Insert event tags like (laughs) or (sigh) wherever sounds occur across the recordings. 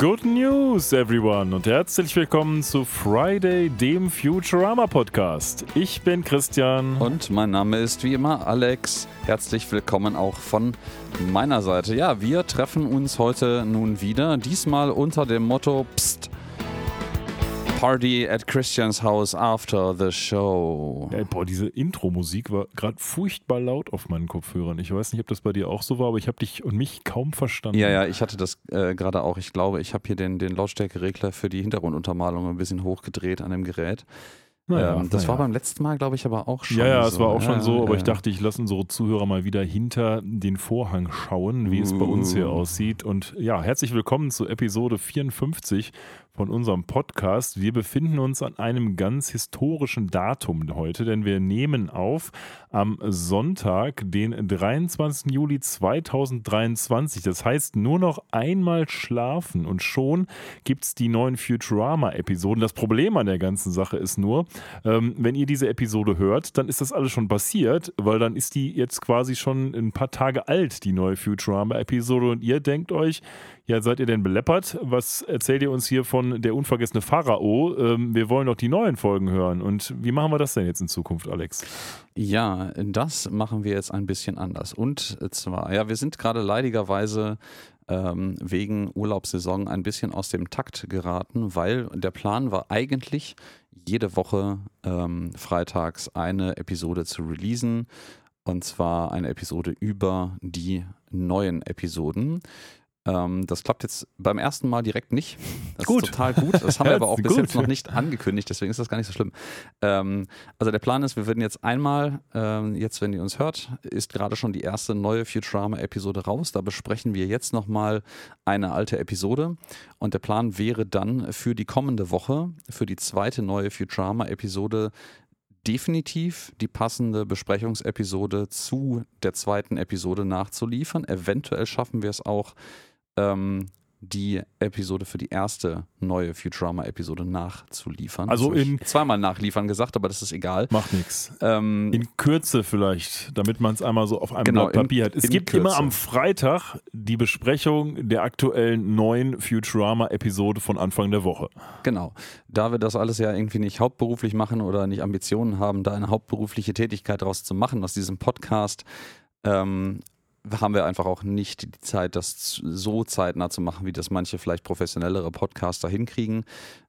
Good News, everyone, und herzlich willkommen zu Friday, dem Futurama Podcast. Ich bin Christian. Und mein Name ist wie immer Alex. Herzlich willkommen auch von meiner Seite. Ja, wir treffen uns heute nun wieder, diesmal unter dem Motto Psst. Party at Christians House after the show. Ja, boah, diese Intro-Musik war gerade furchtbar laut auf meinen Kopfhörern. Ich weiß nicht, ob das bei dir auch so war, aber ich habe dich und mich kaum verstanden. Ja, ja, ich hatte das äh, gerade auch. Ich glaube, ich habe hier den, den Lautstärkeregler für die Hintergrunduntermalung ein bisschen hochgedreht an dem Gerät. Naja, ähm, das naja. war beim letzten Mal, glaube ich, aber auch schon. Ja, ja, so. es war auch schon Ja, so, aber ja. ich dachte, ich lasse unsere Zuhörer mal wieder hinter den Vorhang schauen, wie es bei uns hier Uh. aussieht. Und ja, herzlich willkommen zu Episode 54 von unserem Podcast. Wir befinden uns an einem ganz historischen Datum heute, denn wir nehmen auf am Sonntag, den 23. Juli 2023. Das heißt, nur noch einmal schlafen und schon gibt es die neuen Futurama-Episoden. Das Problem an der ganzen Sache ist nur, ähm, wenn ihr diese Episode hört, dann ist das alles schon passiert, weil dann ist die jetzt quasi schon ein paar Tage alt, die neue Futurama-Episode. Und ihr denkt euch, ja, seid ihr denn beleppert? Was erzählt ihr uns hier von der unvergessene Pharao? Ähm, wir wollen doch die neuen Folgen hören. Und wie machen wir das denn jetzt in Zukunft, Alex? Ja, das machen wir jetzt ein bisschen anders. Und zwar, ja, wir sind gerade leidigerweise ähm, wegen Urlaubssaison ein bisschen aus dem Takt geraten, weil der Plan war eigentlich, jede Woche ähm, freitags eine Episode zu releasen. Und zwar eine Episode über die neuen Episoden. Ähm, das klappt jetzt beim ersten Mal direkt nicht. Das Gut. ist total gut. Das haben wir (laughs) aber auch bis Gut. jetzt noch nicht angekündigt, deswegen ist das gar nicht so schlimm. Ähm, also der Plan ist, wir würden jetzt einmal, ähm, jetzt wenn ihr uns hört, ist gerade schon die erste neue Futurama-Episode raus. Da besprechen wir jetzt nochmal eine alte Episode. Und der Plan wäre dann für die kommende Woche, für die zweite neue Futurama-Episode, definitiv die passende Besprechungsepisode zu der zweiten Episode nachzuliefern. Eventuell schaffen wir es auch, ähm, die Episode für die erste neue Futurama-Episode nachzuliefern. Also in- zweimal nachliefern gesagt, aber das ist egal. Macht nichts. Ähm, In Kürze vielleicht, damit man es einmal so auf einem Genau, Blatt Papier hat. Es in gibt Kürze. immer am Freitag die Besprechung der aktuellen neuen Futurama-Episode von Anfang der Woche. Genau. Da wir das alles ja irgendwie nicht hauptberuflich machen oder nicht Ambitionen haben, da eine hauptberufliche Tätigkeit daraus zu machen, aus diesem Podcast, ähm, haben wir einfach auch nicht die Zeit, das so zeitnah zu machen, wie das manche vielleicht professionellere Podcaster hinkriegen.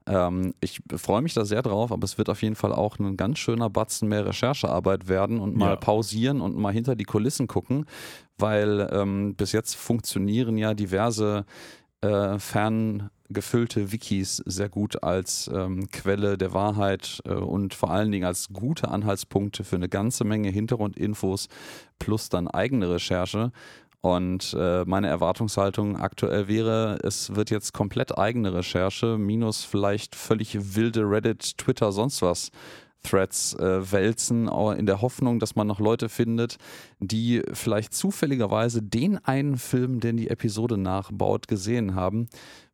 Ähm, ich freue mich da sehr drauf, aber es wird auf jeden Fall auch ein ganz schöner Batzen mehr Recherchearbeit werden und mal Ja. pausieren und mal hinter die Kulissen gucken, weil ähm, bis jetzt funktionieren ja diverse äh, ferngefüllte Wikis sehr gut als ähm, Quelle der Wahrheit äh, und vor allen Dingen als gute Anhaltspunkte für eine ganze Menge Hintergrundinfos plus dann eigene Recherche. Und äh, meine Erwartungshaltung aktuell wäre, es wird jetzt komplett eigene Recherche, minus vielleicht völlig wilde Reddit, Twitter, sonst was Threads äh, wälzen, in der Hoffnung, dass man noch Leute findet, die vielleicht zufälligerweise den einen Film, den die Episode nachbaut, gesehen haben.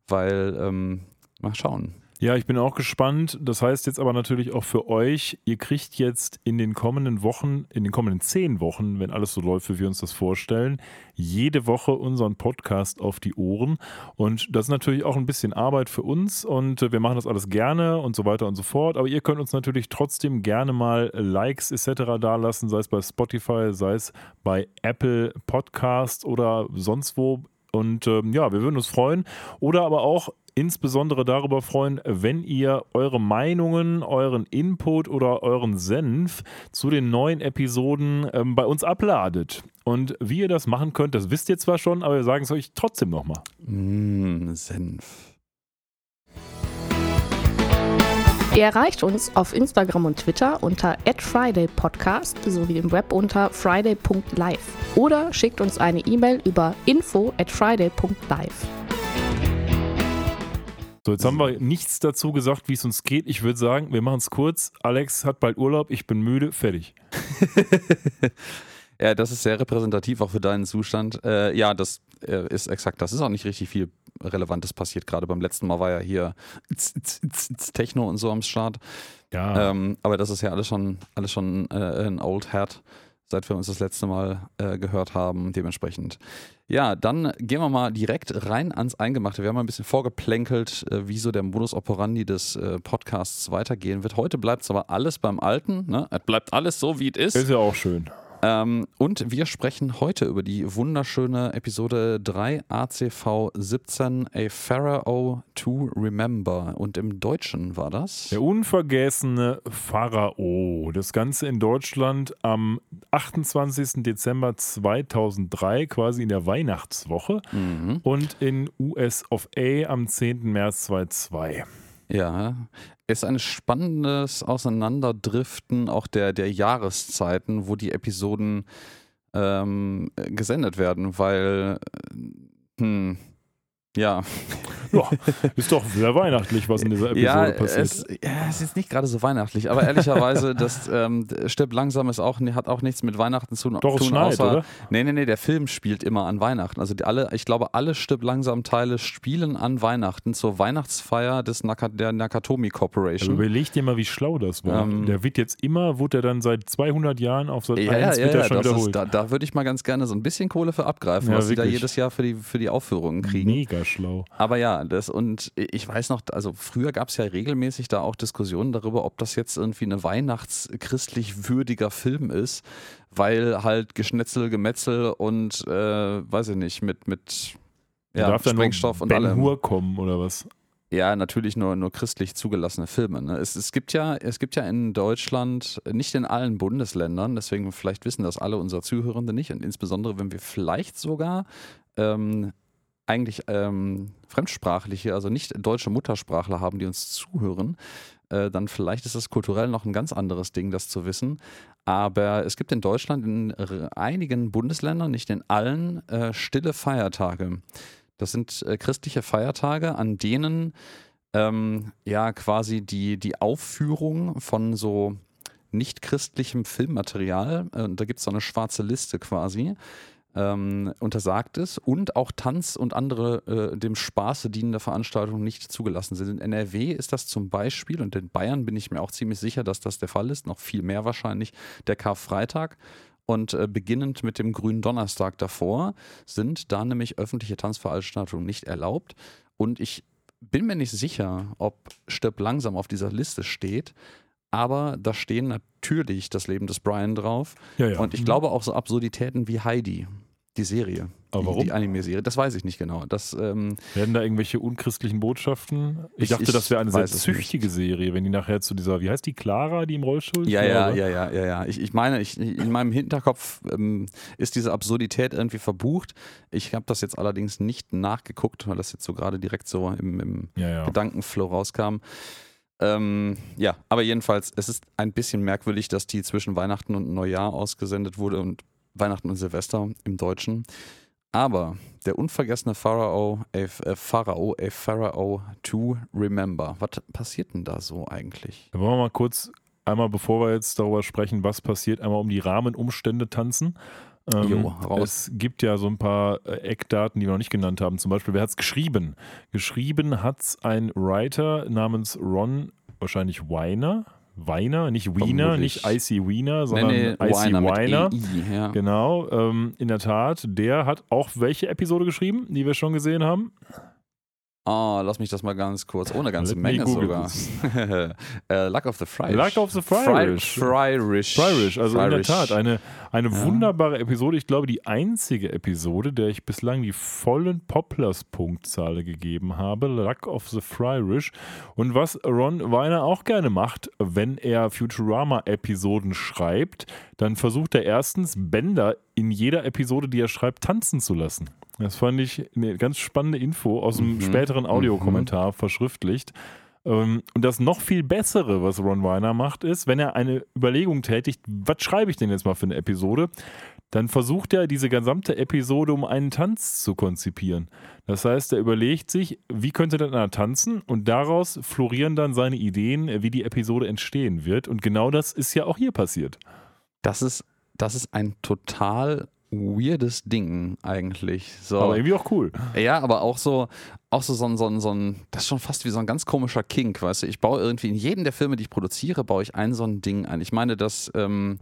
Weil, ähm, mal schauen. Ja, ich bin auch gespannt. Das heißt jetzt aber natürlich auch für euch, ihr kriegt jetzt in den kommenden Wochen, in den kommenden zehn Wochen, wenn alles so läuft, wie wir uns das vorstellen, jede Woche unseren Podcast auf die Ohren. Und das ist natürlich auch ein bisschen Arbeit für uns und äh, wir machen das alles gerne und so weiter und so fort. Aber ihr könnt uns natürlich trotzdem gerne mal Likes etc. dalassen, sei es bei Spotify, sei es bei Apple Podcast oder sonst wo. Und ähm, ja, wir würden uns freuen. Oder aber auch insbesondere darüber freuen, wenn ihr eure Meinungen, euren Input oder euren Senf zu den neuen Episoden ähm, bei uns abladet. Und wie ihr das machen könnt, das wisst ihr zwar schon, aber wir sagen es euch trotzdem nochmal. Mm, Senf. Ihr erreicht uns auf Instagram und Twitter unter @fridaypodcast sowie im Web unter friday.live oder schickt uns eine E-Mail über info at friday.live. So, jetzt haben wir nichts dazu gesagt, wie es uns geht. Ich würde sagen, wir machen es kurz. Alex hat bald Urlaub, ich bin müde, fertig. (laughs) Ja, das ist sehr repräsentativ auch für deinen Zustand. Äh, ja, das äh, ist exakt. Das ist auch nicht richtig viel Relevantes passiert. Gerade beim letzten Mal war ja hier Techno und so am Start. Ja, Ähm, aber das ist ja alles schon, alles schon äh, ein Old Hat. seit wir uns das letzte Mal äh, gehört haben, dementsprechend. Ja, dann gehen wir mal direkt rein ans Eingemachte. Wir haben mal ein bisschen vorgeplänkelt, äh, wie so der Modus operandi des äh, Podcasts weitergehen wird. Heute bleibt es aber alles beim Alten. Ne? Es bleibt alles so, wie es ist. Ist ja auch schön. Ähm, und wir sprechen heute über die wunderschöne Episode 3 ACV 17 A Pharaoh to Remember. Und im Deutschen war das? Der unvergessene Pharao. Das Ganze in Deutschland am 28. Dezember 2003, quasi in der Weihnachtswoche. Mhm. Und in US of A am 10. März 2002. Ja, ist ein spannendes Auseinanderdriften auch der, der Jahreszeiten, wo die Episoden ähm, gesendet werden, weil, hm, ja. Ja, ist doch sehr weihnachtlich, was in dieser Episode ja, passiert. Es, ja, es ist nicht gerade so weihnachtlich, aber ehrlicherweise, das ähm, Stirb langsam ist auch, hat auch nichts mit Weihnachten zu Doch, es tun. schneit, außer, oder? Nee, nee, nee, der Film spielt immer an Weihnachten. Also alle, ich glaube, alle Stirb langsam Teile spielen an Weihnachten zur Weihnachtsfeier des Naka, der Nakatomi Corporation. überleg dir mal, wie schlau das war. Ähm, der wird jetzt immer, wurde er dann seit 200 Jahren auf Sat. Ja, 1 ja, ja, schon wiederholt. ist, da, da würde ich mal ganz gerne so ein bisschen Kohle für abgreifen, Ja, was sie da wirklich. jedes Jahr für die, für die Aufführungen kriegen. Mega schlau. Aber ja, das und ich weiß noch, also früher gab es ja regelmäßig da auch Diskussionen darüber, ob das jetzt irgendwie ein weihnachtschristlich würdiger Film ist, weil halt Geschnetzel, Gemetzel und äh, weiß ich nicht, mit, mit ja, darf dann Sprengstoff nur und allem. Hur kommen oder was? Ja, natürlich nur, nur christlich zugelassene Filme. Ne? Es, es, gibt ja, es gibt ja in Deutschland, nicht in allen Bundesländern, deswegen vielleicht wissen das alle unsere Zuhörende nicht und insbesondere, wenn wir vielleicht sogar ähm, eigentlich ähm, fremdsprachliche, also nicht deutsche Muttersprachler haben, die uns zuhören, äh, dann vielleicht ist das kulturell noch ein ganz anderes Ding, das zu wissen. Aber es gibt in Deutschland in einigen Bundesländern, nicht in allen, äh, stille Feiertage. Das sind äh, christliche Feiertage, an denen ähm, ja quasi die, die Aufführung von so nicht christlichem Filmmaterial, äh, da gibt es so eine schwarze Liste quasi, ähm, untersagt ist und auch Tanz und andere äh, dem Spaße dienende Veranstaltungen nicht zugelassen sind. In NRW ist das zum Beispiel und in Bayern bin ich mir auch ziemlich sicher, dass das der Fall ist, noch viel mehr wahrscheinlich der Karfreitag. Und äh, beginnend mit dem grünen Donnerstag davor sind da nämlich öffentliche Tanzveranstaltungen nicht erlaubt. Und ich bin mir nicht sicher, ob Stirb langsam auf dieser Liste steht, aber da stehen natürlich das Leben des Brian drauf. Ja, ja. Und ich Mhm. glaube auch so Absurditäten wie Heidi, die Serie. Aber die, warum? Die Anime-Serie. Das weiß ich nicht genau. Das, ähm, Werden da irgendwelche unchristlichen Botschaften? Ich, Ich- dachte, ich das wäre eine sehr züchtige Serie, wenn die nachher zu dieser, wie heißt die, Clara, die im Rollstuhl ist? ja, ja, ja, ja, ja, ja. Ich, ich meine, ich, in meinem Hinterkopf ähm, ist diese Absurdität irgendwie verbucht. Ich habe das jetzt allerdings nicht nachgeguckt, weil das jetzt so gerade direkt so im, im Ja, ja. Gedankenflow rauskam. Ähm, ja, aber jedenfalls, es ist ein bisschen merkwürdig, dass die zwischen Weihnachten und Neujahr ausgesendet wurde und Weihnachten und Silvester im Deutschen. Aber der unvergessene Pharao, a, a Pharao, a Pharaoh to remember. Was passiert denn da so eigentlich? Da wollen wir mal kurz, einmal bevor wir jetzt darüber sprechen, was passiert, einmal um die Rahmenumstände tanzen. Ähm, Jo, raus. es gibt ja so ein paar äh, Eckdaten, die wir noch nicht genannt haben. Zum Beispiel, wer hat es geschrieben? Geschrieben hat es ein Writer namens Ron, wahrscheinlich Weiner. Weiner, nicht Wiener, nicht Icy Wiener, sondern nee, nee, Icy Weiner. EI, ja. Genau, ähm, in der Tat. Der hat auch welche Episode geschrieben, die wir schon gesehen haben? Oh, lass mich das mal ganz kurz, ohne ganze Let me Menge sogar. (laughs) äh, Luck of the Friars. Luck of the Friars. Friarish. Friarish, also in der. Tat eine, eine Ja. wunderbare Episode. Ich glaube, die einzige Episode, der ich bislang die vollen Poplars-Punktzahl gegeben habe. Luck of the Friarish. Und was Ron Weiner auch gerne macht, wenn er Futurama-Episoden schreibt, dann versucht er erstens, Bender in jeder Episode, die er schreibt, tanzen zu lassen. Das fand ich eine ganz spannende Info aus einem Mhm. späteren Audiokommentar verschriftlicht. Ähm, Und das noch viel Bessere, was Ron Weiner macht, ist, wenn er eine Überlegung tätigt, was schreibe ich denn jetzt mal für eine Episode, dann versucht er diese gesamte Episode um einen Tanz zu konzipieren. Das heißt, er überlegt sich, wie könnte denn einer tanzen und daraus florieren dann seine Ideen, wie die Episode entstehen wird. Und genau das ist ja auch hier passiert. Das ist, das ist ein total weirdes Ding eigentlich. So. Aber irgendwie auch cool. Ja, aber auch so, auch so, so, ein, so, ein, so ein, das ist schon fast wie so ein ganz komischer Kink, weißt du? Ich baue irgendwie in jedem der Filme, die ich produziere, baue ich ein so ein Ding ein. Ich meine, dass, ähm,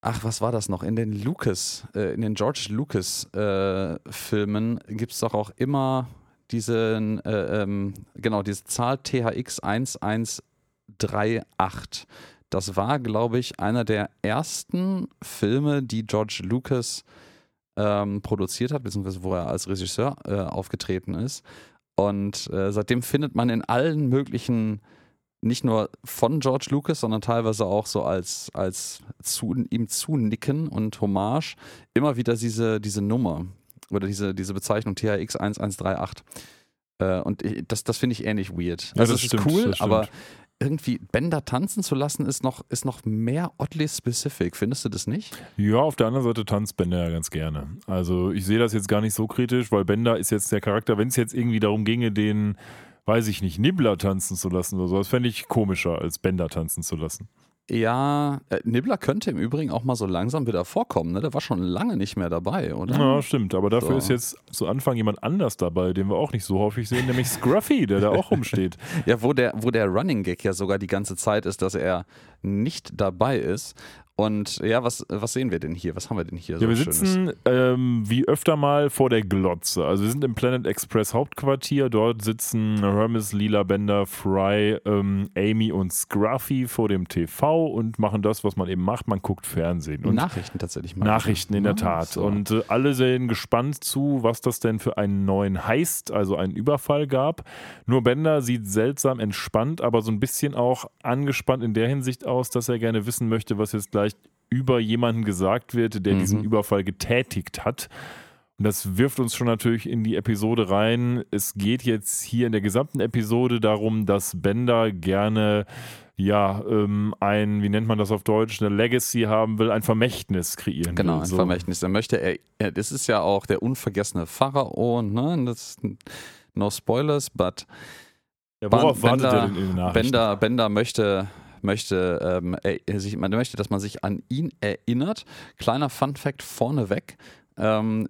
ach, was war das noch? In den Lucas, äh, in den George Lucas äh, Filmen gibt es doch auch immer diesen, äh, ähm, genau, diese Zahl THX 1138. Das war, glaube ich, einer der ersten Filme, die George Lucas ähm, produziert hat, beziehungsweise wo er als Regisseur äh, aufgetreten ist. Und äh, seitdem findet man in allen möglichen nicht nur von George Lucas, sondern teilweise auch so als, als zu, ihm zunicken und Hommage immer wieder diese, diese Nummer oder diese, diese Bezeichnung THX 1138. Äh, und ich, das, das finde ich ähnlich weird. Ja, also das es stimmt, ist cool, das aber irgendwie Bender tanzen zu lassen, ist noch, ist noch mehr oddly specific. Findest du das nicht? Ja, auf der anderen Seite tanzt Bender ja ganz gerne. Also ich sehe das jetzt gar nicht so kritisch, weil Bender ist jetzt der Charakter, wenn es jetzt irgendwie darum ginge, den, weiß ich nicht, Nibbler tanzen zu lassen oder so, das fände ich komischer, als Bender tanzen zu lassen. Ja, äh, Nibbler könnte im Übrigen auch mal so langsam wieder vorkommen. Ne? Der war schon lange nicht mehr dabei, oder? Ja, stimmt. Aber dafür So. ist jetzt zu Anfang jemand anders dabei, den wir auch nicht so häufig sehen, nämlich Scruffy, der da auch rumsteht. (laughs) Ja, wo der, wo der Running Gag ja sogar die ganze Zeit ist, dass er nicht dabei ist. Und ja, was, was sehen wir denn hier? Was haben wir denn hier? Ja, wir so Schönes? sitzen ähm, wie öfter mal vor der Glotze. Also wir sind im Planet Express Hauptquartier. Dort sitzen Hermes, Lila Bender, Fry, ähm, Amy und Scruffy vor dem TV und machen das, was man eben macht. Man guckt Fernsehen. Und Nachrichten tatsächlich mal. Nachrichten in der Ja, Tat. so. Und äh, alle sehen gespannt zu, was das denn für einen neuen Heist, also einen Überfall gab. Nur Bender sieht seltsam entspannt, aber so ein bisschen auch angespannt in der Hinsicht aus, dass er gerne wissen möchte, was jetzt gleich über jemanden gesagt wird, der Mhm. diesen Überfall getätigt hat. Und das wirft uns schon natürlich in die Episode rein. Es geht jetzt hier in der gesamten Episode darum, dass Bender gerne ja ähm, ein, wie nennt man das auf Deutsch, eine Legacy haben will, ein Vermächtnis kreieren Genau, will. ein so. Vermächtnis. Er möchte, er, er, das ist ja auch der unvergessene Pharao, ne? Das, no spoilers, but Ja, worauf Ban- wartet Bender- er denn in den Nachrichten? Bender, Bender möchte, möchte, ähm, er, sich, man möchte, dass man sich an ihn erinnert. Kleiner Fun-Fact vorneweg. Ähm,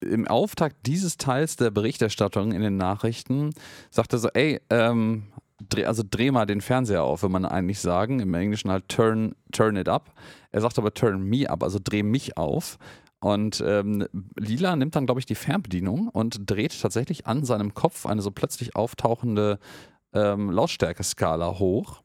Im Auftakt dieses Teils der Berichterstattung in den Nachrichten sagt er so: Ey, ähm, dreh, also dreh mal den Fernseher auf, will man eigentlich sagen. Im Englischen halt turn, turn it up. Er sagt aber turn me up, also dreh mich auf. Und ähm, Lila nimmt dann, glaube ich, die Fernbedienung und dreht tatsächlich an seinem Kopf eine so plötzlich auftauchende ähm, Lautstärkeskala hoch.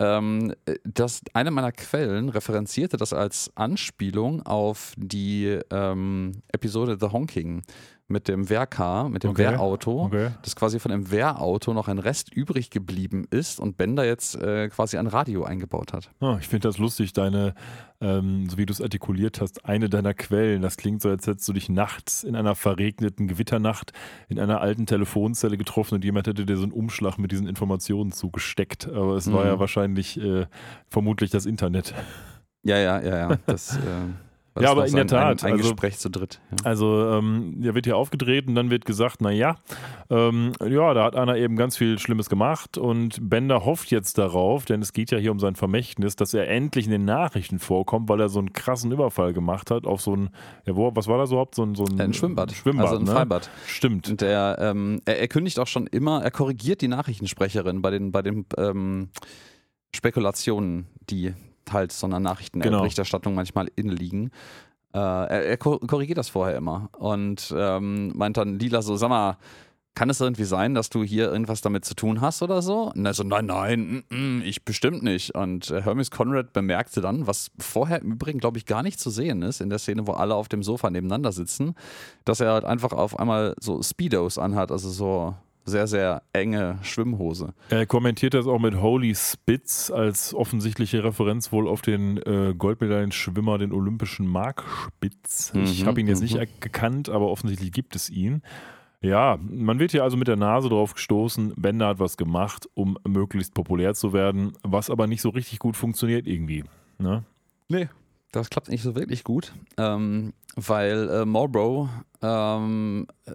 Ähm, das, eine meiner Quellen referenzierte das als Anspielung auf die ähm, Episode The Honking mit dem Wehrcar, mit dem Okay. Wehrauto, Okay. dass quasi von dem Wehrauto noch ein Rest übrig geblieben ist und Bender jetzt äh, quasi ein Radio eingebaut hat. Ah, ich finde das lustig, deine, ähm, so wie du es artikuliert hast, eine deiner Quellen. Das klingt so, als hättest du dich nachts in einer verregneten Gewitternacht in einer alten Telefonzelle getroffen und jemand hätte dir so einen Umschlag mit diesen Informationen zugesteckt. Aber es war Mhm. ja wahrscheinlich äh, vermutlich das Internet. Ja, ja, ja, ja. Das, (laughs) äh, Ja, aber in der ein, Tat, Ein, ein also- Gespräch zu dritt. Ja. Also, ähm, der wird hier aufgedreht und dann wird gesagt, naja, ähm, ja, da hat einer eben ganz viel Schlimmes gemacht und Bender hofft jetzt darauf, denn es geht ja hier um sein Vermächtnis, dass er endlich in den Nachrichten vorkommt, weil er so einen krassen Überfall gemacht hat auf so ein, ja, wo, was war das überhaupt? So ein, so ein, Ein Schwimmbad. Schwimmbad, also ein ne? Freibad. Stimmt. Und der, ähm, er, er kündigt auch schon immer, er korrigiert die Nachrichtensprecherin bei den, bei den ähm, Spekulationen, die halt so einer Genau. Nachrichtenberichterstattung manchmal inliegen. Äh, er, er ko- korrigiert das vorher immer und ähm, meint dann Lila so, sag mal, kann es irgendwie sein, dass du hier irgendwas damit zu tun hast oder so? Und er so, nein, nein, mm, mm, ich bestimmt nicht. Und äh, Hermes Conrad bemerkte dann, was vorher im Übrigen, glaube ich, gar nicht zu sehen ist, in der Szene, wo alle auf dem Sofa nebeneinander sitzen, dass er halt einfach auf einmal so Speedos anhat, also so sehr, sehr enge Schwimmhose. Er kommentiert das auch mit Holy Spitz als offensichtliche Referenz wohl auf den äh, Goldmedaillenschwimmer, den olympischen Mark Spitz. ich Mhm, habe ihn jetzt nicht mhm. er- gekannt, aber offensichtlich gibt es ihn. Ja, man wird hier also mit der Nase drauf gestoßen, Bender hat was gemacht, um möglichst populär zu werden, was aber nicht so richtig gut funktioniert irgendwie. Ne? Nee. Das klappt nicht so wirklich gut, ähm, weil äh, Marlboro, ähm, äh,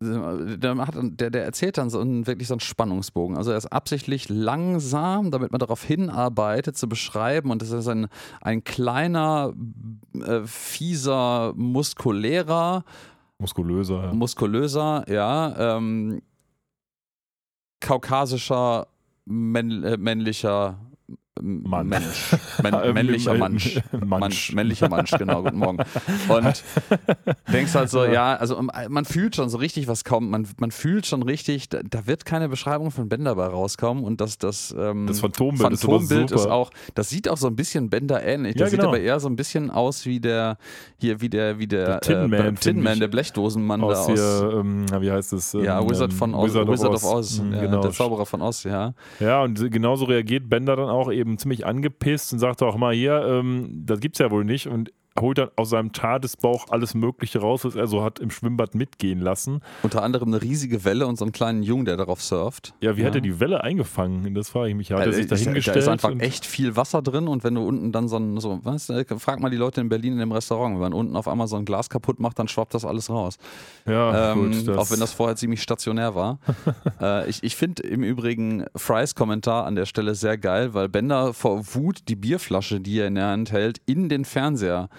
der, hat, der, der erzählt dann so einen, wirklich so einen Spannungsbogen. Also er ist absichtlich langsam, damit man darauf hinarbeitet, zu beschreiben. Und das ist ein, ein kleiner, äh, fieser, muskulärer, Muskulöser. Ja. muskulöser, ja, ähm, kaukasischer, männ, äh, männlicher Mann. Mensch. (laughs) Ähm, männlicher. Mansch. Mansch. Männlicher Mansch, genau, guten Morgen. Und (laughs) denkst halt so, ja, also man fühlt schon so richtig, was kommt. Man, man fühlt schon richtig, da, da wird keine Beschreibung von Bender bei rauskommen und das, das, ähm, Das Phantombild ist Phantombild ist super. auch, das sieht auch so ein bisschen Bender ähnlich. Ja, Das sieht genau. aber eher so ein bisschen aus wie der, hier, wie der, wie der, Der Tin Man, äh, finde Tin Man, der Blechdosenmann aus da aus. hier, ähm, wie heißt es? Ähm, ja, Wizard von Oz, Wizard, Wizard, of Oz. Mhm, ja, genau. der Zauberer von Oz, ja. Ja, und genauso reagiert Bender dann auch eben ziemlich angepisst und sagt auch mal hier, ähm, das gibt's ja wohl nicht. Und holt dann aus seinem Tadesbauch alles Mögliche raus, was er so hat im Schwimmbad mitgehen lassen. Unter anderem eine riesige Welle und so einen kleinen Jungen, der darauf surft. Ja, wie hat er die Welle eingefangen? Das frage ich mich. Hat er sich da ist- hingestellt? Da ist einfach echt viel Wasser drin und wenn du unten dann so ein, so, was, äh, frag mal die Leute in Berlin in dem Restaurant, wenn man unten auf einmal so ein Glas kaputt macht, dann schwappt das alles raus. Ja, Ähm, gut. auch wenn das vorher ziemlich stationär war. (laughs) äh, ich ich finde im Übrigen Frys Kommentar an der Stelle sehr geil, weil Bender vor Wut die Bierflasche, die er in der Hand hält, in den Fernseher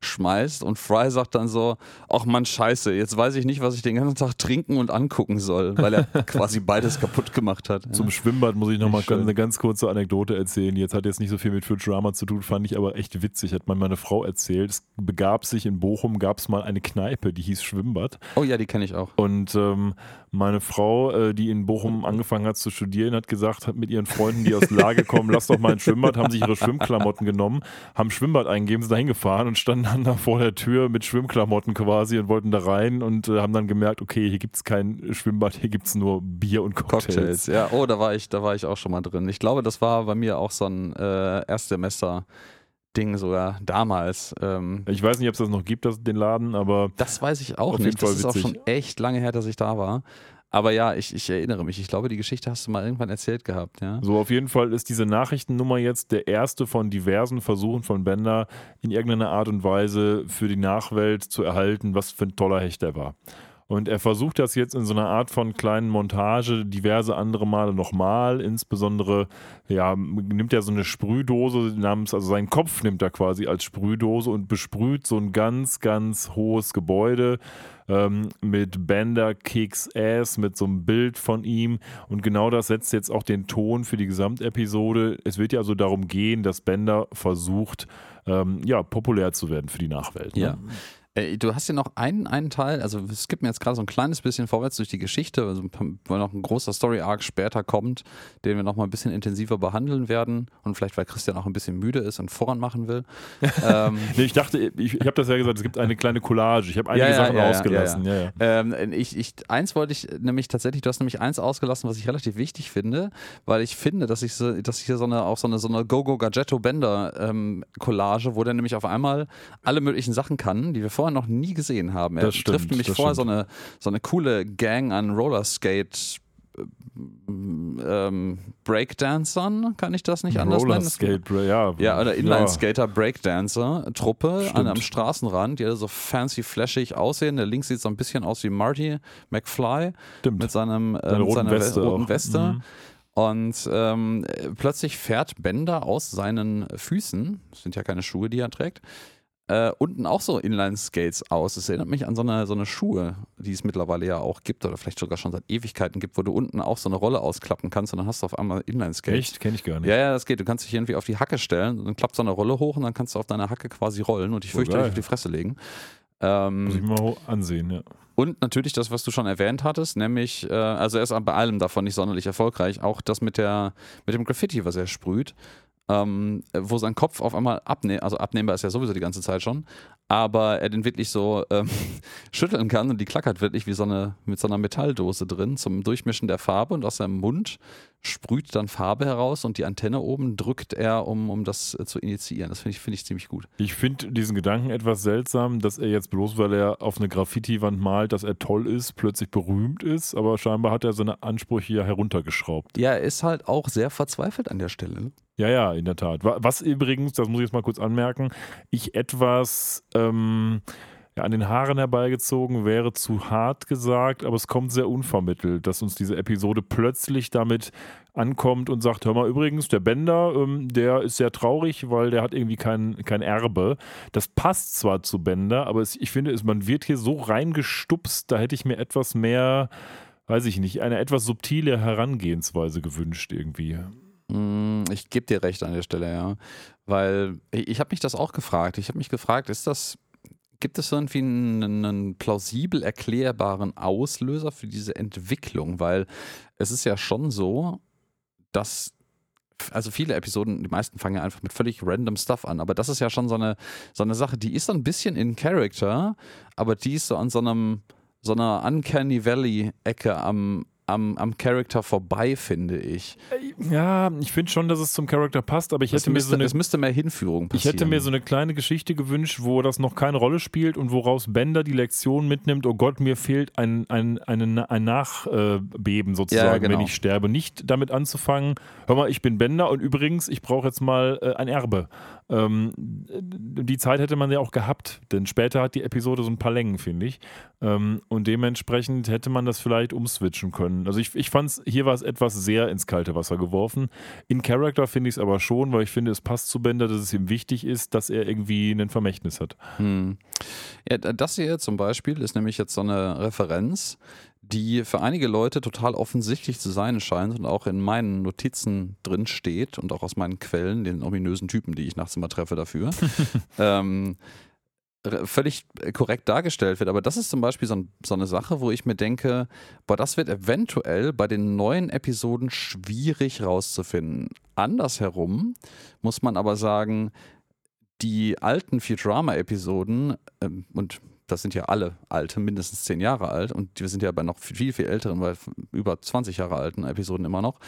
schmeißt und Fry sagt dann so, ach man scheiße, jetzt weiß ich nicht, was ich den ganzen Tag trinken und angucken soll, weil er (laughs) quasi beides kaputt gemacht hat. Zum Schwimmbad muss ich nochmal eine ganz kurze Anekdote erzählen. Jetzt hat jetzt nicht so viel mit Futurama zu tun, fand ich aber echt witzig. Hat mir meine Frau erzählt. Es begab sich in Bochum, gab es mal eine Kneipe, die hieß Schwimmbad. Oh ja, die kenne ich auch. Und ähm, meine Frau, äh, die in Bochum (laughs) angefangen hat zu studieren, hat gesagt, hat mit ihren Freunden, die aus Lage kommen, lass doch mal ein Schwimmbad, haben sich ihre Schwimmklamotten genommen, haben Schwimmbad eingegeben, sind da hingefahren und standen da vor der Tür mit Schwimmklamotten quasi und wollten da rein und äh, haben dann gemerkt, okay, hier gibt es kein Schwimmbad, hier gibt es nur Bier und Cocktails. Cocktails, ja. Oh, da war ich, da war ich auch schon mal drin. Ich glaube, das war bei mir auch so ein äh, Erstsemester-Ding sogar damals. Ähm, Ich weiß nicht, ob es das noch gibt, das, den Laden, aber das weiß ich auch nicht. Das ist auch witzig. schon echt lange her, dass ich da war. Aber ja, ich, ich erinnere mich. Ich glaube, die Geschichte hast du mal irgendwann erzählt gehabt, ja. So, auf jeden Fall ist diese Nachrichtennummer jetzt der erste von diversen Versuchen von Bender, in irgendeiner Art und Weise für die Nachwelt zu erhalten, was für ein toller Hecht er war. Und er versucht das jetzt in so einer Art von kleinen Montage diverse andere Male nochmal. Insbesondere, ja, nimmt er so eine Sprühdose namens, also seinen Kopf nimmt er quasi als Sprühdose und besprüht so ein ganz, ganz hohes Gebäude ähm, mit Bender Kicks Ass, mit so einem Bild von ihm. Und genau das setzt jetzt auch den Ton für die Gesamtepisode. Es wird ja also darum gehen, dass Bender versucht, ähm, ja, populär zu werden für die Nachwelt. Ne? Ja. Äh, Du hast ja noch einen, einen Teil, also es gibt mir jetzt gerade so ein kleines bisschen vorwärts durch die Geschichte, also weil noch ein großer Story-Arc später kommt, den wir noch mal ein bisschen intensiver behandeln werden und vielleicht, weil Christian auch ein bisschen müde ist und voran machen will. (laughs) ähm, Nee, ich dachte, ich, ich habe das ja gesagt, es gibt eine kleine Collage. Ich habe einige Ja, ja, Sachen ja, ja, ausgelassen. Ja, ja. Ähm, ich, ich, eins wollte ich nämlich tatsächlich, du hast nämlich eins ausgelassen, was ich relativ wichtig finde, weil ich finde, dass ich so, dass hier so eine, auch so eine, so eine Go-Go Gadgetto Bender ähm, Collage, wo der nämlich auf einmal alle möglichen Sachen kann, die wir vorher noch nie gesehen haben. Er Das stimmt, trifft nämlich das vorher so stimmt. eine, so eine coole Gang an Rollerskate ähm, Breakdancern, kann ich das nicht anders nennen? Rollerskate, ja. ja, oder Inline-Skater, Breakdancer-Truppe an, am Stimmt. Straßenrand, die alle so fancy, flashig aussehen. Der links sieht so ein bisschen aus wie Marty McFly Stimmt. mit seinem, äh, mit roten seiner Weste roten. Weste. Mhm. Und ähm, äh, plötzlich fährt Bender aus seinen Füßen, das sind ja keine Schuhe, die er trägt, äh, unten auch so Inline-Skates aus. Es erinnert mich an so eine, so eine Schuhe, die es mittlerweile ja auch gibt oder vielleicht sogar schon seit Ewigkeiten gibt, wo du unten auch so eine Rolle ausklappen kannst und dann hast du auf einmal Inline-Skates. Echt? Kenne ich gar nicht. Ja, ja, das geht. Du kannst dich irgendwie auf die Hacke stellen, dann klappt so eine Rolle hoch und dann kannst du auf deiner Hacke quasi rollen und dich Oh, fürchterlich auf die Fresse legen. Muss ich Ähm, mal ansehen, ja. und natürlich das, was du schon erwähnt hattest, nämlich, äh, also er ist bei allem davon nicht sonderlich erfolgreich, auch das mit, der, mit dem Graffiti, was er sprüht. Ähm, wo sein Kopf auf einmal abnehmbar, also abnehmbar ist ja sowieso die ganze Zeit schon, aber er den wirklich so ähm, (laughs) schütteln kann und die klackert wirklich wie so eine, mit so einer Metalldose drin zum Durchmischen der Farbe und aus seinem Mund sprüht dann Farbe heraus und die Antenne oben drückt er, um, um das äh, zu initiieren. Das finde ich, finde ich ziemlich gut. Ich finde diesen Gedanken etwas seltsam, dass er jetzt bloß, weil er auf eine Graffiti-Wand malt, dass er toll ist, plötzlich berühmt ist, aber scheinbar hat er seine Ansprüche ja heruntergeschraubt. Ja, er ist halt auch sehr verzweifelt an der Stelle. ne? Ja, ja, in der Tat. Wa- Was übrigens, das muss ich jetzt mal kurz anmerken, ich etwas ähm, ja, an den Haaren herbeigezogen wäre zu hart gesagt, aber es kommt sehr unvermittelt, dass uns diese Episode plötzlich damit ankommt und sagt, hör mal, übrigens, der Bender, ähm, der ist sehr traurig, weil der hat irgendwie kein, kein Erbe. Das passt zwar zu Bender, aber es, ich finde, es, man wird hier so reingestupst, da hätte ich mir etwas mehr, weiß ich nicht, eine etwas subtile Herangehensweise gewünscht irgendwie. Mm, Ich gebe dir recht an der Stelle, ja. Weil ich, habe mich das auch gefragt. Ich habe mich gefragt, ist das, gibt es irgendwie einen, einen plausibel erklärbaren Auslöser für diese Entwicklung? Weil es ist ja schon so, dass also viele Episoden, die meisten fangen ja einfach mit völlig random Stuff an, aber das ist ja schon so eine, so eine Sache, die ist so ein bisschen in Character, aber die ist so an so einem, so einer Uncanny Valley-Ecke am, am, am Charakter vorbei, finde ich. Ja, ich finde schon, dass es zum Charakter passt, aber ich Es hätte mir müsste, so eine es müsste mehr Hinführung Ich passieren. hätte mir so eine kleine Geschichte gewünscht, wo das noch keine Rolle spielt und woraus Bender die Lektion mitnimmt, oh Gott, mir fehlt ein, ein, ein, ein Nachbeben sozusagen, Ja, genau. wenn ich sterbe. Nicht damit anzufangen, hör mal, ich bin Bender und übrigens, ich brauche jetzt mal äh, ein Erbe. Ähm, die Zeit hätte man ja auch gehabt, denn später hat die Episode so ein paar Längen, finde ich. Ähm, und dementsprechend hätte man das vielleicht umswitchen können. Also ich, ich fand es, hier war es etwas sehr ins kalte Wasser geworfen. In Character finde ich es aber schon, weil ich finde, es passt zu Bender, dass es ihm wichtig ist, dass er irgendwie ein Vermächtnis hat. Hm. Ja, das hier zum Beispiel ist nämlich jetzt so eine Referenz, die für einige Leute total offensichtlich zu sein scheint und auch in meinen Notizen drin steht und auch aus meinen Quellen, den ominösen Typen, die ich nachts immer treffe dafür, (laughs) ähm, völlig korrekt dargestellt wird. Aber das ist zum Beispiel so, ein, so eine Sache, wo ich mir denke, boah, das wird eventuell bei den neuen Episoden schwierig rauszufinden. Andersherum muss man aber sagen, die alten Futurama-Episoden, ähm, und das sind ja alle alte, mindestens zehn Jahre alt, und wir sind ja bei noch viel, viel älteren, weil über 20 Jahre alten Episoden immer noch,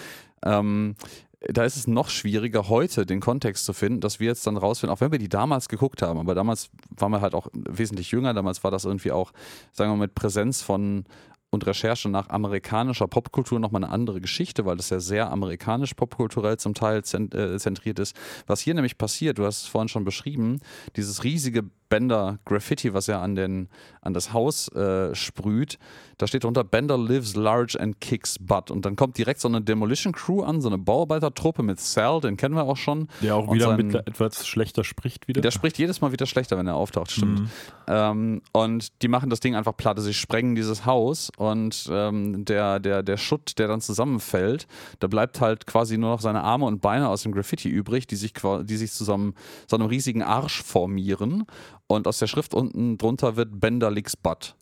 ähm, da ist es noch schwieriger, heute den Kontext zu finden, dass wir jetzt dann rausfinden, auch wenn wir die damals geguckt haben, aber damals waren wir halt auch wesentlich jünger, damals war das irgendwie auch, sagen wir mal, mit Präsenz von und Recherche nach amerikanischer Popkultur nochmal eine andere Geschichte, weil das ja sehr amerikanisch popkulturell zum Teil äh, zentriert ist. Was hier nämlich passiert, du hast es vorhin schon beschrieben, dieses riesige Bender Graffiti, was er an, den, an das Haus äh, sprüht, da steht drunter Bender lives large and kicks butt. Und dann kommt direkt so eine Demolition Crew an, so eine Bauarbeitertruppe mit Sal, den kennen wir auch schon. Der auch Und wieder sein- mit etwas schlechter spricht wieder. Der spricht jedes Mal wieder schlechter, wenn er auftaucht, stimmt. Mhm. Ähm, und die machen das Ding einfach platt. Sie sprengen dieses Haus und ähm, der, der, der Schutt, der dann zusammenfällt, da bleibt halt quasi nur noch seine Arme und Beine aus dem Graffiti übrig, die sich, die sich zusammen so einem riesigen Arsch formieren. Und aus der Schrift unten drunter wird Bender Licks Butt.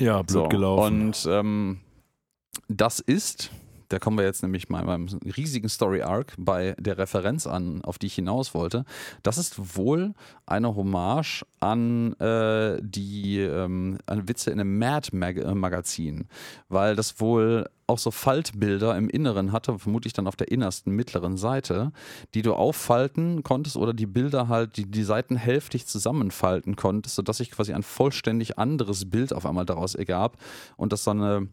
ja, blöd So, gelaufen. Und ähm, das ist, da kommen wir jetzt nämlich mal beim riesigen Story Arc bei der Referenz an, auf die ich hinaus wollte. Das ist wohl eine Hommage an äh, die ähm, an Witze in einem Mad Mag äh, Magazin, weil das wohl auch so Faltbilder im Inneren hatte, vermutlich dann auf der innersten mittleren Seite, die du auffalten konntest oder die Bilder halt, die, die Seiten hälftig zusammenfalten konntest, sodass sich quasi ein vollständig anderes Bild auf einmal daraus ergab und das so eine,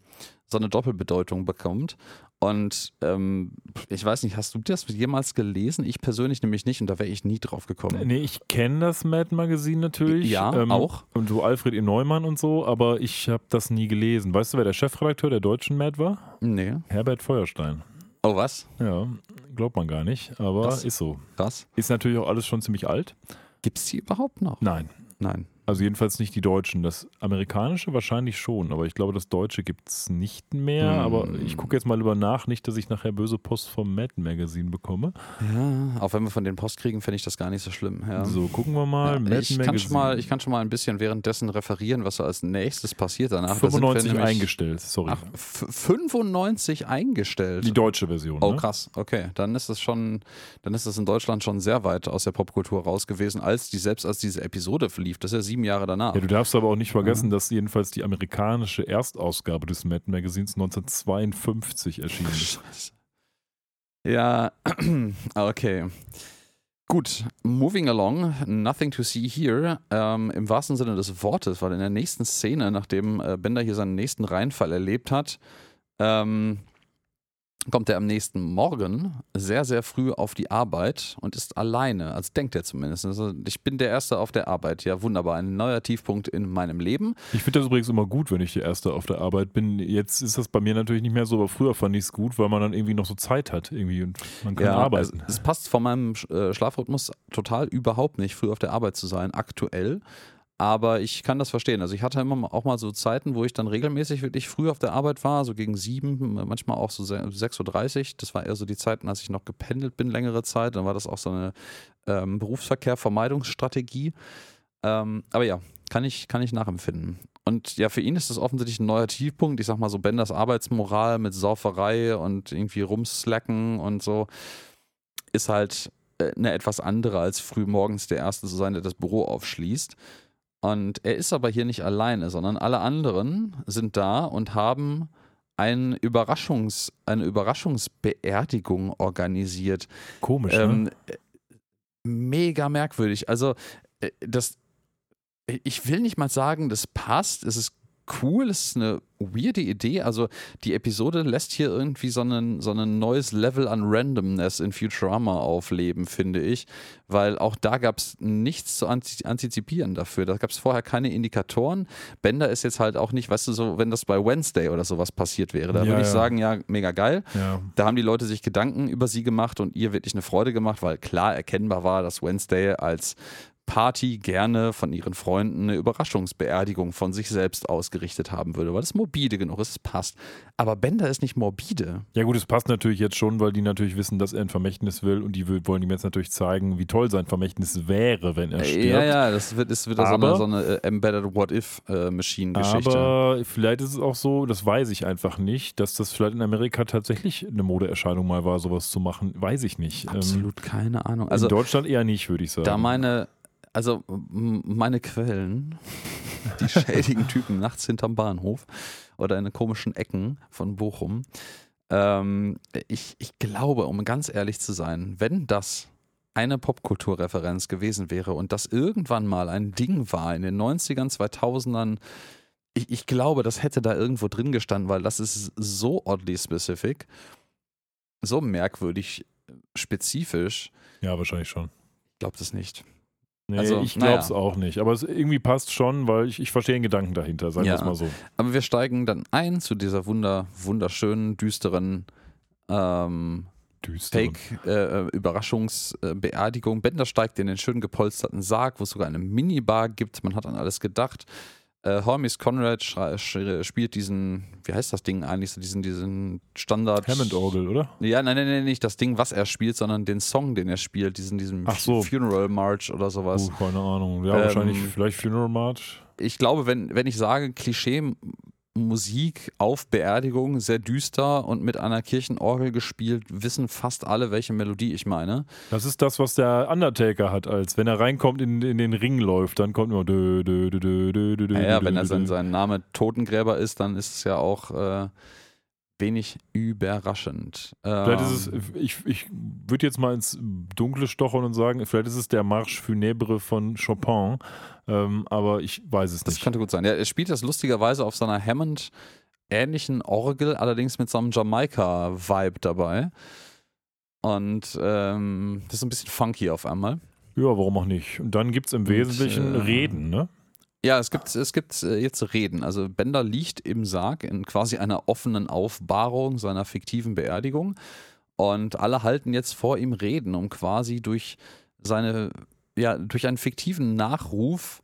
so eine Doppelbedeutung bekommt. Und ähm, ich weiß nicht, hast du das jemals gelesen? Ich persönlich nämlich nicht und da wäre ich nie drauf gekommen. Nee, ich kenne das Mad Magazin natürlich. Ja, auch. Und so Alfred E. Neumann und so, aber ich habe das nie gelesen. Weißt du, wer der Chefredakteur der deutschen Mad war? Nee. Herbert Feuerstein. Oh, was? Ja, glaubt man gar nicht, aber Das- ist so. Krass. Ist natürlich auch alles schon ziemlich alt. Gibt es die überhaupt noch? Nein. Nein. Also jedenfalls nicht die Deutschen. Das amerikanische wahrscheinlich schon, aber ich glaube, das Deutsche gibt es nicht mehr. Hm. Aber ich gucke jetzt mal über nach, nicht, dass ich nachher böse Post vom Mad Magazine bekomme. Ja, auch wenn wir von denen Post kriegen, finde ich das gar nicht so schlimm. Ja. So, gucken wir mal. Ja, Mad ich, kann Magazine. schon mal, ich kann schon mal ein bisschen währenddessen referieren, was so als nächstes passiert danach. Da sind wir 95 nämlich- eingestellt, sorry. Ach, f- 95 eingestellt. die deutsche Version. Oh ne? krass, okay. Dann ist es schon, dann ist es in Deutschland schon sehr weit aus der Popkultur raus gewesen, als die, selbst als diese Episode verlief. Das ist ja sieben Jahre danach. Ja, du darfst aber auch nicht vergessen, dass jedenfalls die amerikanische Erstausgabe des Mad Magazins 1952 erschienen ist. Ja, (clears throat) okay. Gut, moving along, nothing to see here. Ähm, Im wahrsten Sinne des Wortes, weil in der nächsten Szene, nachdem äh, Bender hier seinen nächsten Reinfall erlebt hat, ähm, kommt er am nächsten Morgen sehr, sehr früh auf die Arbeit und ist alleine. Also denkt er zumindest. Also, ich bin der Erste auf der Arbeit. Ja, wunderbar. Ein neuer Tiefpunkt in meinem Leben. Ich finde das übrigens immer gut, wenn ich der Erste auf der Arbeit bin. Jetzt ist das bei mir natürlich nicht mehr so, aber früher fand ich es gut, weil man dann irgendwie noch so Zeit hat irgendwie und man kann arbeiten. Es, es passt von meinem äh, Schlafrhythmus total überhaupt nicht, früh auf der Arbeit zu sein, aktuell. Aber ich kann das verstehen. Also ich hatte immer auch mal so Zeiten, wo ich dann regelmäßig wirklich früh auf der Arbeit war, so gegen sieben, manchmal auch so 6.30 Uhr. Das war eher so die Zeiten, als ich noch gependelt bin, längere Zeit. Dann war das auch so eine ähm, Berufsverkehr-Vermeidungsstrategie. Ähm, aber ja, kann ich, kann ich nachempfinden. Und ja, für ihn ist das offensichtlich ein neuer Tiefpunkt. Ich sag mal so, Benders Arbeitsmoral mit Sauferei und irgendwie rumslacken und so ist halt äh, eine etwas andere als früh morgens der Erste zu sein, der das Büro aufschließt. Und er ist aber hier nicht alleine, sondern alle anderen sind da und haben ein Überraschungs, eine Überraschungsbeerdigung organisiert. Komisch, ähm, ne? Mega merkwürdig. Also, äh, das, ich will nicht mal sagen, das passt. Es ist cool, es ist eine weirde Idee. Also die Episode lässt hier irgendwie so ein so einen neues Level an Randomness in Futurama aufleben, finde ich. Weil auch da gab es nichts zu antizipieren dafür. Da gab es vorher keine Indikatoren. Bender ist jetzt halt auch nicht, weißt du, so, wenn das bei Wednesday oder sowas passiert wäre, da ja, würde ich ja. sagen, ja, mega geil. Ja. Da haben die Leute sich Gedanken über sie gemacht und ihr wirklich eine Freude gemacht, weil klar erkennbar war, dass Wednesday als Party gerne von ihren Freunden eine Überraschungsbeerdigung von sich selbst ausgerichtet haben würde, weil es morbide genug ist, es passt. Aber Bender ist nicht morbide. Ja gut, es passt natürlich jetzt schon, weil die natürlich wissen, dass er ein Vermächtnis will und die wollen ihm jetzt natürlich zeigen, wie toll sein Vermächtnis wäre, wenn er äh, stirbt. Ja, ja, das wird, das wird aber, so eine, so eine äh, Embedded What-If-Machine-Geschichte. Aber vielleicht ist es auch so, das weiß ich einfach nicht, dass das vielleicht in Amerika tatsächlich eine Modeerscheinung mal war, sowas zu machen, weiß ich nicht. Absolut ähm, keine Ahnung. Also, in Deutschland eher nicht, würde ich sagen. Da meine also meine Quellen, die (laughs) schädigen Typen nachts hinterm Bahnhof oder in komischen Ecken von Bochum. Ähm, ich, ich glaube, um ganz ehrlich zu sein, wenn das eine Popkulturreferenz gewesen wäre und das irgendwann mal ein Ding war in den 90ern, 2000ern, ich, ich glaube, das hätte da irgendwo drin gestanden, weil das ist so oddly specific, so merkwürdig spezifisch. Ja, wahrscheinlich schon. Ich glaube das nicht. Nee, also, ich glaube es naja. auch nicht. Aber es irgendwie passt schon, weil ich, ich verstehe den Gedanken dahinter, sagen wir es mal so. Aber wir steigen dann ein zu dieser wunder, wunderschönen, düsteren ähm, Fake-Überraschungsbeerdigung. Äh, äh Bender steigt in den schön gepolsterten Sarg, wo es sogar eine Minibar gibt. Man hat an alles gedacht. Äh, Hermes Conrad spielt diesen, wie heißt das Ding eigentlich, so diesen, diesen Standard. Hammond-Orgel, oder? Ja, nein, nein, nein, nicht das Ding, was er spielt, sondern den Song, den er spielt, diesen, diesen Ach so. Funeral March oder sowas. Uh, keine Ahnung. Ja, ähm, wahrscheinlich vielleicht Funeral March. Ich glaube, wenn, wenn ich sage Klischee Musik auf Beerdigung, sehr düster und mit einer Kirchenorgel gespielt, wissen fast alle, welche Melodie ich meine. Das ist das, was der Undertaker hat, als wenn er reinkommt in, in den Ring läuft, dann kommt nur dö, naja, wenn er sein, sein Name Totengräber ist, dann ist es ja auch äh, wenig überraschend. Vielleicht ist es, ähm, ich, ich würde jetzt mal ins Dunkle stochern und sagen, vielleicht ist es der Marsch Funèbre von Chopin, ähm, aber ich weiß es das nicht. Das könnte gut sein. Ja, er spielt das lustigerweise auf seiner Hammond ähnlichen Orgel, allerdings mit so einem Jamaika-Vibe dabei. Und ähm, das ist ein bisschen funky auf einmal. Ja, warum auch nicht? Und dann gibt es im Wesentlichen äh, Reden, ne? Ja, es gibt, es gibt äh, jetzt Reden. Also Bender liegt im Sarg in quasi einer offenen Aufbahrung seiner fiktiven Beerdigung. Und alle halten jetzt vor ihm Reden, um quasi durch seine, ja, durch einen fiktiven Nachruf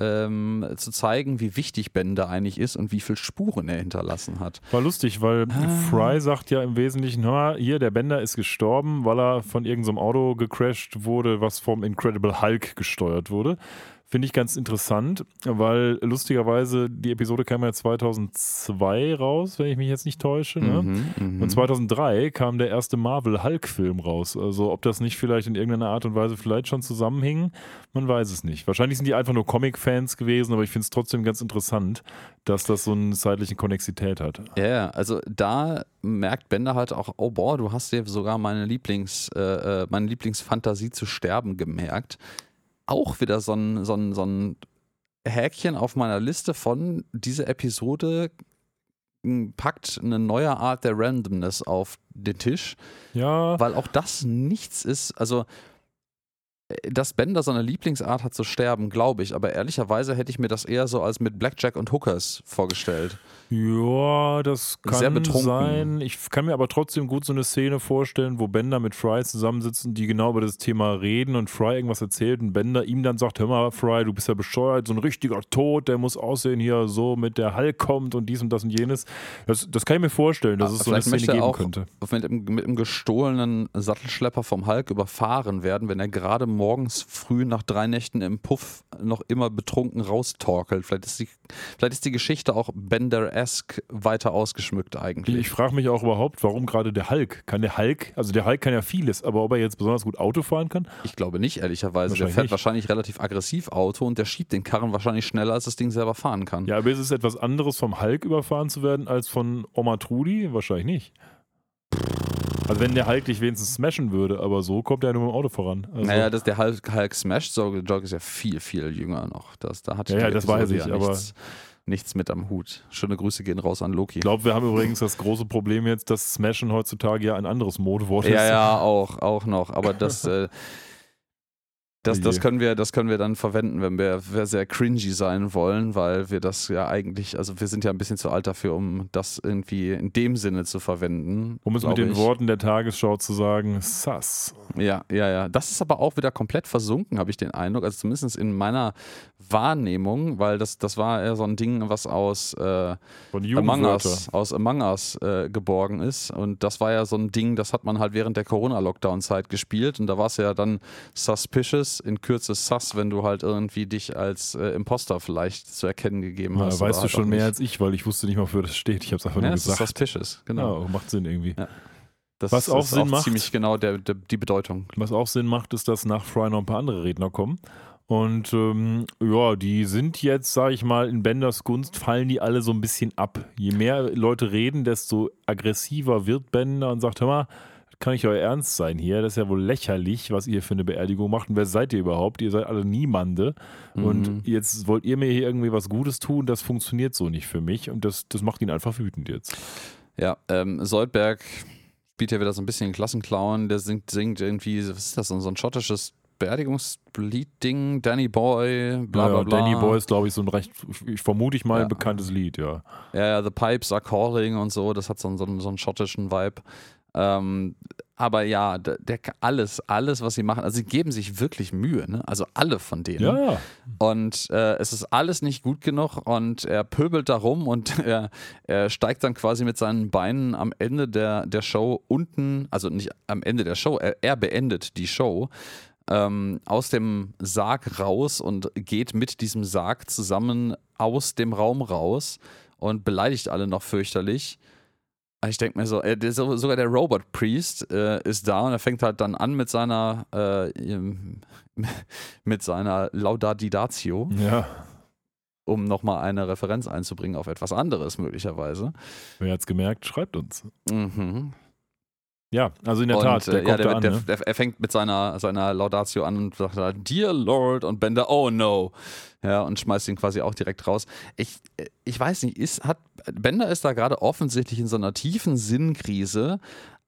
ähm, zu zeigen, wie wichtig Bender eigentlich ist und wie viele Spuren er hinterlassen hat. War lustig, weil ah. Fry sagt ja im Wesentlichen, hör, hier, der Bender ist gestorben, weil er von irgendeinem Auto gecrashed wurde, was vom Incredible Hulk gesteuert wurde. Finde ich ganz interessant, weil lustigerweise die Episode kam ja 2002 raus, wenn ich mich jetzt nicht täusche. Ne? Mhm, mhm. Und 2003 kam der erste Marvel-Hulk-Film raus. Also ob das nicht vielleicht in irgendeiner Art und Weise vielleicht schon zusammenhing, man weiß es nicht. Wahrscheinlich sind die einfach nur Comic-Fans gewesen, aber ich finde es trotzdem ganz interessant, dass das so eine zeitliche Konnexität hat. Ja, also da merkt Bender halt auch, oh boah, du hast dir sogar meine Lieblings, äh, äh meine Lieblingsfantasie zu sterben gemerkt auch wieder so ein, so ein, so ein Häkchen auf meiner Liste von dieser Episode packt eine neue Art der Randomness auf den Tisch. Ja. Weil auch das nichts ist. Also, dass Bender seine Lieblingsart hat zu sterben, glaube ich. Aber ehrlicherweise hätte ich mir das eher so als mit Blackjack und Hookers vorgestellt. Ja, das Sehr kann betrunken. sein. Ich kann mir aber trotzdem gut so eine Szene vorstellen, wo Bender mit Fry zusammensitzen, die genau über das Thema reden und Fry irgendwas erzählt und Bender ihm dann sagt, hör mal, Fry, du bist ja bescheuert, so ein richtiger Tod, der muss aussehen hier so mit der Hulk kommt und dies und das und jenes. Das, das kann ich mir vorstellen, dass es so eine Vielleicht Szene geben auch könnte. mit einem, mit einem gestohlenen Sattelschlepper vom Hulk überfahren werden, wenn er gerade morgens früh nach drei Nächten im Puff noch immer betrunken raustorkelt. Vielleicht ist die, vielleicht ist die Geschichte auch Bender-esque weiter ausgeschmückt eigentlich. Ich frage mich auch überhaupt, warum gerade der Hulk? Kann der Hulk, also der Hulk kann ja vieles, aber ob er jetzt besonders gut Auto fahren kann? Ich glaube nicht, ehrlicherweise. Der fährt nicht. wahrscheinlich relativ aggressiv Auto und der schiebt den Karren wahrscheinlich schneller, als das Ding selber fahren kann. Ja, aber ist es etwas anderes, vom Hulk überfahren zu werden, als von Oma Trudi? Wahrscheinlich nicht. Also wenn der Hulk dich wenigstens smashen würde, aber so kommt er nur mit dem Auto voran. Also, Naja, das, der Hulk, Hulk Smash Jog ist ja viel, viel jünger noch. Das, da hat Ja, ja, das weiß ich, ja nichts, nichts mit am Hut. Schöne Grüße gehen raus an Loki. ich glaube, wir haben übrigens das große Problem jetzt, dass Smashen heutzutage ja ein anderes Modewort ist. Ja, ja, auch, auch noch. Aber das, äh, (laughs) das, das, können wir, das können wir dann verwenden, wenn wir, wir sehr cringy sein wollen, weil wir das ja eigentlich, also wir sind ja ein bisschen zu alt dafür, um das irgendwie in dem Sinne zu verwenden. Um es mit den ich. Worten der Tagesschau zu sagen, sass. Ja, ja, ja. Das ist aber auch wieder komplett versunken, habe ich den Eindruck. Also zumindest in meiner Wahrnehmung, weil das, das war eher so ein Ding, was aus äh, Among. Us, aus Among Us äh, geborgen ist. Und das war ja so ein Ding, das hat man halt während der Corona-Lockdown-Zeit gespielt. Und da war es ja dann suspicious, in Kürze sus, wenn du halt irgendwie dich als äh, Imposter vielleicht zu erkennen gegeben Ja, hast. weißt oder du halt schon auch mehr als ich, weil ich wusste nicht mal, wofür das steht. Ich habe es einfach Ja, nur gesagt. suspicious, genau. Ja, macht Sinn irgendwie. Das Was auch ist Sinn macht- ziemlich genau der, der, die Bedeutung. Was auch Sinn macht, ist, dass nach Fry noch ein paar andere Redner kommen. Und ähm, ja, die sind jetzt, sage ich mal, in Benders Gunst fallen die alle so ein bisschen ab. Je mehr Leute reden, desto aggressiver wird Bender und sagt, hör mal, kann ich euer Ernst sein hier? Das ist ja wohl lächerlich, was ihr für eine Beerdigung macht. Und wer seid ihr überhaupt? Ihr seid alle Niemande. Mhm. Und jetzt wollt ihr mir hier irgendwie was Gutes tun. Das funktioniert so nicht für mich. Und das, das macht ihn einfach wütend jetzt. Ja, ähm, Soldberg spielt ja wieder so ein bisschen Klassenclown, der singt, singt irgendwie, was ist das, so ein schottisches Beerdigungslied-Ding, Danny Boy, bla bla Ja, bla. Danny Boy ist, glaube ich, so ein recht, ich vermute ich mal, Ja. ein bekanntes Lied, ja. Ja, The Pipes are calling und so, das hat so, einen- so, einen- so einen schottischen Vibe. Ähm, aber ja, der, der, alles, alles, was sie machen, also sie geben sich wirklich Mühe, ne? Also alle von denen. Ja, ja. Und äh, es ist alles nicht gut genug und er pöbelt da rum und (laughs) er, er steigt dann quasi mit seinen Beinen am Ende der, der Show unten, also nicht am Ende der Show, er, er beendet die Show ähm, aus dem Sarg raus und geht mit diesem Sarg zusammen aus dem Raum raus und beleidigt alle noch fürchterlich. Ich denke mir so, äh, der, so- sogar der Robot Priest äh, ist da und er fängt halt dann an mit seiner äh, (laughs) mit seiner Laudadidatio, Ja. um nochmal eine Referenz einzubringen auf etwas anderes möglicherweise. Wer hat's gemerkt, schreibt uns. Mhm. Ja, also in der und, Tat, der äh, ja, der, da an. der, ne? der, er fängt mit seiner, seiner Laudatio an und sagt halt, Dear Lord und Bender, oh no. Ja, und schmeißt ihn quasi auch direkt raus. Ich, ich weiß nicht, ist, hat, Bender ist da gerade offensichtlich in so einer tiefen Sinnkrise,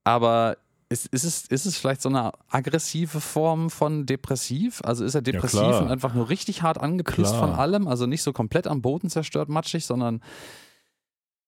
aber ist, ist, es, ist es vielleicht so eine aggressive Form von depressiv? Also ist er depressiv klar. und einfach nur richtig hart angepisst Klar. von allem? Also nicht so komplett am Boden zerstört, matschig, sondern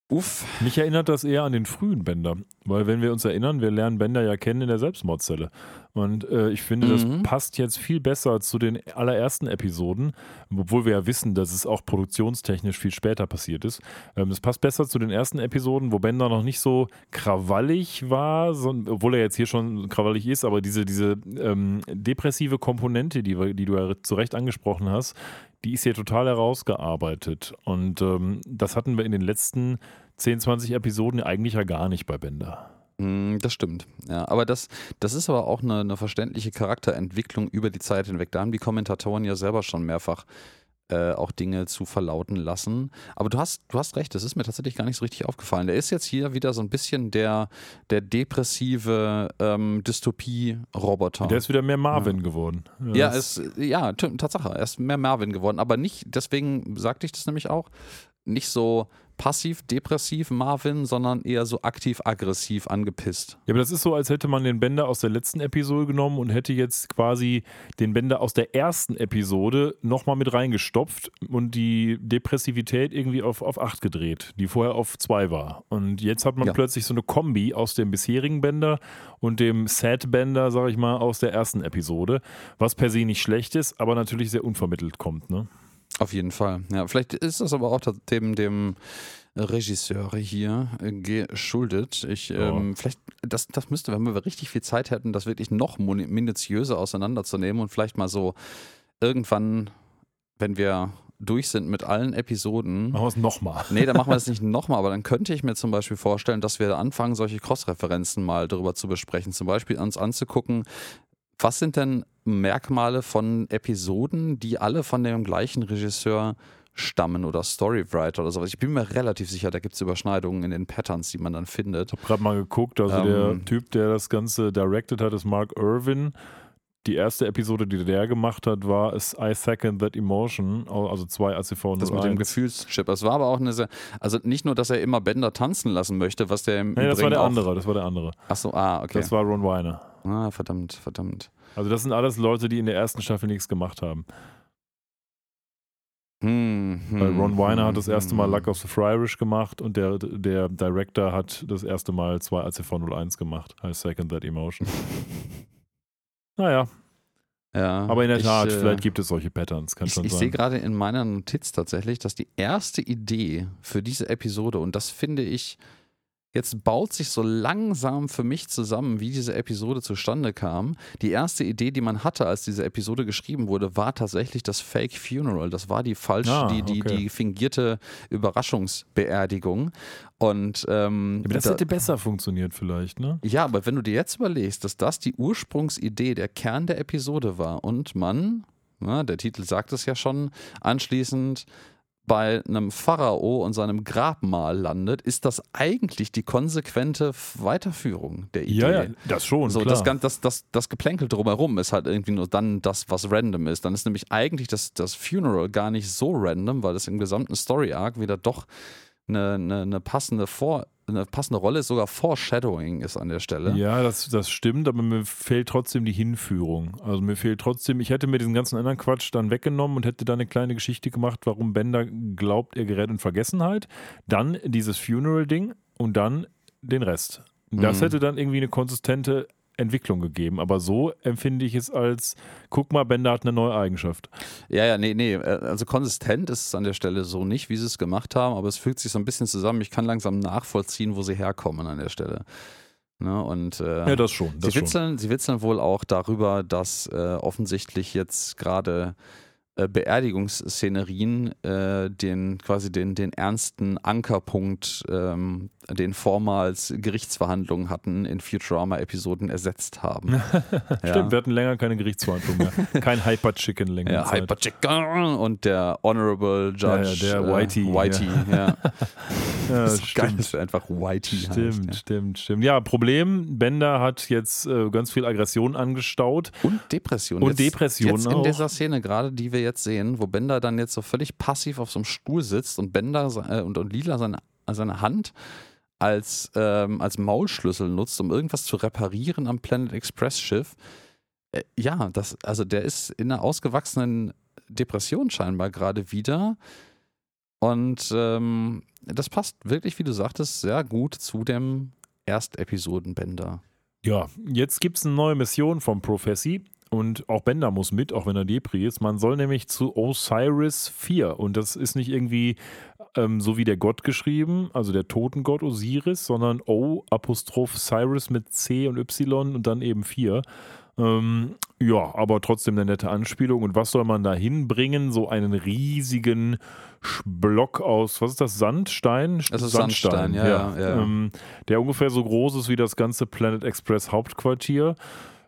uff. Mich erinnert das eher an den frühen Bender, weil wenn wir uns erinnern, wir lernen Bender ja kennen in der Selbstmordzelle. Und äh, ich finde, das Mhm. passt jetzt viel besser zu den allerersten Episoden, obwohl wir ja wissen, dass es auch produktionstechnisch viel später passiert ist. Ähm, das passt besser zu den ersten Episoden, wo Bender noch nicht so krawallig war, sondern, obwohl er jetzt hier schon krawallig ist, aber diese, diese ähm, depressive Komponente, die, die du ja zu Recht angesprochen hast, die ist hier total herausgearbeitet. Und ähm, das hatten wir in den letzten 10, 20 Episoden eigentlich ja gar nicht bei Bender. Mm, Das stimmt. Ja, aber das, das ist aber auch eine, eine verständliche Charakterentwicklung über die Zeit hinweg. Da haben die Kommentatoren ja selber schon mehrfach äh, auch Dinge zu verlauten lassen. Aber du hast, du hast recht, das ist mir tatsächlich gar nicht so richtig aufgefallen. Der ist jetzt hier wieder so ein bisschen der, der depressive ähm, Dystopie-Roboter. Der ist wieder mehr Marvin geworden. Ja, das- es, ja, Tatsache. Er ist mehr Marvin geworden, aber nicht, deswegen sagte ich das nämlich auch, nicht so passiv-depressiv Marvin, sondern eher so aktiv-aggressiv angepisst. Ja, aber das ist so, als hätte man den Bänder aus der letzten Episode genommen und hätte jetzt quasi den Bänder aus der ersten Episode nochmal mit reingestopft und die Depressivität irgendwie auf, auf 8 gedreht, die vorher auf 2 war. Und jetzt hat man Ja. plötzlich so eine Kombi aus dem bisherigen Bänder und dem Sad-Bänder, sag ich mal, aus der ersten Episode, was per se nicht schlecht ist, aber natürlich sehr unvermittelt kommt. Ne? Auf jeden Fall. Ja, vielleicht ist das aber auch dem, dem Regisseur hier geschuldet. Ich, Ja. ähm, vielleicht, das, das müsste, wenn wir richtig viel Zeit hätten, das wirklich noch minutiöser auseinanderzunehmen und vielleicht mal so irgendwann, wenn wir durch sind mit allen Episoden. Machen wir es nochmal. Nee, dann machen wir es (laughs) nicht nochmal, aber dann könnte ich mir zum Beispiel vorstellen, dass wir anfangen, solche Cross-Referenzen mal darüber zu besprechen. Zum Beispiel uns anzugucken, was sind denn Merkmale von Episoden, die alle von dem gleichen Regisseur stammen oder Storywriter oder sowas. Ich bin mir relativ sicher, da gibt es Überschneidungen in den Patterns, die man dann findet. Ich habe gerade mal geguckt, also Ähm. der Typ, der das Ganze directed hat, ist Mark Irwin. Die erste Episode, die der gemacht hat, war es I Second That Emotion, also zwei ACV Das mit dem 01. Gefühlschip. Es war aber auch eine sehr, also nicht nur, dass er immer Bender tanzen lassen möchte, was der im Nee, das war der andere, das war der andere. Achso, ah, okay. Das war Ron Weiner. Ah, verdammt, verdammt. Also das sind alles Leute, die in der ersten Staffel nichts gemacht haben. Hm, hm, Weil Ron Weiner hm, hat das erste Mal hm. Luck of the Friarish gemacht und der, der Director hat das erste Mal zwei ACV 01 gemacht. I Second That Emotion. (laughs) naja, Ja, aber in der ich, Tat, äh, vielleicht gibt es solche Patterns, kann Ich, schon ich sein. sehe gerade in meiner Notiz tatsächlich, dass die erste Idee für diese Episode, und das finde ich, jetzt baut sich so langsam für mich zusammen, wie diese Episode zustande kam. Die erste Idee, die man hatte, als diese Episode geschrieben wurde, war tatsächlich das Fake Funeral. Das war die falsch, Ah, die, die, okay. die fingierte Überraschungsbeerdigung. Und ähm, aber das da- hätte besser funktioniert vielleicht, ne? ja, aber wenn du dir jetzt überlegst, dass das die Ursprungsidee, der Kern der Episode war und man, na, der Titel sagt es ja schon, anschließend bei einem Pharao und seinem Grabmal landet, ist das eigentlich die konsequente Weiterführung der Idee. Ja, ja, das schon, So, klar. das, das, das, das Geplänkel drumherum ist halt irgendwie nur dann das, was random ist. Dann ist nämlich eigentlich das, das Funeral gar nicht so random, weil es im gesamten Story-Arc wieder doch eine, eine, eine, passende Vor eine passende Rolle ist, sogar Foreshadowing ist an der Stelle. Ja, das, das stimmt, aber mir fehlt trotzdem die Hinführung. Also mir fehlt trotzdem, ich hätte mir diesen ganzen anderen Quatsch dann weggenommen und hätte da eine kleine Geschichte gemacht, warum Bender glaubt, er gerät in Vergessenheit. Dann dieses Funeral-Ding und dann den Rest. Das Mhm. hätte dann irgendwie eine konsistente Entwicklung gegeben. Aber so empfinde ich es als, guck mal, Bender hat eine neue Eigenschaft. Ja, ja, nee, nee. äh, Also konsistent ist es an der Stelle so nicht, wie sie es gemacht haben, aber es fügt sich so ein bisschen zusammen. Ich kann langsam nachvollziehen, wo sie herkommen an der Stelle. Ne, und, äh, Ja, das schon. Das sie, schon. witzeln, sie witzeln wohl auch darüber, dass äh, offensichtlich jetzt gerade Beerdigungsszenerien äh, den quasi den, den ernsten Ankerpunkt, ähm, den vormals Gerichtsverhandlungen hatten, in Futurama-Episoden ersetzt haben. (laughs) Stimmt, wir hatten länger keine Gerichtsverhandlung mehr. (laughs) Kein Hyper-Chicken länger. Ja, Hyper Chicken und der Honorable Judge Ja, ja, der äh, Whitey, Whitey, ja. (laughs) Ja, das ist geil, dass er einfach Whitey Stimmt, heißt. stimmt, stimmt. Ja, Problem, Bender hat jetzt äh, ganz viel Aggression angestaut. Ja. Und Depression. Und jetzt, Depression Jetzt in auch. dieser Szene gerade, die wir jetzt sehen, wo Bender dann jetzt so völlig passiv auf so einem Stuhl sitzt und Bender äh, und, und Lila seine, seine Hand als, ähm, als Maulschlüssel nutzt, um irgendwas zu reparieren am Planet Express Schiff. Äh, ja, das, also der ist in einer ausgewachsenen Depression scheinbar gerade wieder. Und ähm, das passt wirklich, wie du sagtest, sehr gut zu dem Erstepisoden-Bender. Ja, jetzt gibt es eine neue Mission vom Prophecy und auch Bender muss mit, auch wenn er Depri ist. Man soll nämlich zu Osiris 4 und das ist nicht irgendwie ähm, so wie der Gott geschrieben, also der Totengott Osiris, sondern O Apostroph Cyrus mit C und Y und dann eben 4. Ähm, ja, aber trotzdem eine nette Anspielung. Und was soll man da hinbringen? So einen riesigen Block aus, was ist das? Sandstein? Das ist Sandstein, ja, ja, ja. Ähm, der ungefähr so groß ist wie das ganze Planet Express Hauptquartier.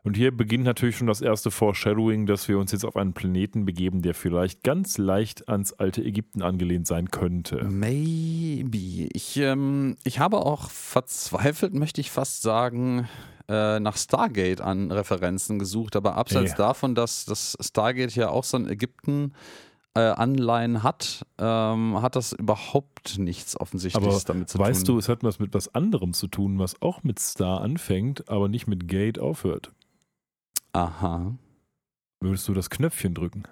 Und hier beginnt natürlich schon das erste Foreshadowing, dass wir uns jetzt auf einen Planeten begeben, der vielleicht ganz leicht ans alte Ägypten angelehnt sein könnte. Maybe. Ich, ähm, ich habe auch verzweifelt, möchte ich fast sagen, äh, nach Stargate an Referenzen gesucht, aber abseits Nee. davon, dass das Stargate ja auch so ein Ägypten Anleihen hat, ähm, hat das überhaupt nichts Offensichtliches Aber damit zu weißt tun. du, es hat was mit was anderem zu tun, was auch mit Star anfängt, aber nicht mit Gate aufhört. Aha. Würdest du das Knöpfchen drücken?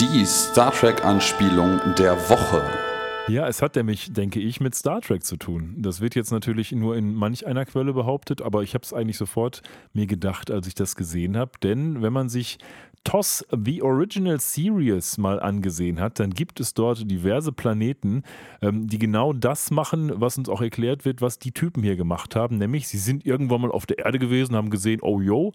Die Star Trek-Anspielung der Woche. Ja, es hat nämlich, denke ich, mit Star Trek zu tun. Das wird jetzt natürlich nur in manch einer Quelle behauptet, aber ich habe es eigentlich sofort mir gedacht, als ich das gesehen habe. Denn wenn man sich TOS The Original Series mal angesehen hat, dann gibt es dort diverse Planeten, ähm, die genau das machen, was uns auch erklärt wird, was die Typen hier gemacht haben. Nämlich, sie sind irgendwann mal auf der Erde gewesen, haben gesehen, oh yo,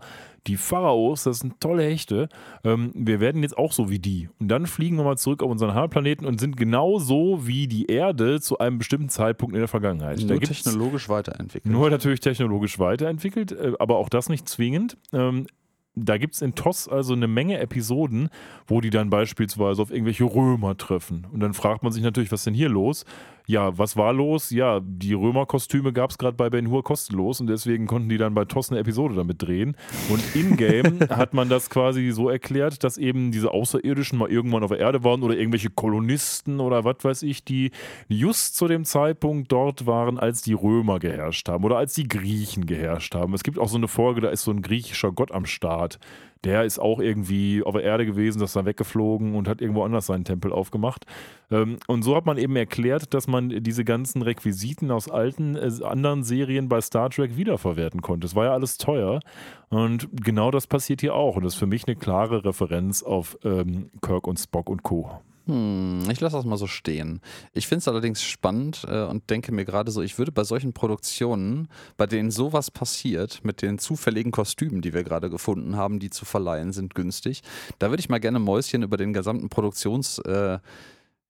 die Pharaos, das sind tolle Hechte. Ähm, wir werden jetzt auch so wie die. Und dann fliegen wir mal zurück auf unseren Heimatplaneten und sind genau so wie die Erde zu einem bestimmten Zeitpunkt in der Vergangenheit. Da Nur gibt's- technologisch weiterentwickelt. nur natürlich technologisch weiterentwickelt, äh, aber auch das nicht zwingend. Ähm, da gibt es in TOS also eine Menge Episoden, wo die dann beispielsweise auf irgendwelche Römer treffen. Und dann fragt man sich natürlich, was ist denn hier los? Ja, was war los? Ja, die Römerkostüme gab es gerade bei Ben Hur kostenlos und deswegen konnten die dann bei TOS eine Episode damit drehen. Und in-game (laughs) hat man das quasi so erklärt, dass eben diese Außerirdischen mal irgendwann auf der Erde waren oder irgendwelche Kolonisten oder was weiß ich, die just zu dem Zeitpunkt dort waren, als die Römer geherrscht haben oder als die Griechen geherrscht haben. Es gibt auch so eine Folge, da ist so ein griechischer Gott am Start. Der ist auch irgendwie auf der Erde gewesen, das ist dann weggeflogen und hat irgendwo anders seinen Tempel aufgemacht. Ähm, und so hat man eben erklärt, dass man diese ganzen Requisiten aus alten, äh, anderen Serien bei Star Trek wiederverwerten konnte. Es war ja alles teuer. Und genau das passiert hier auch. Und das ist für mich eine klare Referenz auf ähm, Kirk und Spock und Co. Hm, ich lasse das mal so stehen. Ich finde es allerdings spannend äh, und denke mir gerade so, ich würde bei solchen Produktionen, bei denen sowas passiert, mit den zufälligen Kostümen, die wir gerade gefunden haben, die zu verleihen sind günstig, da würde ich mal gerne Mäuschen über den gesamten Produktions... Äh,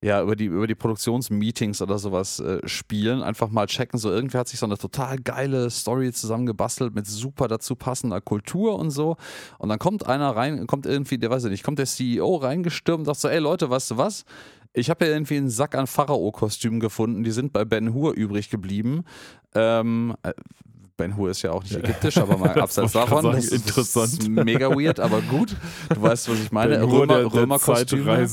ja, über die, über die Produktionsmeetings oder sowas äh, spielen. Einfach mal checken. So, irgendwer hat sich so eine total geile Story zusammengebastelt mit super dazu passender Kultur und so. Und dann kommt einer rein, kommt irgendwie, der weiß ich nicht, kommt der CEO reingestürmt und sagt so, ey Leute, weißt du was? Ich habe ja irgendwie einen Sack an Pharao-Kostümen gefunden, die sind bei Ben Hur übrig geblieben. Ähm, äh, Ben Hur ist ja auch nicht ägyptisch, aber mal (laughs) Das abseits davon. Das sagen, ist, interessant. Das ist mega weird, aber gut. Du weißt, was ich meine. Ben Hur, Römer, der- der Römerkostüme.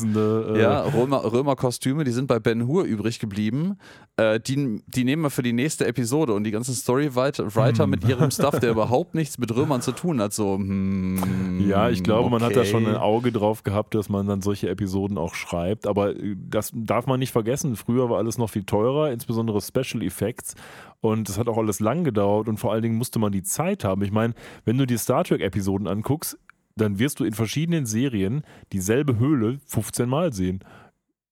Äh, Ja, Römer, Römerkostüme, die sind bei Ben Hur übrig geblieben. Äh, die, die nehmen wir für die nächste Episode und die ganzen Storywriter Writer mit ihrem Stuff, der überhaupt nichts mit Römern zu tun hat. So, hm, Ja, ich glaube, man hat da okay. schon ein Auge drauf gehabt, dass man dann solche Episoden auch schreibt. Aber äh, das darf man nicht vergessen. Früher war alles noch viel teurer, insbesondere Special Effects. Und es hat auch alles lang gedauert und vor allen Dingen musste man die Zeit haben. Ich meine, wenn du die Star Trek-Episoden anguckst, dann wirst du in verschiedenen Serien dieselbe Höhle 15 Mal sehen.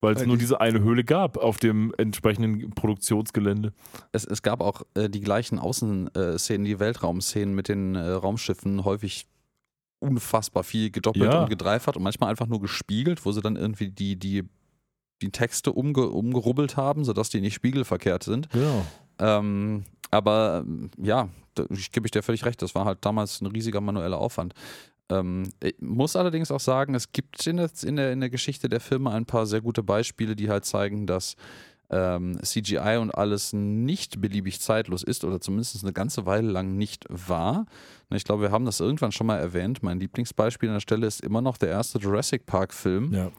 Weil es Weil nur die- diese eine Höhle gab auf dem entsprechenden Produktionsgelände. Es, es gab auch äh, die gleichen Außenszenen, die Weltraumszenen mit den äh, Raumschiffen, häufig unfassbar viel gedoppelt Ja. und gedreifert und manchmal einfach nur gespiegelt, wo sie dann irgendwie die, die, die Texte umge umgerubbelt haben, sodass die nicht spiegelverkehrt sind. Genau. Ähm, aber ähm, ja, da, ich gebe ich dir völlig recht, das war halt damals ein riesiger manueller Aufwand. Ähm, ich muss allerdings auch sagen, es gibt in der, in, der, in der Geschichte der Filme ein paar sehr gute Beispiele, die halt zeigen, dass ähm, CGI und alles nicht beliebig zeitlos ist oder zumindest eine ganze Weile lang nicht war. Ich glaube, wir haben das irgendwann schon mal erwähnt. Mein Lieblingsbeispiel an der Stelle ist immer noch der erste Jurassic Park-Film Ja.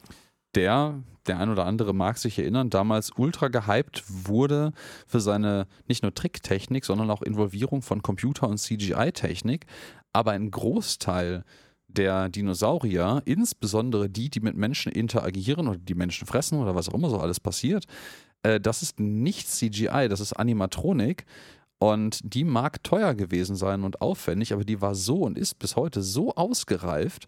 Der, der ein oder andere mag sich erinnern, damals ultra gehypt wurde für seine nicht nur Tricktechnik, sondern auch Involvierung von Computer- und CGI-Technik. Aber ein Großteil der Dinosaurier, insbesondere die, die mit Menschen interagieren oder die Menschen fressen oder was auch immer so alles passiert, äh, das ist nicht CGI, das ist Animatronik. Und die mag teuer gewesen sein und aufwendig, aber die war so und ist bis heute so ausgereift,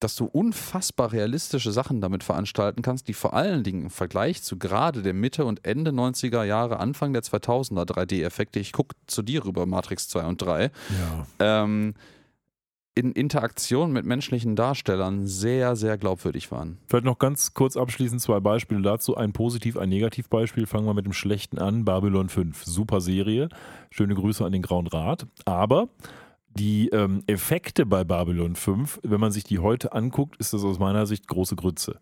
dass du unfassbar realistische Sachen damit veranstalten kannst, die vor allen Dingen im Vergleich zu gerade der Mitte und Ende 90er Jahre, Anfang der 2000er 3D-Effekte, ich gucke zu dir rüber, Matrix 2 und 3, Ja. ähm, in Interaktion mit menschlichen Darstellern sehr, sehr glaubwürdig waren. Vielleicht noch ganz kurz abschließend zwei Beispiele dazu. Ein Positiv-, ein Negativbeispiel. Fangen wir mit dem Schlechten an. Babylon 5. Super Serie. Schöne Grüße an den Grauen Rat. Aber die ähm, Effekte bei Babylon 5, wenn man sich die heute anguckt, ist das aus meiner Sicht große Grütze.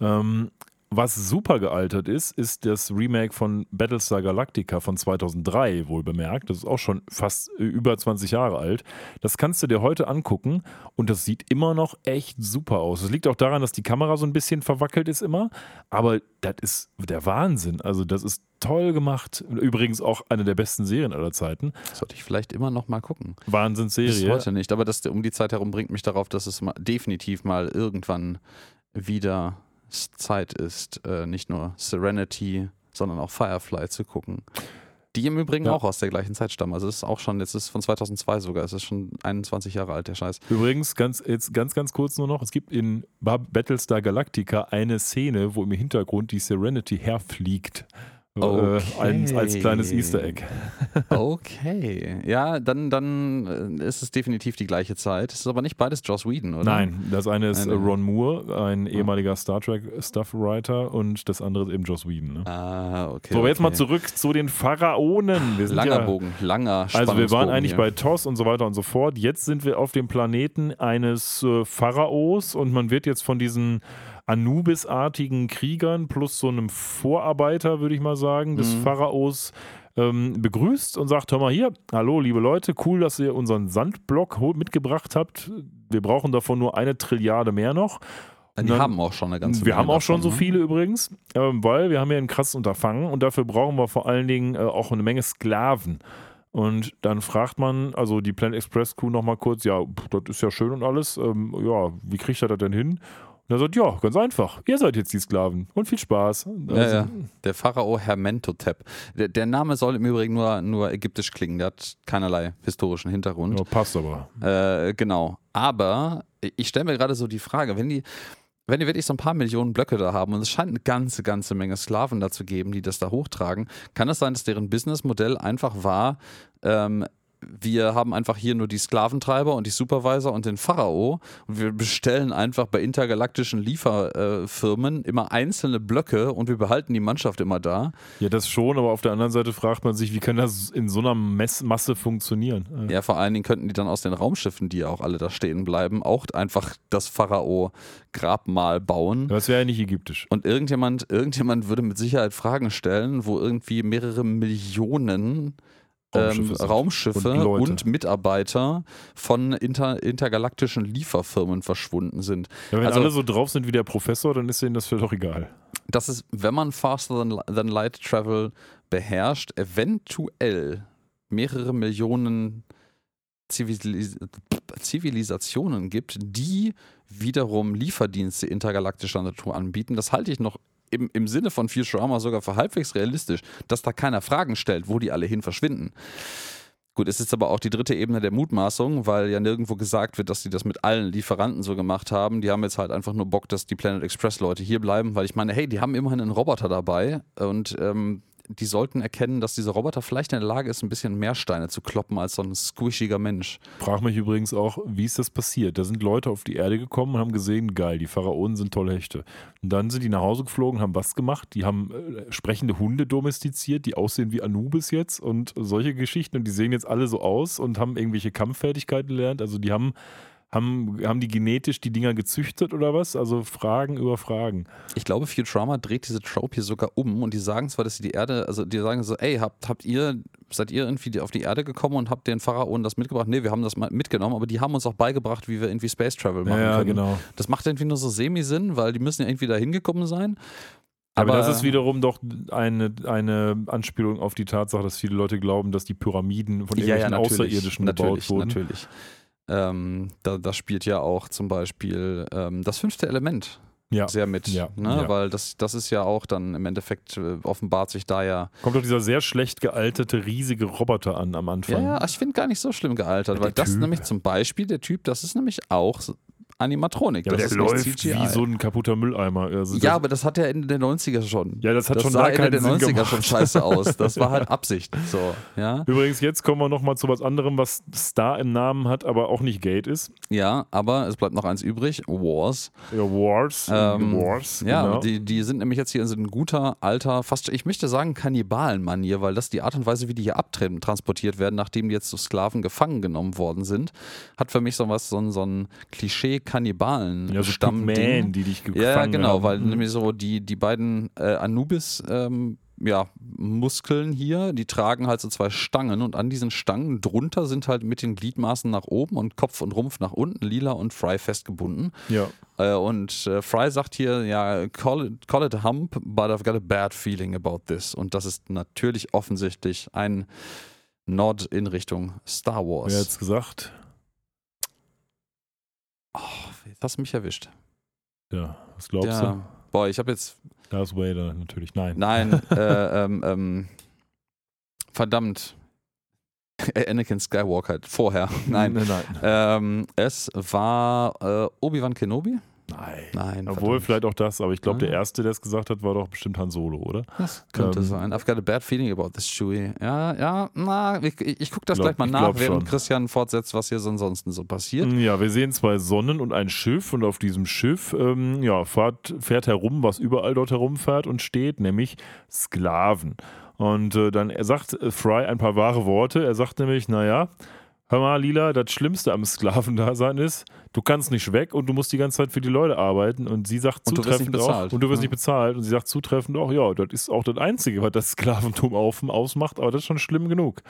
Ähm, was super gealtert ist, ist das Remake von Battlestar Galactica von 2003, wohl bemerkt. Das ist auch schon fast äh, über 20 Jahre alt. Das kannst du dir heute angucken und das sieht immer noch echt super aus. Es liegt auch daran, dass die Kamera so ein bisschen verwackelt ist immer, aber das ist der Wahnsinn. Also das ist toll gemacht. Übrigens auch eine der besten Serien aller Zeiten. Sollte ich vielleicht immer noch mal gucken. Wahnsinnsserie. Bis heute nicht, aber das um die Zeit herum bringt mich darauf, dass es mal, definitiv mal irgendwann wieder Zeit ist, äh, nicht nur Serenity, sondern auch Firefly zu gucken. Die im Übrigen Ja. auch aus der gleichen Zeit stammen. Also es ist auch schon, jetzt ist von 2002 sogar, es ist schon 21 Jahre alt, der Scheiß. Übrigens, ganz, jetzt ganz, ganz kurz nur noch, es gibt in Battlestar Galactica eine Szene, wo im Hintergrund die Serenity herfliegt. Äh, als, als Okay. kleines Easter Egg. Okay. Ja, dann, dann äh, ist es definitiv die gleiche Zeit. Es ist aber nicht beides Joss Whedon, oder? Nein, das eine ist Nein. Ron Moore, ein ehemaliger Star Trek Stuff-Writer und das andere ist eben Joss Whedon. Ne? Ah, okay. so, aber jetzt mal okay. zurück zu den Pharaonen. Langer ja, Bogen, langer Also wir waren eigentlich hier. bei TOS und so weiter und so fort. Jetzt sind wir auf dem Planeten eines äh, Pharaos und man wird jetzt von diesen Anubis-artigen Kriegern plus so einem Vorarbeiter, würde ich mal sagen, des Mhm. Pharaos ähm, begrüßt und sagt, hör mal hier, hallo liebe Leute, cool, dass ihr unseren Sandblock mitgebracht habt. Wir brauchen davon nur eine Trilliarde mehr noch. Die dann- haben auch schon eine ganze wir Menge haben auch schon so davon, ne? viele übrigens, ähm, weil wir haben ja ein krasses Unterfangen und dafür brauchen wir vor allen Dingen äh, auch eine Menge Sklaven. Und dann fragt man, also die Planet Express Crew nochmal kurz, ja, pff, das ist ja schön und alles, ähm, ja, wie kriegt er das denn hin? Und er sagt, ja, ganz einfach, ihr seid jetzt die Sklaven und viel Spaß. Ja, Also, ja. Der Pharao Hermentotep. Der, der Name soll im Übrigen nur, nur ägyptisch klingen. Der hat keinerlei historischen Hintergrund. ja, passt aber. Äh, genau. Aber ich stelle mir gerade so die Frage, wenn die, wenn die wirklich so ein paar Millionen Blöcke da haben und es scheint eine ganze, ganze Menge Sklaven da zu geben, die das da hochtragen, kann es sein, dass deren Businessmodell einfach war, ähm, wir haben einfach hier nur die Sklaventreiber und die Supervisor und den Pharao und wir bestellen einfach bei intergalaktischen Lieferfirmen immer einzelne Blöcke und wir behalten die Mannschaft immer da. Ja, das schon, aber auf der anderen Seite fragt man sich, wie kann das in so einer Mess Masse funktionieren? Ja, vor allen Dingen könnten die dann aus den Raumschiffen, die ja auch alle da stehen bleiben, auch einfach das Pharao-Grabmal bauen. Das wäre ja nicht ägyptisch. Und irgendjemand, irgendjemand würde mit Sicherheit Fragen stellen, wo irgendwie mehrere Millionen ähm, Raumschiffe Und und. Mitarbeiter von inter, intergalaktischen Lieferfirmen verschwunden sind. Ja, wenn Also- alle so drauf sind wie der Professor, dann ist denen das vielleicht doch egal. Das ist, wenn man Faster than, than Light Travel beherrscht, eventuell mehrere Millionen Zivilis Zivilisationen gibt, die wiederum Lieferdienste intergalaktischer Natur anbieten. Das halte ich noch im, im Sinne von Futurama sogar für halbwegs realistisch, dass da keiner Fragen stellt, wo die alle hin verschwinden. Gut, es ist aber auch die dritte Ebene der Mutmaßung, weil ja nirgendwo gesagt wird, dass die das mit allen Lieferanten so gemacht haben. Die haben jetzt halt einfach nur Bock, dass die Planet Express Leute hier bleiben, weil ich meine, hey, die haben immerhin einen Roboter dabei und ähm, die sollten erkennen, dass dieser Roboter vielleicht in der Lage ist, ein bisschen mehr Steine zu kloppen als so ein squishiger Mensch. Frag mich übrigens auch, wie ist das passiert? Da sind Leute auf die Erde gekommen und haben gesehen, geil, die Pharaonen sind tolle Hechte. Und dann sind die nach Hause geflogen, haben was gemacht? Die haben äh, sprechende Hunde domestiziert, die aussehen wie Anubis jetzt und solche Geschichten. Und die sehen jetzt alle so aus und haben irgendwelche Kampffertigkeiten gelernt. Also die haben, haben, haben die genetisch die Dinger gezüchtet oder was? Also Fragen über Fragen. Ich glaube, Futurama dreht diese Trope hier sogar um und die sagen zwar, dass sie die Erde, also die sagen so, ey, habt, habt ihr, seid ihr irgendwie auf die Erde gekommen und habt den Pharaonen das mitgebracht? Nee, wir haben das mal mitgenommen, aber die haben uns auch beigebracht, wie wir irgendwie Space Travel machen ja, können. genau. Das macht irgendwie nur so semi-Sinn, weil die müssen ja irgendwie da hingekommen sein. Aber, das ist wiederum doch eine, eine Anspielung auf die Tatsache, dass viele Leute glauben, dass die Pyramiden von irgendwelchen Außerirdischen natürlich, gebaut wurden. Natürlich. Ähm, da, da spielt ja auch zum Beispiel ähm, das fünfte Element Ja. sehr mit, ja, ne? ja. weil das, das ist ja auch dann im Endeffekt äh, offenbart sich da ja. Kommt doch dieser sehr schlecht gealterte riesige Roboter an am Anfang. Ja, ich finde gar nicht so schlimm gealtert, weil das nämlich zum Beispiel der Typ, das ist nämlich auch Animatronik. Ja, das der ist läuft CGI. wie so ein kaputter Mülleimer. Also ja, das, aber das hat er Ende der 90er schon. Ja, das hat schon sah da Ende der Sinn 90er gemacht. schon scheiße aus. Das war halt (laughs) Absicht. So, ja. Übrigens, jetzt kommen wir nochmal zu was anderem, was Star im Namen hat, aber auch nicht Gate ist. ja, aber es bleibt noch eins übrig: Wars. Ja, Wars. Ähm, Wars, Ja, genau. die, die sind nämlich jetzt hier in so ein guter, alter, fast, ich möchte sagen, Kannibalen-Manier, weil das die Art und Weise, wie die hier abtransportiert werden, nachdem die jetzt zu Sklaven gefangen genommen worden sind, hat für mich so was, so ein, so ein Klischee Kannibalen Ja, so Stamm Pygmäen, die dich gefangen Ja, genau, haben. weil Mhm. nämlich so die, die beiden äh, Anubis ähm, ja, Muskeln hier, die tragen halt so zwei Stangen und an diesen Stangen drunter sind halt mit den Gliedmaßen nach oben und Kopf und Rumpf nach unten lila und Fry festgebunden. Ja. Äh, und äh, Fry sagt hier, ja, call it, call it a hump, but I've got a bad feeling about this. Und das ist natürlich offensichtlich ein Nod in Richtung Star Wars. Wer hat's gesagt? Oh, jetzt hast du mich erwischt. Ja, was glaubst Ja. Boah, ich habe jetzt du? Darth Vader natürlich. Nein. Nein, (laughs) äh, ähm, ähm, verdammt. (laughs) Anakin Skywalker, vorher. (laughs) Nein. nein. nein. Ähm, es war äh, Obi-Wan Kenobi? Nein. Nein. Obwohl, verdammt. vielleicht auch das, aber ich glaube, der. Erste, der es gesagt hat, war doch bestimmt Han Solo, oder? Das könnte ähm, sein. I've got a bad feeling about this, Chewie. Ja, ja, na, ich, ich, gucke das Glaub- gleich mal nach, während schon. Christian fortsetzt, was hier so ansonsten so passiert. Ja, wir sehen zwei Sonnen und ein Schiff und auf diesem Schiff ähm, ja, fährt, fährt herum, was überall dort herumfährt und steht, nämlich Sklaven. Und äh, dann sagt äh, Fry ein paar wahre Worte. Er sagt nämlich, naja, hör mal, Lila, das Schlimmste am Sklavendasein ist, du kannst nicht weg und du musst die ganze Zeit für die Leute arbeiten. Und sie sagt Und zutreffend auch, und du wirst Ja. nicht bezahlt. Und sie sagt zutreffend auch, ja, das ist auch das Einzige, was das Sklaventum auf, ausmacht, aber das ist schon schlimm genug.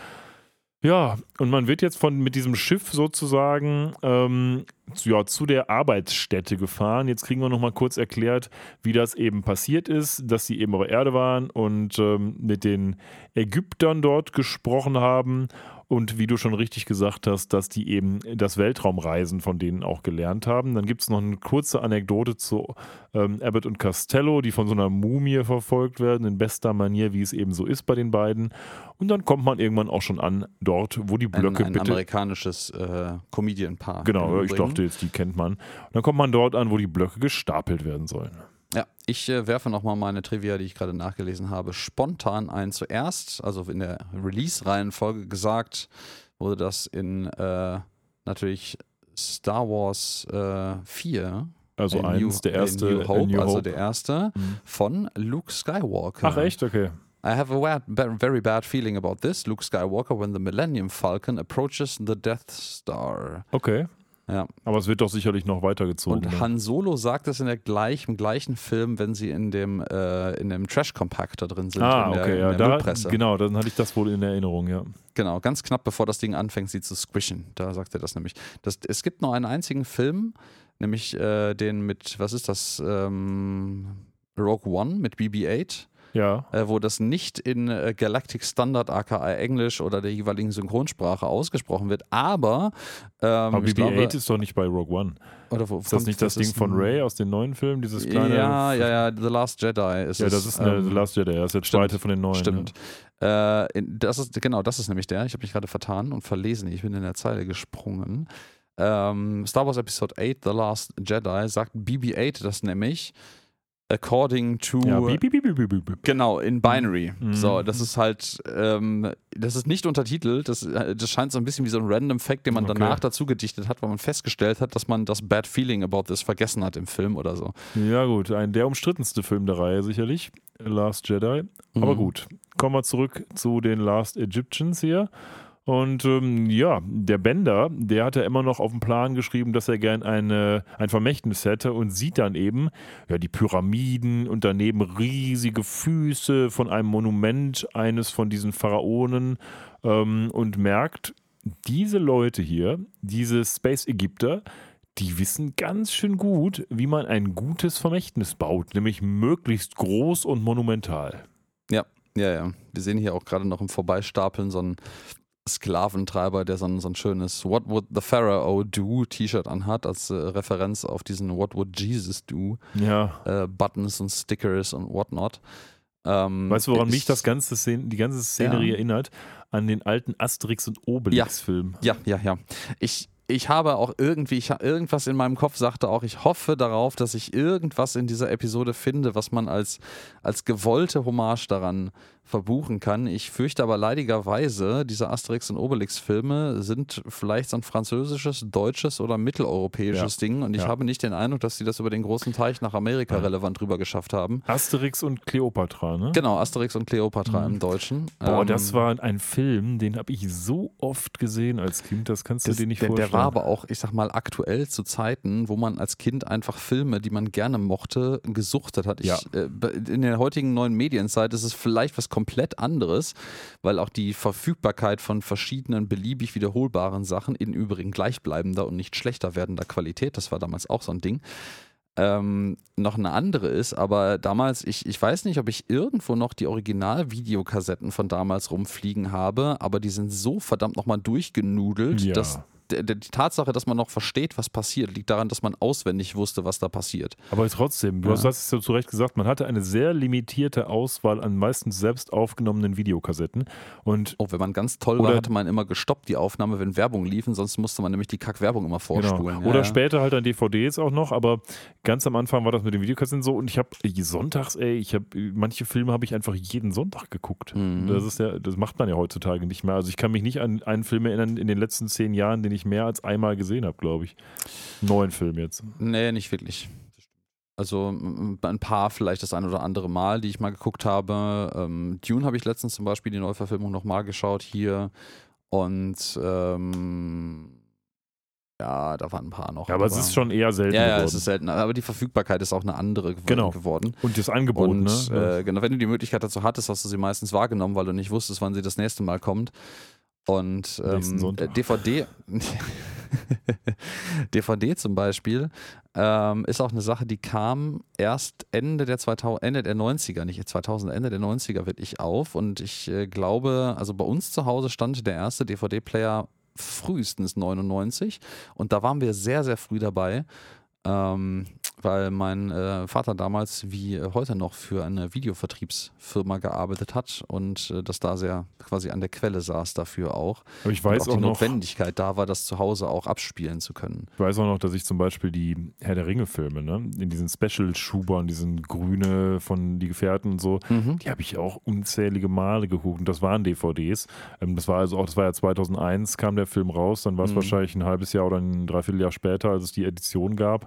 Ja, und man wird jetzt von mit diesem Schiff sozusagen ähm, zu, ja, zu der Arbeitsstätte gefahren. Jetzt kriegen wir nochmal kurz erklärt, wie das eben passiert ist, dass sie eben auf der Erde waren und ähm, mit den Ägyptern dort gesprochen haben. Und wie du schon richtig gesagt hast, dass die eben das Weltraumreisen von denen auch gelernt haben. Dann gibt es noch eine kurze Anekdote zu ähm, Abbott und Costello, die von so einer Mumie verfolgt werden, in bester Manier, wie es eben so ist bei den beiden. Und dann kommt man irgendwann auch schon an, dort, wo die Ein, Blöcke ein bitte. amerikanisches äh, Comedian-Paar. Genau, ich dachte jetzt, die kennt man. Und dann kommt man dort an, wo die Blöcke gestapelt werden sollen. Ja, ich äh, werfe nochmal meine Trivia, die ich gerade nachgelesen habe, spontan ein. Zuerst, also in der Release-Reihenfolge gesagt, wurde das in äh, natürlich Star Wars äh, 4. Also eins, New- der erste, New Hope, New also Hope. der erste, Mhm. von Luke Skywalker. Ach echt? Okay. I have a very bad feeling about this, Luke Skywalker, when the Millennium Falcon approaches the Death Star. Okay. Ja. Aber es wird doch sicherlich noch weitergezogen. Und ne? Han Solo sagt es in der gleich, im gleichen Film, wenn sie in dem, äh, in dem Trash-Compactor drin sind. Ah, in der, okay, ja. Da, genau, dann hatte ich das wohl in Erinnerung, ja. Genau, ganz knapp bevor das Ding anfängt, sie zu squishen. Da sagt er das nämlich. Das, es gibt noch einen einzigen Film, nämlich äh, den mit, was ist das? Ähm, Rogue One mit BB-8, Ja. äh, wo das nicht in äh, Galactic Standard, aka Englisch oder der jeweiligen Synchronsprache ausgesprochen wird, aber, ähm, Aber ich BB-8 glaube, ist doch nicht bei Rogue One. oder wo Ist das nicht das, Ding ist von Ray aus den neuen Filmen? Dieses kleine. Ja, ja, ja, The Last Jedi ist Ja, das ist eine ähm, The Last Jedi. Das ist der zweite von den neuen. Stimmt. Äh, in- das ist, genau, das ist nämlich der. Ich habe mich gerade vertan und verlesen. Ich bin in der Zeile gesprungen. Ähm, Star Wars Episode 8, The Last Jedi, sagt BB-8 das nämlich according to. Ja, piep, piep, piep. Genau, in Binary. Mhm. So, das ist halt, ähm, das ist nicht untertitelt. Das, das scheint so ein bisschen wie so ein random Fact, den man Okay. danach dazu gedichtet hat, weil man festgestellt hat, dass man das Bad Feeling about this vergessen hat im Film oder so. Ja, gut. Ein der umstrittenste Film der Reihe sicherlich. Last Jedi. Aber Mhm. gut. Kommen wir zurück zu den Last Egyptians hier. Und ähm, ja, der Bender, der hat ja immer noch auf dem Plan geschrieben, dass er gern eine, ein Vermächtnis hätte und sieht dann eben ja, die Pyramiden und daneben riesige Füße von einem Monument eines von diesen Pharaonen ähm, und merkt, diese Leute hier, diese Space-Ägypter, die wissen ganz schön gut, wie man ein gutes Vermächtnis baut, nämlich möglichst groß und monumental. Ja, ja, ja. Wir sehen hier auch gerade noch im Vorbeistapeln so einen Sklaventreiber, der so ein, so ein schönes What Would the Pharaoh Do T-Shirt anhat, als äh, Referenz auf diesen What Would Jesus Do Ja. äh, Buttons und Stickers und whatnot. Ähm, Weißt du, woran ich- mich das ganze Szen die ganze Szenerie Ja. erinnert? An den alten Asterix und Obelix-Film. Ja, ja, ja. Ich, ich habe auch irgendwie, ich, irgendwas in meinem Kopf sagte auch, ich hoffe darauf, dass ich irgendwas in dieser Episode finde, was man als, als gewollte Hommage daran verbuchen kann. Ich fürchte aber leidigerweise, diese Asterix und Obelix-Filme sind vielleicht so ein französisches, deutsches oder mitteleuropäisches Ja. Ding und ich Ja. habe nicht den Eindruck, dass sie das über den großen Teich nach Amerika relevant rüber geschafft haben. Asterix und Kleopatra, ne? Genau, Asterix und Cleopatra Mhm. im Deutschen. Boah, Ähm, das war ein Film, den habe ich so oft gesehen als Kind, das kannst du das, dir nicht der, vorstellen. der war aber auch, ich sag mal, aktuell zu Zeiten, wo man als Kind einfach Filme, die man gerne mochte, gesuchtet hat. Ich, Ja. äh, in der heutigen neuen Medienzeit ist es vielleicht was komplett anderes, weil auch die Verfügbarkeit von verschiedenen beliebig wiederholbaren Sachen in übrigen gleichbleibender und nicht schlechter werdender Qualität, das war damals auch so ein Ding, ähm, noch eine andere ist. Aber damals, ich, ich weiß nicht, ob ich irgendwo noch die Original-Videokassetten von damals rumfliegen habe, aber die sind so verdammt nochmal durchgenudelt, Ja. dass die Tatsache, dass man noch versteht, was passiert, liegt daran, dass man auswendig wusste, was da passiert. Aber trotzdem, du Ja. hast es ja zu Recht gesagt, man hatte eine sehr limitierte Auswahl an meistens selbst aufgenommenen Videokassetten. Und Oh, wenn man ganz toll war, hatte man immer gestoppt die Aufnahme, wenn Werbung liefen, sonst musste man nämlich die Kack-Werbung immer vorspulen. Genau. Oder ja. später halt an DVDs auch noch, aber ganz am Anfang war das mit den Videokassetten so und ich habe sonntags, ey, ich habe manche Filme habe ich einfach jeden Sonntag geguckt. Mhm. Das ist ja, das macht man ja heutzutage nicht mehr. Also ich kann mich nicht an einen Film erinnern in den letzten zehn Jahren, den ich mehr als einmal gesehen habe, glaube ich. Neuen Film jetzt. Nee, nicht wirklich. Also ein paar vielleicht das ein oder andere Mal, die ich mal geguckt habe. Ähm, Dune habe ich letztens zum Beispiel die Neuverfilmung nochmal geschaut hier. Und ähm, ja, da waren ein paar noch. Ja, aber es ist schon eher selten Ja, ja, geworden. es ist selten. Aber die Verfügbarkeit ist auch eine andere gew Genau. geworden. und das Angebot, Und ne? äh, genau, wenn du die Möglichkeit dazu hattest, hast du sie meistens wahrgenommen, weil du nicht wusstest, wann sie das nächste Mal kommt. Und ähm, äh, DVD, DVD zum Beispiel, ähm, ist auch eine Sache, die kam erst Ende der 2000, Ende der 90er, nicht 2000, Ende der 90er wirklich auf. Und ich äh, glaube, also bei uns zu Hause stand der erste DVD-Player frühestens 99 und da waren wir sehr, sehr früh dabei. Ähm, weil mein äh, Vater damals wie äh, heute noch für eine Videovertriebsfirma gearbeitet hat und äh, das da sehr quasi an der Quelle saß dafür auch. aber ich Und weiß auch auch, die noch, Notwendigkeit da war, das zu Hause auch abspielen zu können. ich weiß auch noch, dass ich zum Beispiel die Herr der Ringe-Filme, ne, in diesen Special-Schubern, diesen Grüne von Die Gefährten und so, Die habe ich auch unzählige Male geguckt und das waren DVDs. Ähm, das war also auch, das war ja 2001 kam der Film raus, dann war es Mhm. wahrscheinlich ein halbes Jahr oder ein Dreivierteljahr später, als es die Edition gab.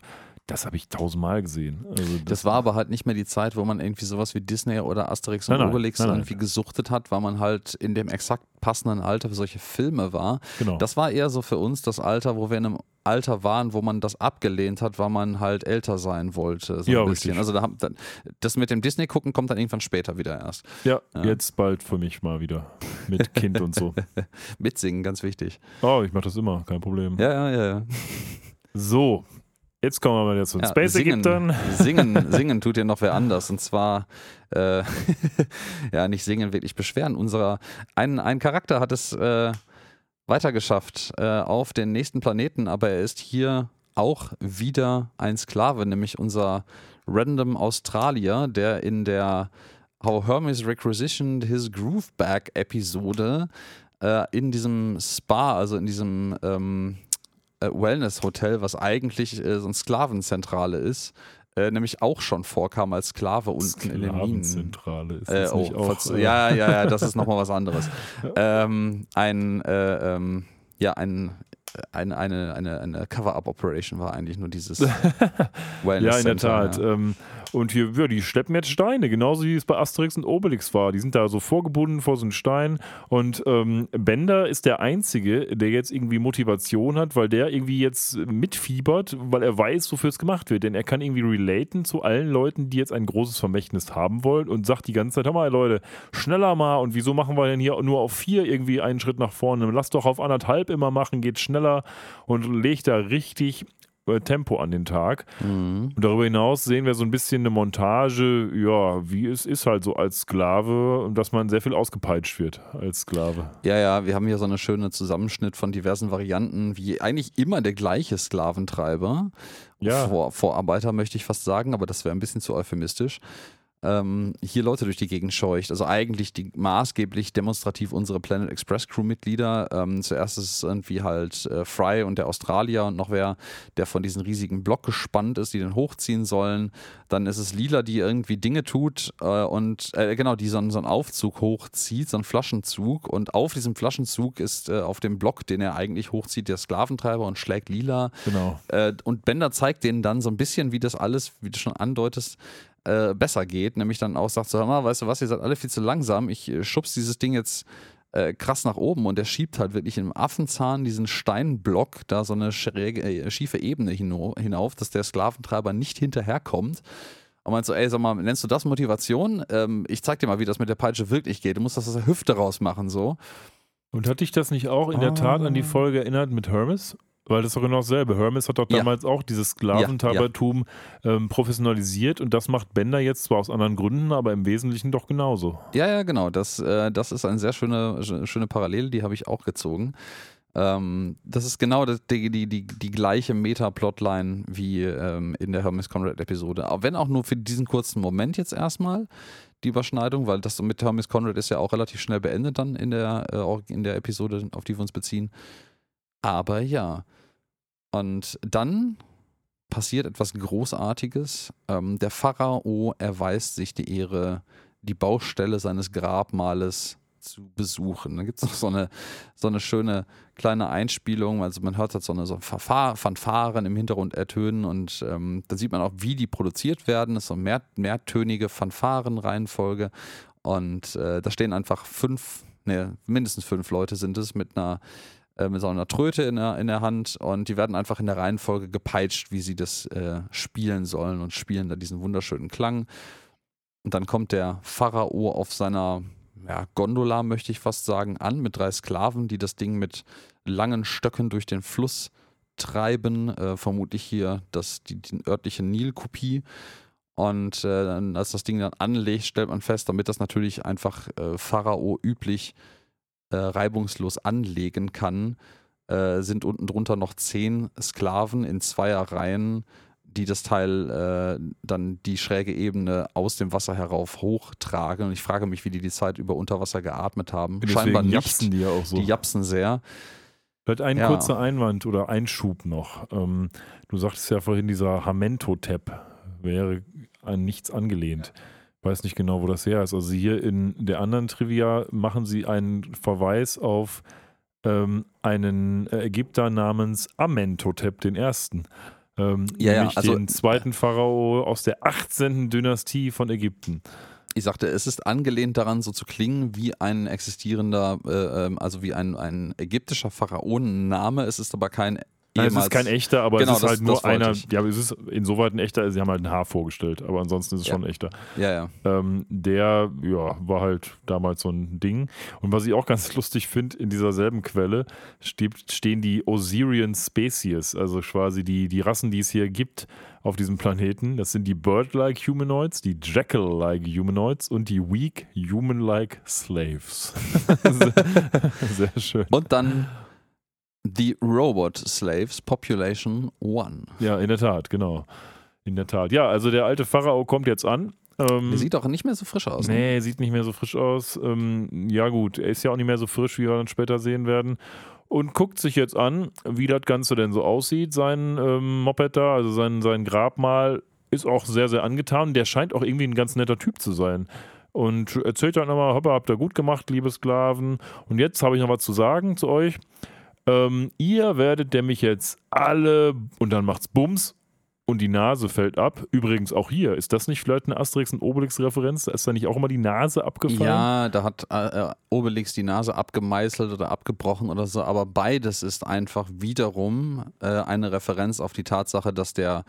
Das habe ich tausendmal gesehen. Also Das war aber halt nicht mehr die Zeit, wo man irgendwie sowas wie Disney oder Asterix und Nein, nein, Obelix nein, irgendwie gesuchtet hat, weil man halt in dem exakt passenden Alter für solche Filme war. genau. Das war eher so für uns das Alter, wo wir in einem Alter waren, wo man das abgelehnt hat, weil man halt älter sein wollte. So Ja, ein bisschen. richtig. Also da, das mit dem Disney gucken kommt dann irgendwann später wieder erst. ja, Ja. jetzt bald für mich mal wieder mit Kind und so. (laughs) Mitsingen, ganz wichtig. Oh, ich mache das immer, kein Problem. Ja, ja, ja. ja. So, jetzt kommen wir mal jetzt zu den ja Space singen, Ägyptern. singen, (laughs) singen tut ja noch wer anders. Und zwar, äh, (laughs) ja, nicht singen, wirklich beschweren. Unserer, ein, ein Charakter hat es äh, weitergeschafft äh, auf den nächsten Planeten, aber er ist hier auch wieder ein Sklave, nämlich unser Random Australier, der in der How Hermes Requisitioned His Groove Bag Episode äh, in diesem Spa, also in diesem ähm, äh, Wellness-Hotel, was eigentlich äh, so eine Sklavenzentrale ist, äh, nämlich auch schon vorkam als Sklave unten in den Minen. Sklavenzentrale ist Äh, das oh, nicht auch. äh, ja, ja, ja, das ist nochmal was anderes. (laughs) ähm, ein, äh, ähm, ja, ein, eine, eine, eine, eine Cover-Up-Operation war eigentlich nur dieses (laughs) Wellness Ja, in der Tat. Ja. Ähm, und hier, ja, die schleppen jetzt Steine, genauso wie es bei Asterix und Obelix war. Die sind da so vorgebunden vor so einem Stein. Und ähm, Bender ist der Einzige, der jetzt irgendwie Motivation hat, weil der irgendwie jetzt mitfiebert, weil er weiß, wofür es gemacht wird. Denn er kann irgendwie relaten zu allen Leuten, die jetzt ein großes Vermächtnis haben wollen und sagt die ganze Zeit, hör mal, Leute, schneller mal. Und wieso machen wir denn hier nur auf vier irgendwie einen Schritt nach vorne? Lass doch auf anderthalb immer machen, geht schneller. Und legt da richtig Tempo an den Tag. Mhm. Und darüber hinaus sehen wir so ein bisschen eine Montage, ja, wie es ist halt so als Sklave und dass man sehr viel ausgepeitscht wird als Sklave. Ja, ja, wir haben hier so eine schöne Zusammenschnitt von diversen Varianten, wie eigentlich immer der gleiche Sklaventreiber. Ja. Vor, Vorarbeiter möchte ich fast sagen, aber das wäre ein bisschen zu euphemistisch. Ähm, hier Leute durch die Gegend scheucht. Also eigentlich die maßgeblich demonstrativ unsere Planet Express Crew-Mitglieder. Ähm, zuerst ist es irgendwie halt äh, Fry und der Australier und noch wer, der von diesem riesigen Block gespannt ist, die den hochziehen sollen. Dann ist es Lila, die irgendwie Dinge tut äh, und äh, genau, die so, so einen Aufzug hochzieht, so einen Flaschenzug. Und auf diesem Flaschenzug ist äh, auf dem Block, den er eigentlich hochzieht, der Sklaventreiber und schlägt Lila. Genau. Äh, und Bender zeigt denen dann so ein bisschen, wie das alles, wie du schon andeutest, äh, besser geht. Nämlich dann auch sagt so, hör mal, weißt du was, ihr seid alle viel zu langsam. Ich äh, schubs dieses Ding jetzt äh, krass nach oben und der schiebt halt wirklich im Affenzahn diesen Steinblock da so eine schräge, äh, schiefe Ebene hinauf, dass der Sklaventreiber nicht hinterherkommt. Und meint so, ey, sag mal, nennst du das Motivation? Ähm, ich zeig dir mal, wie das mit der Peitsche wirklich geht. Du musst das aus der Hüfte rausmachen, so. Und hat dich das nicht auch in der Tat an die Folge erinnert mit Hermes? Weil das ist doch genau dasselbe. Hermes hat doch Ja. damals auch dieses Sklaventreibertum ähm, professionalisiert und das macht Bender jetzt zwar aus anderen Gründen, aber im Wesentlichen doch genauso. Ja, ja, genau. Das, äh, das ist eine sehr schöne, sch- schöne Parallele, die habe ich auch gezogen. Ähm, das ist genau das, die, die, die, die gleiche Meta-Plotline wie ähm, in der Hermes Conrad-Episode. Wenn auch nur für diesen kurzen Moment jetzt erstmal die Überschneidung, weil das mit Hermes Conrad ist ja auch relativ schnell beendet dann in der, äh, in der Episode, auf die wir uns beziehen. Aber ja. Und dann passiert etwas Großartiges. Ähm, der Pharao erweist sich die Ehre, die Baustelle seines Grabmales zu besuchen. Da gibt es noch so eine, so eine schöne kleine Einspielung. Also man hört halt so eine so Fanfar- Fanfaren im Hintergrund ertönen und ähm, da sieht man auch, wie die produziert werden. Das ist so eine mehr, mehrtönige Fanfarenreihenfolge. Und äh, da stehen einfach fünf, ne, mindestens fünf Leute sind es mit einer äh, mit so einer Tröte in der, in der Hand und die werden einfach in der Reihenfolge gepeitscht, wie sie das äh, spielen sollen und spielen da diesen wunderschönen Klang. Und dann kommt der Pharao auf seiner ja, Gondola, möchte ich fast sagen, an mit drei Sklaven, die das Ding mit langen Stöcken durch den Fluss treiben. Äh, vermutlich hier das, die, die örtliche Nilkopie. Und äh, als das Ding dann anlegt, stellt man fest, damit das natürlich einfach äh, Pharao üblich äh, reibungslos anlegen kann, äh, sind unten drunter noch zehn Sklaven in Zweierreihen, die das Teil äh, dann die schräge Ebene aus dem Wasser herauf hochtragen. Und ich frage mich, wie die die Zeit über unter Wasser geatmet haben. Scheinbar Deswegen nicht. japsen die ja auch so. Die japsen sehr. Vielleicht ein Ja. kurzer Einwand oder Einschub noch. Ähm, du sagtest ja vorhin, dieser Hamento-Tab wäre an nichts angelehnt. Weiß nicht genau, wo das her ist. Also hier in der anderen Trivia machen sie einen Verweis auf ähm, einen äh, Ägypter namens Amenhotep den ersten. Ähm, Ja, ja, nämlich also- den zweiten Pharao aus der 18. Dynastie von Ägypten. Ich sagte, es ist angelehnt daran, so zu klingen wie ein existierender, äh, ähm, also wie ein, ein ägyptischer Pharaonenname. Es ist aber kein Nein, es ist kein echter, aber Genau, es ist das- halt nur einer. ich. Ja, aber es ist insoweit ein echter. Sie haben halt ein Haar vorgestellt, aber ansonsten ist es Ja. schon ein echter. Ja, ja. Ähm, der ja, war halt damals so ein Ding. Und was ich auch ganz (laughs) lustig finde, in dieser selben Quelle steht, stehen die Osirian Species, also quasi die, die Rassen, die es hier gibt auf diesem Planeten. Das sind die Bird-like Humanoids, die Jackal-like Humanoids und die Weak Human-like Slaves. (laughs) sehr, (laughs) sehr schön. Und dann die Robot Slaves Population One. Ja, in der Tat, genau. In der Tat. Ja, also der alte Pharao kommt jetzt an. Ähm, Der sieht auch nicht mehr so frisch aus. Ne? Nee, sieht nicht mehr so frisch aus. Ähm, ja, gut, er ist ja auch nicht mehr so frisch, wie wir dann später sehen werden. Und guckt sich jetzt an, wie das Ganze denn so aussieht. Sein ähm, Moped da, also sein, sein Grabmal, ist auch sehr, sehr angetan. Der scheint auch irgendwie ein ganz netter Typ zu sein. Und erzählt halt nochmal, hoppa, habt ihr gut gemacht, liebe Sklaven. Und jetzt habe ich noch was zu sagen zu euch. Ähm, ihr werdet nämlich jetzt alle, und dann macht's Bums, und die Nase fällt ab. Übrigens auch hier, ist das nicht vielleicht eine Asterix- und Obelix-Referenz? Ist da nicht auch immer die Nase abgefallen? Ja, da hat äh, äh, Obelix die Nase abgemeißelt oder abgebrochen oder so, aber beides ist einfach wiederum äh, eine Referenz auf die Tatsache, dass der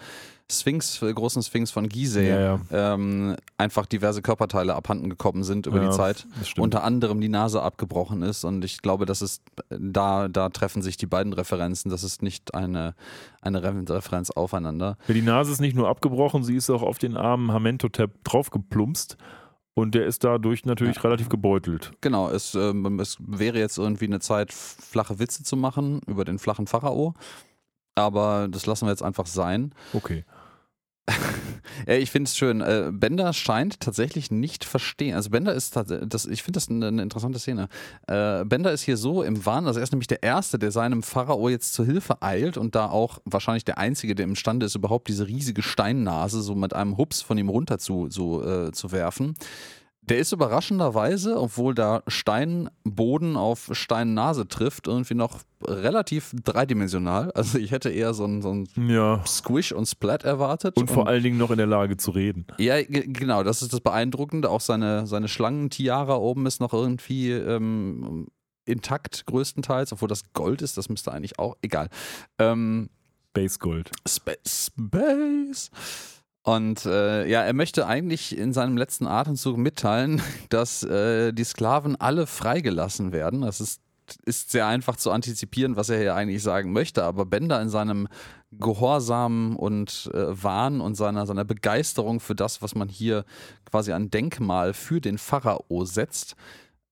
Sphinx, äh, großen Sphinx von Gizeh Ja, ja. Ähm, einfach diverse Körperteile abhanden gekommen sind über Ja, die Zeit. Unter anderem die Nase abgebrochen ist und ich glaube, das ist da, da treffen sich die beiden Referenzen. Das ist nicht eine, eine Re Referenz aufeinander. Ja, die Nase ist nicht nur abgebrochen, sie ist auch auf den armen Hamentotep draufgeplumpst. Und der ist dadurch natürlich relativ gebeutelt. Genau, es, ähm, es wäre jetzt irgendwie eine Zeit, flache Witze zu machen über den flachen Pharao. Aber das lassen wir jetzt einfach sein. Okay. (laughs) Ich finde es schön. Äh, Bender scheint tatsächlich nicht verstehen. Also Bender ist das, ich finde das eine, eine, interessante Szene. Äh, Bender ist hier so im Wahn, also er ist nämlich der Erste, der seinem Pharao jetzt zur Hilfe eilt und da auch wahrscheinlich der Einzige, der imstande ist, überhaupt diese riesige Steinnase so mit einem Hups von ihm runter zu, so, äh, zu werfen. Der ist überraschenderweise, obwohl da Steinboden auf Steinnase trifft, irgendwie noch relativ dreidimensional. Also ich hätte eher so ein, so ein ja. Squish und Splat erwartet. Und vor und, allen Dingen noch in der Lage zu reden. Ja, genau, das ist das Beeindruckende. Auch seine, seine Schlangen-Tiara oben ist noch irgendwie ähm, intakt größtenteils, obwohl das Gold ist, das müsste eigentlich auch, egal. Ähm, Space Gold. Space. Space. Und äh, ja, er möchte eigentlich in seinem letzten Atemzug mitteilen, (laughs) dass äh, die Sklaven alle freigelassen werden. Das ist, ist sehr einfach zu antizipieren, was er hier eigentlich sagen möchte. Aber Bender in seinem Gehorsam und äh, Wahn und seiner, seiner Begeisterung für das, was man hier quasi ein Denkmal für den Pharao setzt,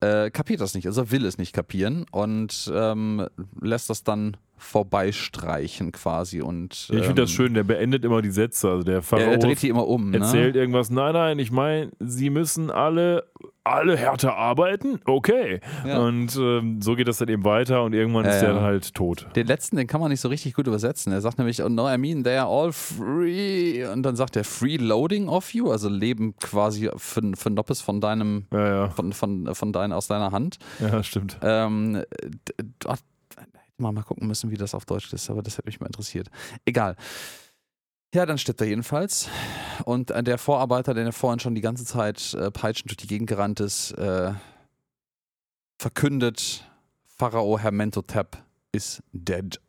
äh, kapiert das nicht. Also will es nicht kapieren und ähm, lässt das dann vorbeistreichen quasi. Und, ich finde das ähm, schön, der beendet immer die Sätze. Also der Pharao er dreht die immer um. Ne? Erzählt irgendwas, nein, nein, ich meine, sie müssen alle, alle härter arbeiten, okay. Ja. Und ähm, so geht das dann eben weiter und irgendwann äh, ist der dann halt tot. Den letzten, den kann man nicht so richtig gut übersetzen. Er sagt nämlich, oh no, I mean, they are all free. Und dann sagt er, free loading of you, also Leben quasi für, für Noppes von deinem, ja, ja. Von, von, von dein, aus deiner Hand. Ja, stimmt. Ähm, mal, mal gucken müssen, wie das auf Deutsch ist, aber das hätte mich mal interessiert. Egal. Ja, dann stirbt er jedenfalls. Und äh, der Vorarbeiter, der vorhin schon die ganze Zeit äh, peitschend durch die Gegend gerannt ist, äh, verkündet, Pharao Hermentotep ist dead.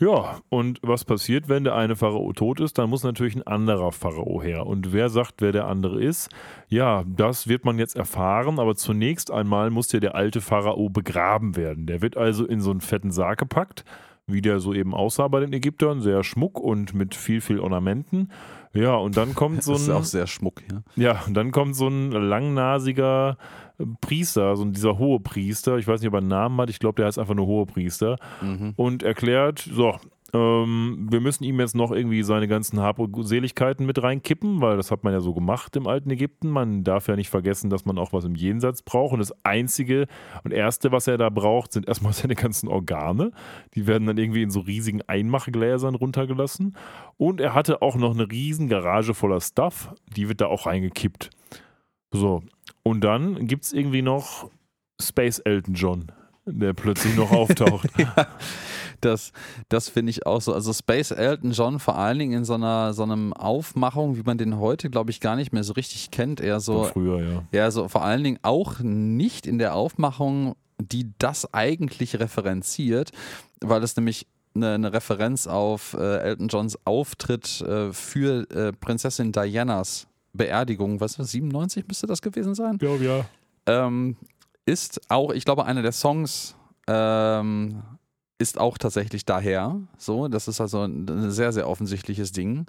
Ja, und was passiert, wenn der eine Pharao tot ist? Dann muss natürlich ein anderer Pharao her. Und wer sagt, wer der andere ist? Ja, das wird man jetzt erfahren, aber zunächst einmal muss ja der alte Pharao begraben werden. Der wird also in so einen fetten Sarg gepackt, wie der so eben aussah bei den Ägyptern, sehr schmuck und mit viel, viel Ornamenten. Ja, und dann kommt (laughs) so ein. Das ist auch sehr schmuck, ja. Ja, und dann kommt so ein langnasiger Priester, so dieser hohe Priester, ich weiß nicht, ob er einen Namen hat, ich glaube, der heißt einfach nur hohe Priester, mhm. und erklärt, so, ähm, wir müssen ihm jetzt noch irgendwie seine ganzen Habseligkeiten mit reinkippen, weil das hat man ja so gemacht im alten Ägypten. Man darf ja nicht vergessen, dass man auch was im Jenseits braucht. Und das Einzige und Erste, was er da braucht, sind erstmal (laughs) seine ganzen Organe. Die werden dann irgendwie in so riesigen Einmachgläsern runtergelassen. Und er hatte auch noch eine riesen Garage voller Stuff. Die wird da auch reingekippt. So, und dann gibt es irgendwie noch Space Elton John, der plötzlich noch auftaucht. (laughs) ja, das das finde ich auch so. Also Space Elton John vor allen Dingen in so einer so einem Aufmachung, wie man den heute, glaube ich, gar nicht mehr so richtig kennt. Eher so. Von früher, ja. Ja, so vor allen Dingen auch nicht in der Aufmachung, die das eigentlich referenziert, weil es nämlich eine, eine, Referenz auf äh, Elton Johns Auftritt äh, für äh, Prinzessin Dianas Beerdigung, was ist das, 97 müsste das gewesen sein? Ja, ja. Ähm, ist auch, ich glaube, einer der Songs ähm, ist auch tatsächlich daher. So, das ist also ein sehr, sehr offensichtliches Ding.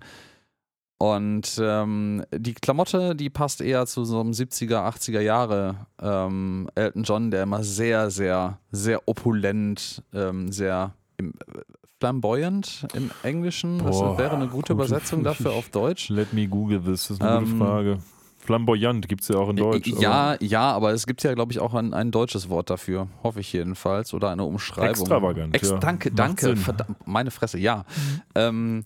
Und ähm, die Klamotte, die passt eher zu so einem 70er, 80er Jahre ähm, Elton John, der immer sehr, sehr, sehr opulent, ähm, sehr im, flamboyant im Englischen? Boah, das wäre eine gute Übersetzung dafür auf Deutsch. Let me Google this, das ist eine ähm, gute Frage. Flamboyant gibt es ja auch in Deutsch. Ja, aber ja, aber es gibt ja, glaube ich, auch ein, ein deutsches Wort dafür, hoffe ich jedenfalls, oder eine Umschreibung. Extravagant. Ex ja. Danke, danke, verdammt, meine Fresse, ja. Mhm. Ähm,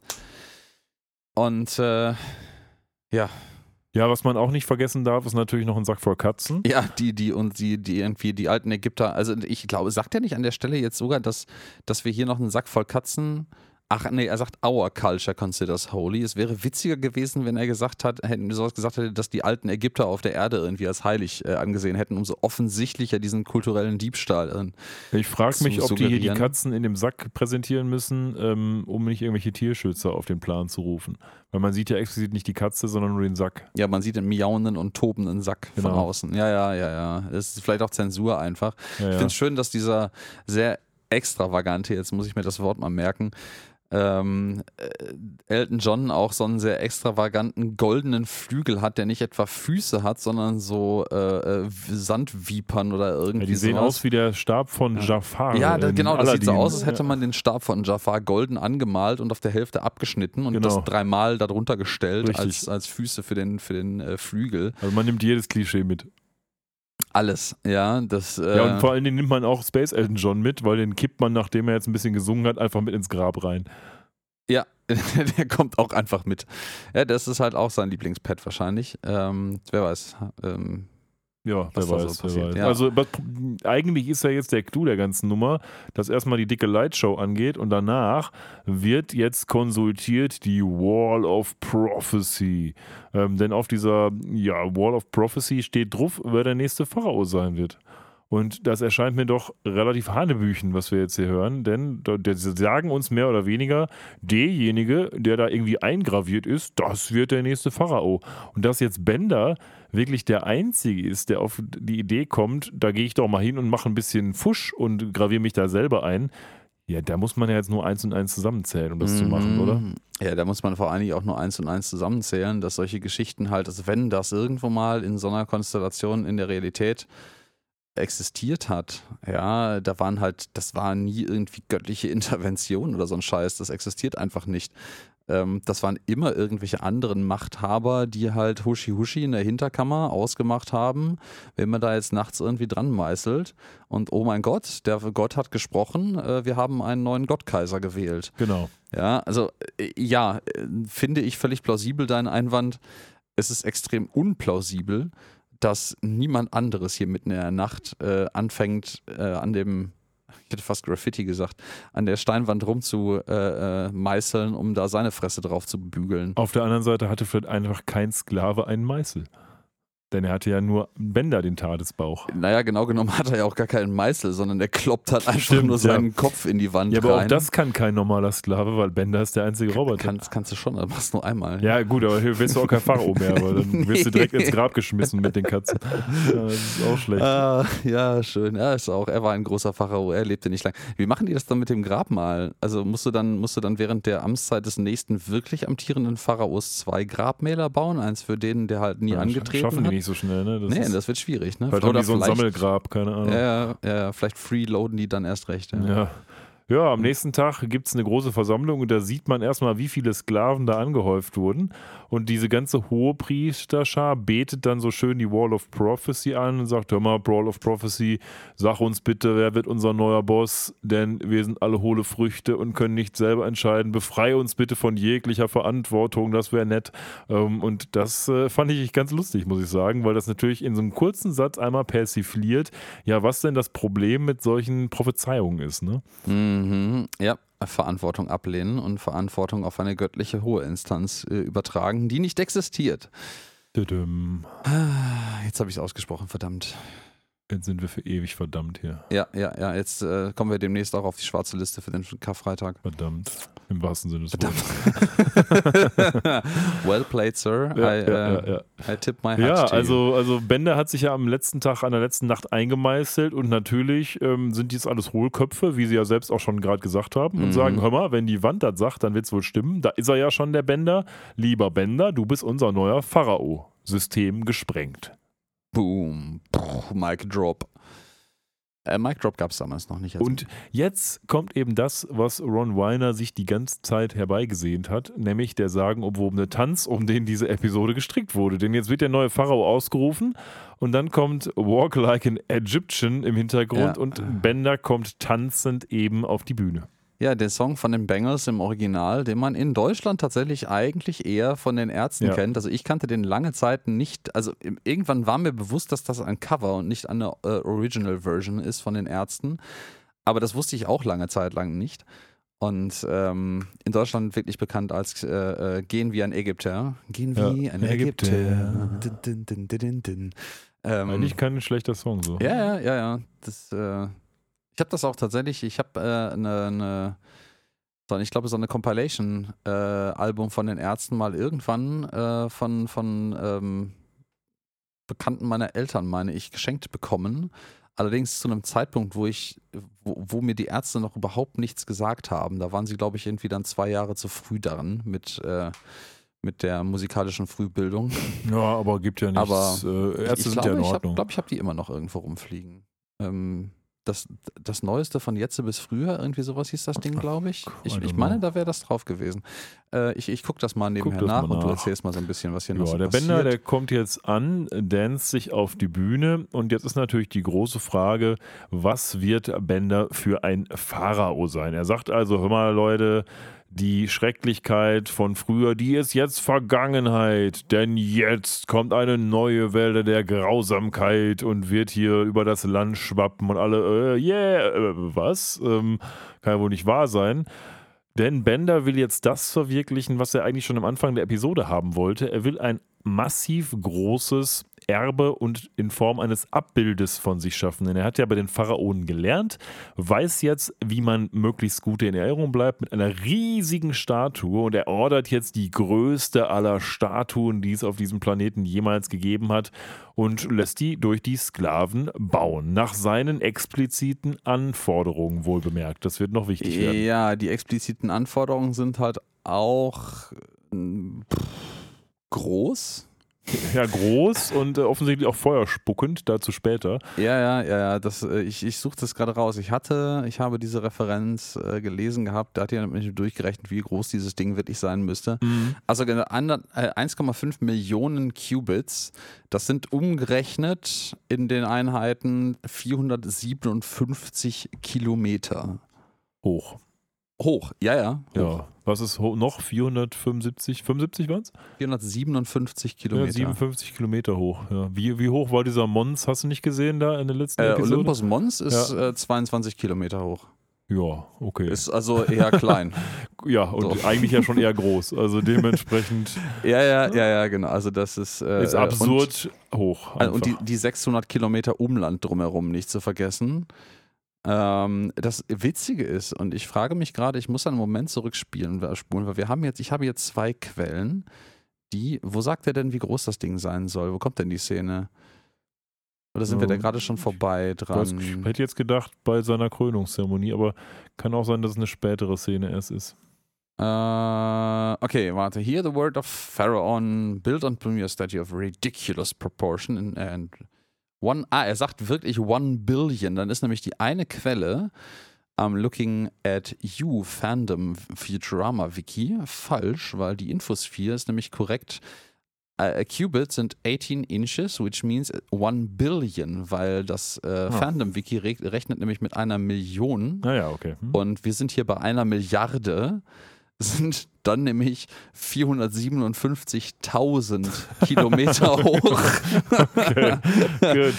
und äh, ja, ja, was man auch nicht vergessen darf, ist natürlich noch ein Sack voll Katzen. Ja, die, die und die, die irgendwie die alten Ägypter, also ich glaube, sagt er nicht an der Stelle jetzt sogar, dass, dass wir hier noch einen Sack voll Katzen Ach nee, er sagt, our culture considers holy. Es wäre witziger gewesen, wenn er gesagt hat, hätten sowas gesagt hätte, dass die alten Ägypter auf der Erde irgendwie als heilig äh, angesehen hätten, umso offensichtlicher diesen kulturellen Diebstahl. Äh, ich frage mich, ob die hier die Katzen in dem Sack präsentieren müssen, ähm, um nicht irgendwelche Tierschützer auf den Plan zu rufen. Weil man sieht ja explizit nicht die Katze, sondern nur den Sack. Ja, man sieht den miauenden und tobenden Sack genau. von außen. Ja, ja, ja, ja. Das ist vielleicht auch Zensur einfach. Ja, ich finde es schön, dass dieser sehr extravagante, jetzt muss ich mir das Wort mal merken, ähm, äh, Elton John auch so einen sehr extravaganten goldenen Flügel hat, der nicht etwa Füße hat, sondern so äh, äh Sandvipern oder irgendwie Ja, die sehen sowas. aus wie der Stab von Jafar. Ja, da, genau, das sieht so Aladdin. aus, als hätte man den Stab von Jafar golden angemalt und auf der Hälfte abgeschnitten und Genau. das dreimal darunter gestellt Richtig. als, als Füße für den, für den äh, Flügel. Also man nimmt jedes Klischee mit. Alles, ja, das. Äh, Ja, und vor allen Dingen nimmt man auch Space Elton John mit, weil den kippt man, nachdem er jetzt ein bisschen gesungen hat, einfach mit ins Grab rein. Ja, (laughs) der kommt auch einfach mit. Ja, das ist halt auch sein Lieblingspad wahrscheinlich. Ähm, wer weiß. Ähm, Ja, Was wer so weiß, passiert, wer weiß. ja. Also was- eigentlich ist ja jetzt der Clou der ganzen Nummer, dass erstmal die dicke Lightshow angeht und danach wird jetzt konsultiert die Wall of Prophecy. Ähm, denn auf dieser ja, Wall of Prophecy steht drauf, wer der nächste Pharao sein wird. Und das erscheint mir doch relativ hanebüchen, was wir jetzt hier hören, denn sie sagen uns mehr oder weniger, derjenige, der da irgendwie eingraviert ist, das wird der nächste Pharao. Und dass jetzt Bender wirklich der Einzige ist, der auf die Idee kommt, da gehe ich doch mal hin und mache ein bisschen Fusch und graviere mich da selber ein. Ja, da muss man ja jetzt nur eins und eins zusammenzählen, um das zu machen, Mhm. oder? Ja, da muss man vor allen Dingen auch nur eins und eins zusammenzählen, dass solche Geschichten halt, also wenn das irgendwo mal in so einer Konstellation in der Realität existiert hat, ja, da waren halt, das war nie irgendwie göttliche (laughs) Intervention oder so ein Scheiß, das existiert einfach nicht. Ähm, das waren immer irgendwelche anderen Machthaber, die halt Huschi Huschi in der Hinterkammer ausgemacht haben, wenn man da jetzt nachts irgendwie dran meißelt und oh mein Gott, der Gott hat gesprochen, äh, wir haben einen neuen Gottkaiser gewählt. Genau. Ja, also äh, ja, äh, finde ich völlig plausibel deinen Einwand. Es ist extrem unplausibel, dass niemand anderes hier mitten in der Nacht äh, anfängt, äh, an dem, ich hätte fast Graffiti gesagt, an der Steinwand rumzumeißeln, äh, äh, um da seine Fresse drauf zu bügeln. Auf der anderen Seite hatte vielleicht einfach kein Sklave einen Meißel. Denn er hatte ja nur Bänder den Tadesbauch. Naja, genau genommen hat er ja auch gar keinen Meißel, sondern der kloppt halt einfach Stimmt, nur ja. seinen Kopf in die Wand Ja, aber rein. auch das kann kein normaler Sklave, weil Bender ist der einzige Roboter. kannst, kannst du schon, aber machst nur einmal. Ja, gut, aber hier wirst du auch kein Pharao mehr, weil dann (laughs) wirst du direkt ins Grab geschmissen mit den Katzen. Ja, das ist auch schlecht. Ah, ja, schön. Ja, ist auch. Er war ein großer Pharao, er lebte nicht lang. Wie machen die das dann mit dem Grabmal? Also musst du dann, musst du dann während der Amtszeit des nächsten wirklich amtierenden Pharaos zwei Grabmäler bauen? Eins für den, der halt nie Ja, angetreten Schaffen hat? die nicht so schnell, ne? Das nee, das wird schwierig, ne? vielleicht haben die so ein Sammelgrab, keine Ahnung. ja, ja, ja, vielleicht freeloaden die dann erst recht. Ja. Ja. Ja, am nächsten Tag gibt es eine große Versammlung und da sieht man erstmal, wie viele Sklaven da angehäuft wurden. Und diese ganze hohe Priesterschar betet dann so schön die Wall of Prophecy an und sagt: Hör mal, Wall of Prophecy, sag uns bitte, wer wird unser neuer Boss? Denn wir sind alle hohle Früchte und können nicht selber entscheiden. Befreie uns bitte von jeglicher Verantwortung, das wäre nett. Ähm, und das äh, fand ich ganz lustig, muss ich sagen, weil das natürlich in so einem kurzen Satz einmal persifliert, ja, was denn das Problem mit solchen Prophezeiungen ist, ne? Mhm, ja, Verantwortung ablehnen und Verantwortung auf eine göttliche hohe Instanz äh, übertragen, die nicht existiert. Ah, Jetzt habe ich es ausgesprochen, verdammt. Jetzt sind wir für ewig verdammt hier. Ja, ja, ja, jetzt äh, kommen wir demnächst auch auf die schwarze Liste für den Karfreitag. Verdammt. Im wahrsten Sinne des Wortes. (laughs) well played, Sir. Ja, I, ja, äh, ja. I tip my hat ja, to you. also, also Bender hat sich ja am letzten Tag, an der letzten Nacht eingemeißelt und natürlich ähm, sind dies alles Hohlköpfe, wie sie ja selbst auch schon gerade gesagt haben, und Mhm. sagen, hör mal, wenn die Wand das sagt, dann wird es wohl stimmen. Da ist er ja schon, der Bender. Lieber Bender, du bist unser neuer Pharao. System gesprengt. Boom. Puh, Mic Drop. Äh, Mic Drop gab es damals noch nicht. Und jetzt kommt eben das, was Ron Weiner sich die ganze Zeit herbeigesehnt hat, nämlich der sagenumwobene Tanz, um den diese Episode gestrickt wurde. Denn jetzt wird der neue Pharao ausgerufen und dann kommt Walk Like an Egyptian im Hintergrund Ja. und Bender kommt tanzend eben auf die Bühne. Ja, der Song von den Bangles im Original, den man in Deutschland tatsächlich eigentlich eher von den Ärzten Ja. kennt. Also ich kannte den lange Zeit nicht. Also irgendwann war mir bewusst, dass das ein Cover und nicht eine äh, Original Version ist von den Ärzten. Aber das wusste ich auch lange Zeit lang nicht. Und ähm, in Deutschland wirklich bekannt als äh, äh, Gehen wie ein Ägypter. Gehen Ja, wie ein Ägypter. Ägypter. Din, din, din, din, din, din. Ähm, Eigentlich kein schlechter Song so. ja, ja, ja, ja. Das, äh, ich habe das auch tatsächlich, ich habe eine, äh, ne, ne, so, ich glaube, so eine Compilation-Album von den Ärzten mal irgendwann äh, von, von ähm, Bekannten meiner Eltern, meine ich, geschenkt bekommen. Allerdings zu einem Zeitpunkt, wo ich, wo, wo mir die Ärzte noch überhaupt nichts gesagt haben. Da waren sie, glaube ich, irgendwie dann zwei Jahre zu früh daran mit, äh, mit der musikalischen Frühbildung. Ja, aber gibt ja nichts. Aber äh, Ärzte ich sind glaube, ja in ich Ordnung. glaube, ich habe die immer noch irgendwo rumfliegen. Ähm, das, das Neueste von jetzt bis früher, irgendwie sowas hieß das Ding, glaube ich. Ich, ich meine, da wäre das drauf gewesen. Äh, ich ich gucke das mal nebenher das nach mal und du nach. erzählst mal so ein bisschen, was hier noch Ja, so der passiert. Bender, der kommt jetzt an, danst sich auf die Bühne und jetzt ist natürlich die große Frage, was wird Bender für ein Pharao sein? Er sagt also, hör mal Leute, die Schrecklichkeit von früher, die ist jetzt Vergangenheit, denn jetzt kommt eine neue Welle der Grausamkeit und wird hier über das Land schwappen und alle, äh, yeah, äh, was? Ähm, kann ja wohl nicht wahr sein. Denn Bender will jetzt das verwirklichen, was er eigentlich schon am Anfang der Episode haben wollte. Er will ein massiv großes Erbe und in Form eines Abbildes von sich schaffen. Denn er hat ja bei den Pharaonen gelernt, weiß jetzt, wie man möglichst gut in Erinnerung bleibt mit einer riesigen Statue und er ordert jetzt die größte aller Statuen, die es auf diesem Planeten jemals gegeben hat und lässt die durch die Sklaven bauen. Nach seinen expliziten Anforderungen wohl bemerkt. Das wird noch wichtig werden. Ja, die expliziten Anforderungen sind halt auch pff, groß. Ja, groß und äh, offensichtlich auch feuerspuckend, dazu später. Ja, ja, ja, ja. Das, äh, ich ich suche das gerade raus. Ich hatte, ich habe diese Referenz äh, gelesen gehabt, da hat jemand mit mir durchgerechnet, wie groß dieses Ding wirklich sein müsste. Also genau, ander- äh, 1,5 Millionen Qubits, das sind umgerechnet in den Einheiten 457 Kilometer. Hoch. Hoch, ja, ja. Hoch. Ja. Was ist noch? 475? 75 waren es? 457 Ja, Kilometer. 57 Kilometer hoch. Ja. Wie, wie hoch war dieser Mons? Hast du nicht gesehen da in der letzten äh, Episode? Olympus Mons ist Ja. äh, 22 Kilometer hoch. Ja, okay. Ist also eher klein. (laughs) ja, und so. eigentlich ja schon eher groß. Also dementsprechend (laughs) ja, ja, ja, ja, genau. Also das ist, äh, ist absurd hoch. Und, also und die, einfach. die 600 Kilometer Umland drumherum nicht zu vergessen. Ähm, das Witzige ist, und ich frage mich gerade, ich muss einen Moment zurückspielen, äh, spulen, weil wir haben jetzt, ich habe jetzt zwei Quellen, die, wo sagt er denn, wie groß das Ding sein soll? Wo kommt denn die Szene? Oder sind wir da Ähm, gerade schon vorbei dran? ich hätte jetzt gedacht bei seiner Krönungszeremonie, aber kann auch sein, dass es eine spätere Szene erst ist. Äh, okay, warte. Here the word of Pharaon built on Premier statue of ridiculous proportion and, and one. Ah, er sagt wirklich one billion. Dann ist nämlich die eine Quelle am Looking at You Fandom Futurama Wiki falsch, weil die Infosphere ist nämlich korrekt. A a Qubit sind 18 inches, which means 1 billion, weil das äh, Fandom Wiki re rechnet nämlich mit einer Million. Naja, okay. Hm. Und wir sind hier bei einer Milliarde, (laughs) sind dann nämlich 457.000 Kilometer (laughs) hoch. Okay, gut.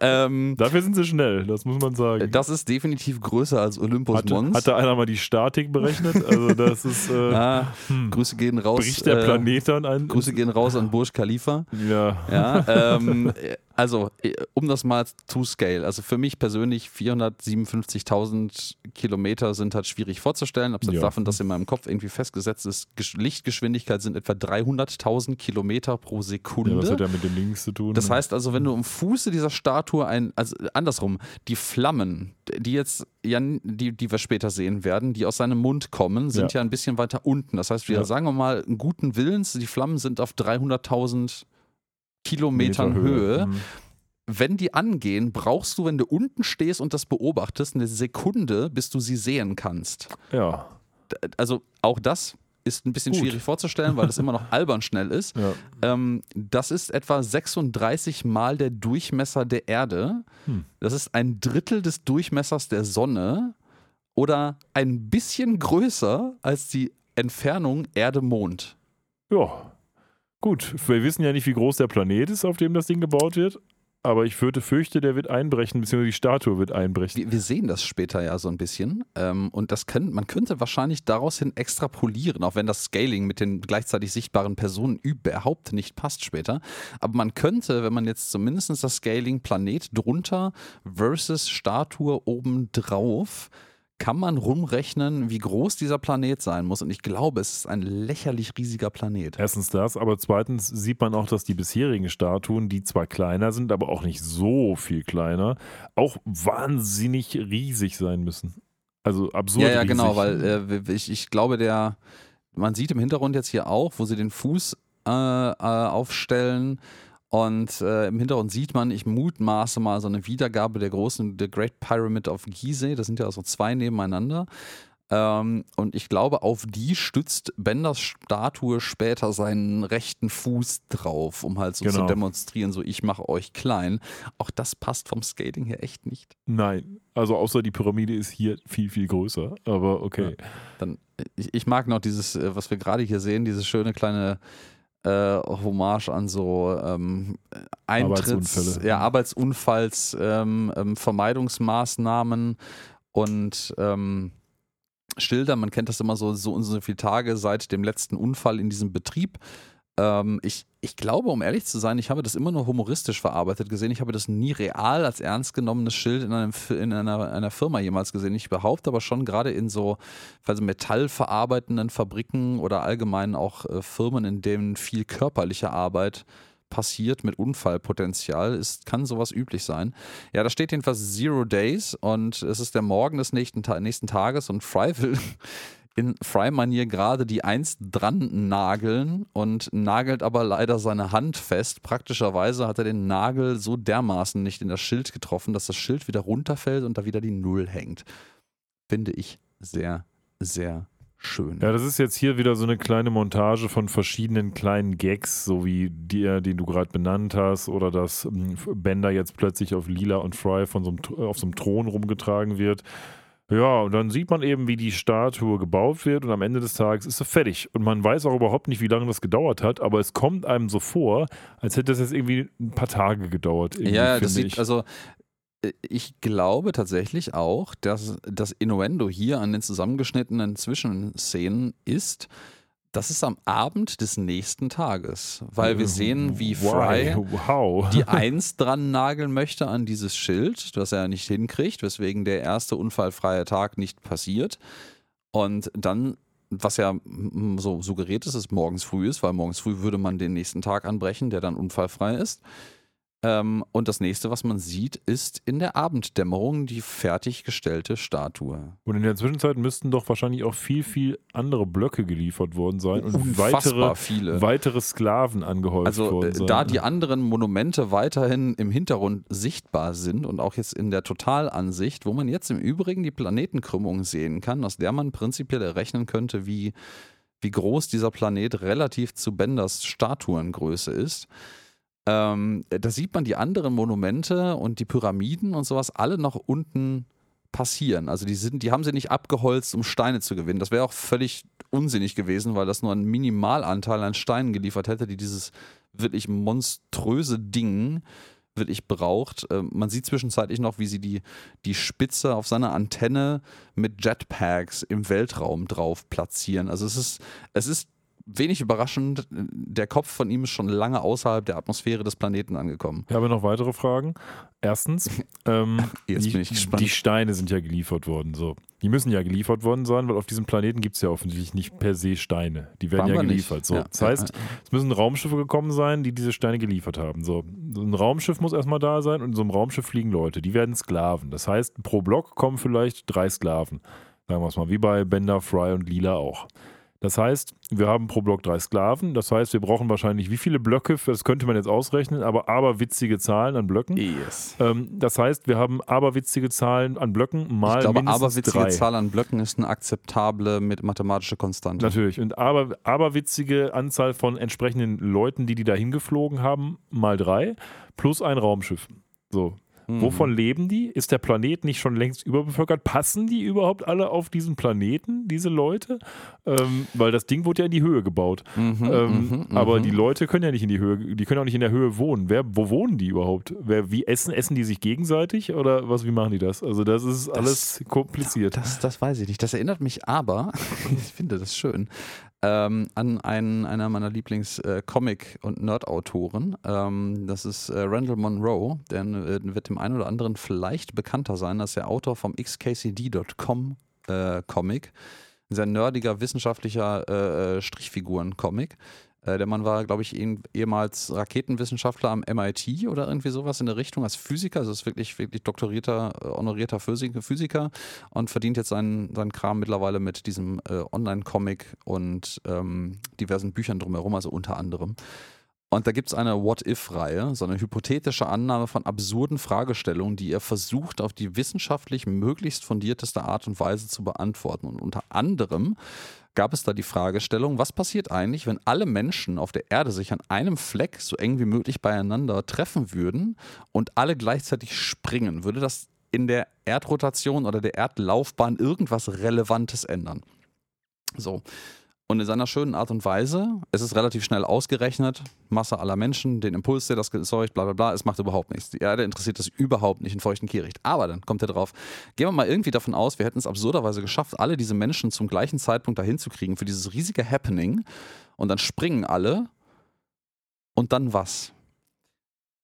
ähm, Dafür sind sie schnell, das muss man sagen. das ist definitiv größer als Olympus Hatte, Mons. hatte einer mal die Statik berechnet? Also das ist, äh, (laughs) ah, hm. Grüße gehen raus. bricht der äh, Planet dann ein? Grüße gehen raus an Burj Khalifa. Ja, Ja, ähm, also, äh, um das mal to scale. Also für mich persönlich 457.000 Kilometer sind halt schwierig vorzustellen. Abseits Ja. davon, dass in meinem Kopf irgendwie festgesetzt ist, Gesch- Lichtgeschwindigkeit sind etwa 300.000 Kilometer pro Sekunde. ja, was hat ja mit den Links zu tun? Das heißt also, wenn du am Fuße dieser Statue ein, also andersrum, die Flammen, die jetzt, ja, die, die wir später sehen werden, die aus seinem Mund kommen, sind ja, Ja. ein bisschen weiter unten. Das heißt, wir Ja. sagen wir mal, einen guten Willens, die Flammen sind auf 300.000 Kilometern Meter Höhe. Hm. Wenn die angehen, brauchst du, wenn du unten stehst und das beobachtest, eine Sekunde, bis du sie sehen kannst. Ja, Also auch das ist ein bisschen Gut. schwierig vorzustellen, weil das immer noch (laughs) albern schnell ist. ja. Ähm, das ist etwa 36 Mal der Durchmesser der Erde. Hm. Das ist ein Drittel des Durchmessers der Sonne oder ein bisschen größer als die Entfernung Erde-Mond. Ja, gut. Wir wissen ja nicht, wie groß der Planet ist, auf dem das Ding gebaut wird. Aber ich fürchte, fürchte, der wird einbrechen, beziehungsweise die Statue wird einbrechen. Wir, wir sehen das später ja so ein bisschen. Ähm, und das können, man könnte wahrscheinlich daraus hin extrapolieren, auch wenn das Scaling mit den gleichzeitig sichtbaren Personen überhaupt nicht passt später. Aber man könnte, wenn man jetzt zumindest das Scaling Planet drunter versus Statue oben drauf, kann man rumrechnen, wie groß dieser Planet sein muss. Und ich glaube, es ist ein lächerlich riesiger Planet. Erstens das, aber zweitens sieht man auch, dass die bisherigen Statuen, die zwar kleiner sind, aber auch nicht so viel kleiner, auch wahnsinnig riesig sein müssen. Also absurd. Ja, ja, riesig. genau, weil äh, ich, ich glaube, der, man sieht im Hintergrund jetzt hier auch, wo sie den Fuß äh, äh, aufstellen. Und äh, im Hintergrund sieht man, ich mutmaße mal so eine Wiedergabe der großen The Great Pyramid of Gizeh. Das sind ja also zwei nebeneinander. Ähm, und ich glaube, auf die stützt Benders Statue später seinen rechten Fuß drauf, um halt so zu Genau. demonstrieren, so ich mache euch klein. Auch das passt vom Skating her echt nicht. Nein, also außer die Pyramide ist hier viel, viel größer, aber okay. Dann, ich, ich mag noch dieses, äh, was wir gerade hier sehen, dieses schöne kleine äh, Hommage an so ähm, Eintritts-, Arbeitsunfälle. ja, Arbeitsunfalls, ähm, ähm, Vermeidungsmaßnahmen und ähm, Schilder. Man kennt das immer so, so und so viele Tage seit dem letzten Unfall in diesem Betrieb. Ähm, ich, ich glaube, um ehrlich zu sein, ich habe das immer nur humoristisch verarbeitet gesehen. Ich habe das nie real als ernst genommenes Schild in, einem, in einer, einer Firma jemals gesehen. Ich behaupte aber schon, gerade in so also metallverarbeitenden Fabriken oder allgemein auch äh, Firmen, in denen viel körperliche Arbeit passiert mit Unfallpotenzial, ist, kann sowas üblich sein. Ja, da steht jedenfalls Zero Days und es ist der Morgen des nächsten, nächsten Tages und Fry will in Fry-Manier gerade die Eins dran nageln und nagelt aber leider seine Hand fest. Praktischerweise hat er den Nagel so dermaßen nicht in das Schild getroffen, dass das Schild wieder runterfällt und da wieder die Null hängt. Finde ich sehr, sehr schön. Ja, das ist jetzt hier wieder so eine kleine Montage von verschiedenen kleinen Gags, so wie der, den du gerade benannt hast, oder dass ähm, Bender jetzt plötzlich auf Lila und Fry von so einem, auf so einem Thron rumgetragen wird. Ja, und dann sieht man eben, wie die Statue gebaut wird und am Ende des Tages ist sie fertig. Und man weiß auch überhaupt nicht, wie lange das gedauert hat, aber es kommt einem so vor, als hätte das jetzt irgendwie ein paar Tage gedauert. Ja, das sieht, ich. also äh, ich glaube tatsächlich auch, dass das Innuendo hier an den zusammengeschnittenen Zwischenszenen ist, das ist am Abend des nächsten Tages, weil wir sehen, wie Fry? Wow. die (laughs) Eins dran nageln möchte an dieses Schild, das er nicht hinkriegt, weswegen der erste unfallfreie Tag nicht passiert. Und dann, was ja so suggeriert ist, ist morgens früh ist, weil morgens früh würde man den nächsten Tag anbrechen, der dann unfallfrei ist. Ähm, und das nächste, was man sieht, ist in der Abenddämmerung die fertiggestellte Statue. Und in der Zwischenzeit müssten doch wahrscheinlich auch viel, viel andere Blöcke geliefert worden sein und Unfassbar weitere, viele. weitere Sklaven angehäuft Also worden äh, sein. da die anderen Monumente weiterhin im Hintergrund sichtbar sind und auch jetzt in der Totalansicht, wo man jetzt im Übrigen die Planetenkrümmung sehen kann, aus der man prinzipiell errechnen könnte, wie, wie groß dieser Planet relativ zu Benders Statuengröße ist. Ähm, da sieht man die anderen Monumente und die Pyramiden und sowas alle noch unten passieren. Also die, sind, die haben sie nicht abgeholzt, um Steine zu gewinnen. Das wäre auch völlig unsinnig gewesen, weil das nur einen Minimalanteil an Steinen geliefert hätte, die dieses wirklich monströse Ding wirklich braucht. Ähm, man sieht zwischenzeitlich noch, wie sie die, die Spitze auf seiner Antenne mit Jetpacks im Weltraum drauf platzieren. Also es ist, es ist wenig überraschend. Der Kopf von ihm ist schon lange außerhalb der Atmosphäre des Planeten angekommen. Ich habe noch weitere Fragen. Erstens, (laughs) ähm, Jetzt die, bin ich gespannt. die Steine sind ja geliefert worden. So. Die müssen ja geliefert worden sein, weil auf diesem Planeten gibt es ja offensichtlich nicht per se Steine. Die werden Waren ja geliefert. So. Ja, das ja, heißt, es müssen Raumschiffe gekommen sein, die diese Steine geliefert haben. So. so ein Raumschiff muss erstmal da sein und in so einem Raumschiff fliegen Leute. Die werden Sklaven. Das heißt, pro Block kommen vielleicht drei Sklaven. Sagen wir es mal, wie bei Bender, Fry und Lila auch. Das heißt, wir haben pro Block drei Sklaven. Das heißt, wir brauchen wahrscheinlich wie viele Blöcke, das könnte man jetzt ausrechnen, aber aberwitzige Zahlen an Blöcken. Yes. Ähm, das heißt, wir haben aberwitzige Zahlen an Blöcken mal Ich glaube, mindestens aberwitzige drei. Zahl an Blöcken ist eine akzeptable mit mathematische Konstante. Natürlich. Und aber, aberwitzige Anzahl von entsprechenden Leuten, die die da hingeflogen haben, mal drei, plus ein Raumschiff. So. Mhm. Wovon leben die? Ist der Planet nicht schon längst überbevölkert? Passen die überhaupt alle auf diesen Planeten, diese Leute? Ähm, weil das Ding wurde ja in die Höhe gebaut. Mhm, Ähm, mhm, aber mhm. die Leute können ja nicht in die Höhe, die können auch nicht in der Höhe wohnen. Wer, wo wohnen die überhaupt? Wer, wie essen, essen die sich gegenseitig oder was, wie machen die das? Also das ist alles kompliziert. Das, das weiß ich nicht. Das erinnert mich aber, (laughs) ich finde das schön, ähm, an einen, einer meiner Lieblings-Comic- und Nerd-Autoren. Ähm, das ist äh, Randall Monroe. Der äh, wird dem einen oder anderen vielleicht bekannter sein als der Autor vom xkcd.com If-Comic. Ein sehr nerdiger, wissenschaftlicher äh, äh Strichfiguren-Comic. Äh, der Mann war, glaube ich, ehemals Raketenwissenschaftler am MIT oder irgendwie sowas in der Richtung als Physiker. Also ist wirklich, wirklich doktorierter, äh, honorierter Physiker und verdient jetzt seinen, seinen Kram mittlerweile mit diesem äh, Online-Comic und ähm, diversen Büchern drumherum, also unter anderem. Und da gibt es eine What-If-Reihe, so eine hypothetische Annahme von absurden Fragestellungen, die er versucht, auf die wissenschaftlich möglichst fundierteste Art und Weise zu beantworten. Und unter anderem gab es da die Fragestellung, was passiert eigentlich, wenn alle Menschen auf der Erde sich an einem Fleck so eng wie möglich beieinander treffen würden und alle gleichzeitig springen? Würde das in der Erdrotation oder der Erdlaufbahn irgendwas Relevantes ändern? So, und in seiner schönen Art und Weise, es ist relativ schnell ausgerechnet, Masse aller Menschen, den Impuls, der das erzeugt, bla bla bla, es macht überhaupt nichts. Die Erde interessiert das überhaupt nicht in feuchten Kehricht. Aber dann kommt er drauf, gehen wir mal irgendwie davon aus, wir hätten es absurderweise geschafft, alle diese Menschen zum gleichen Zeitpunkt dahin zu kriegen für dieses riesige Happening und dann springen alle und dann was?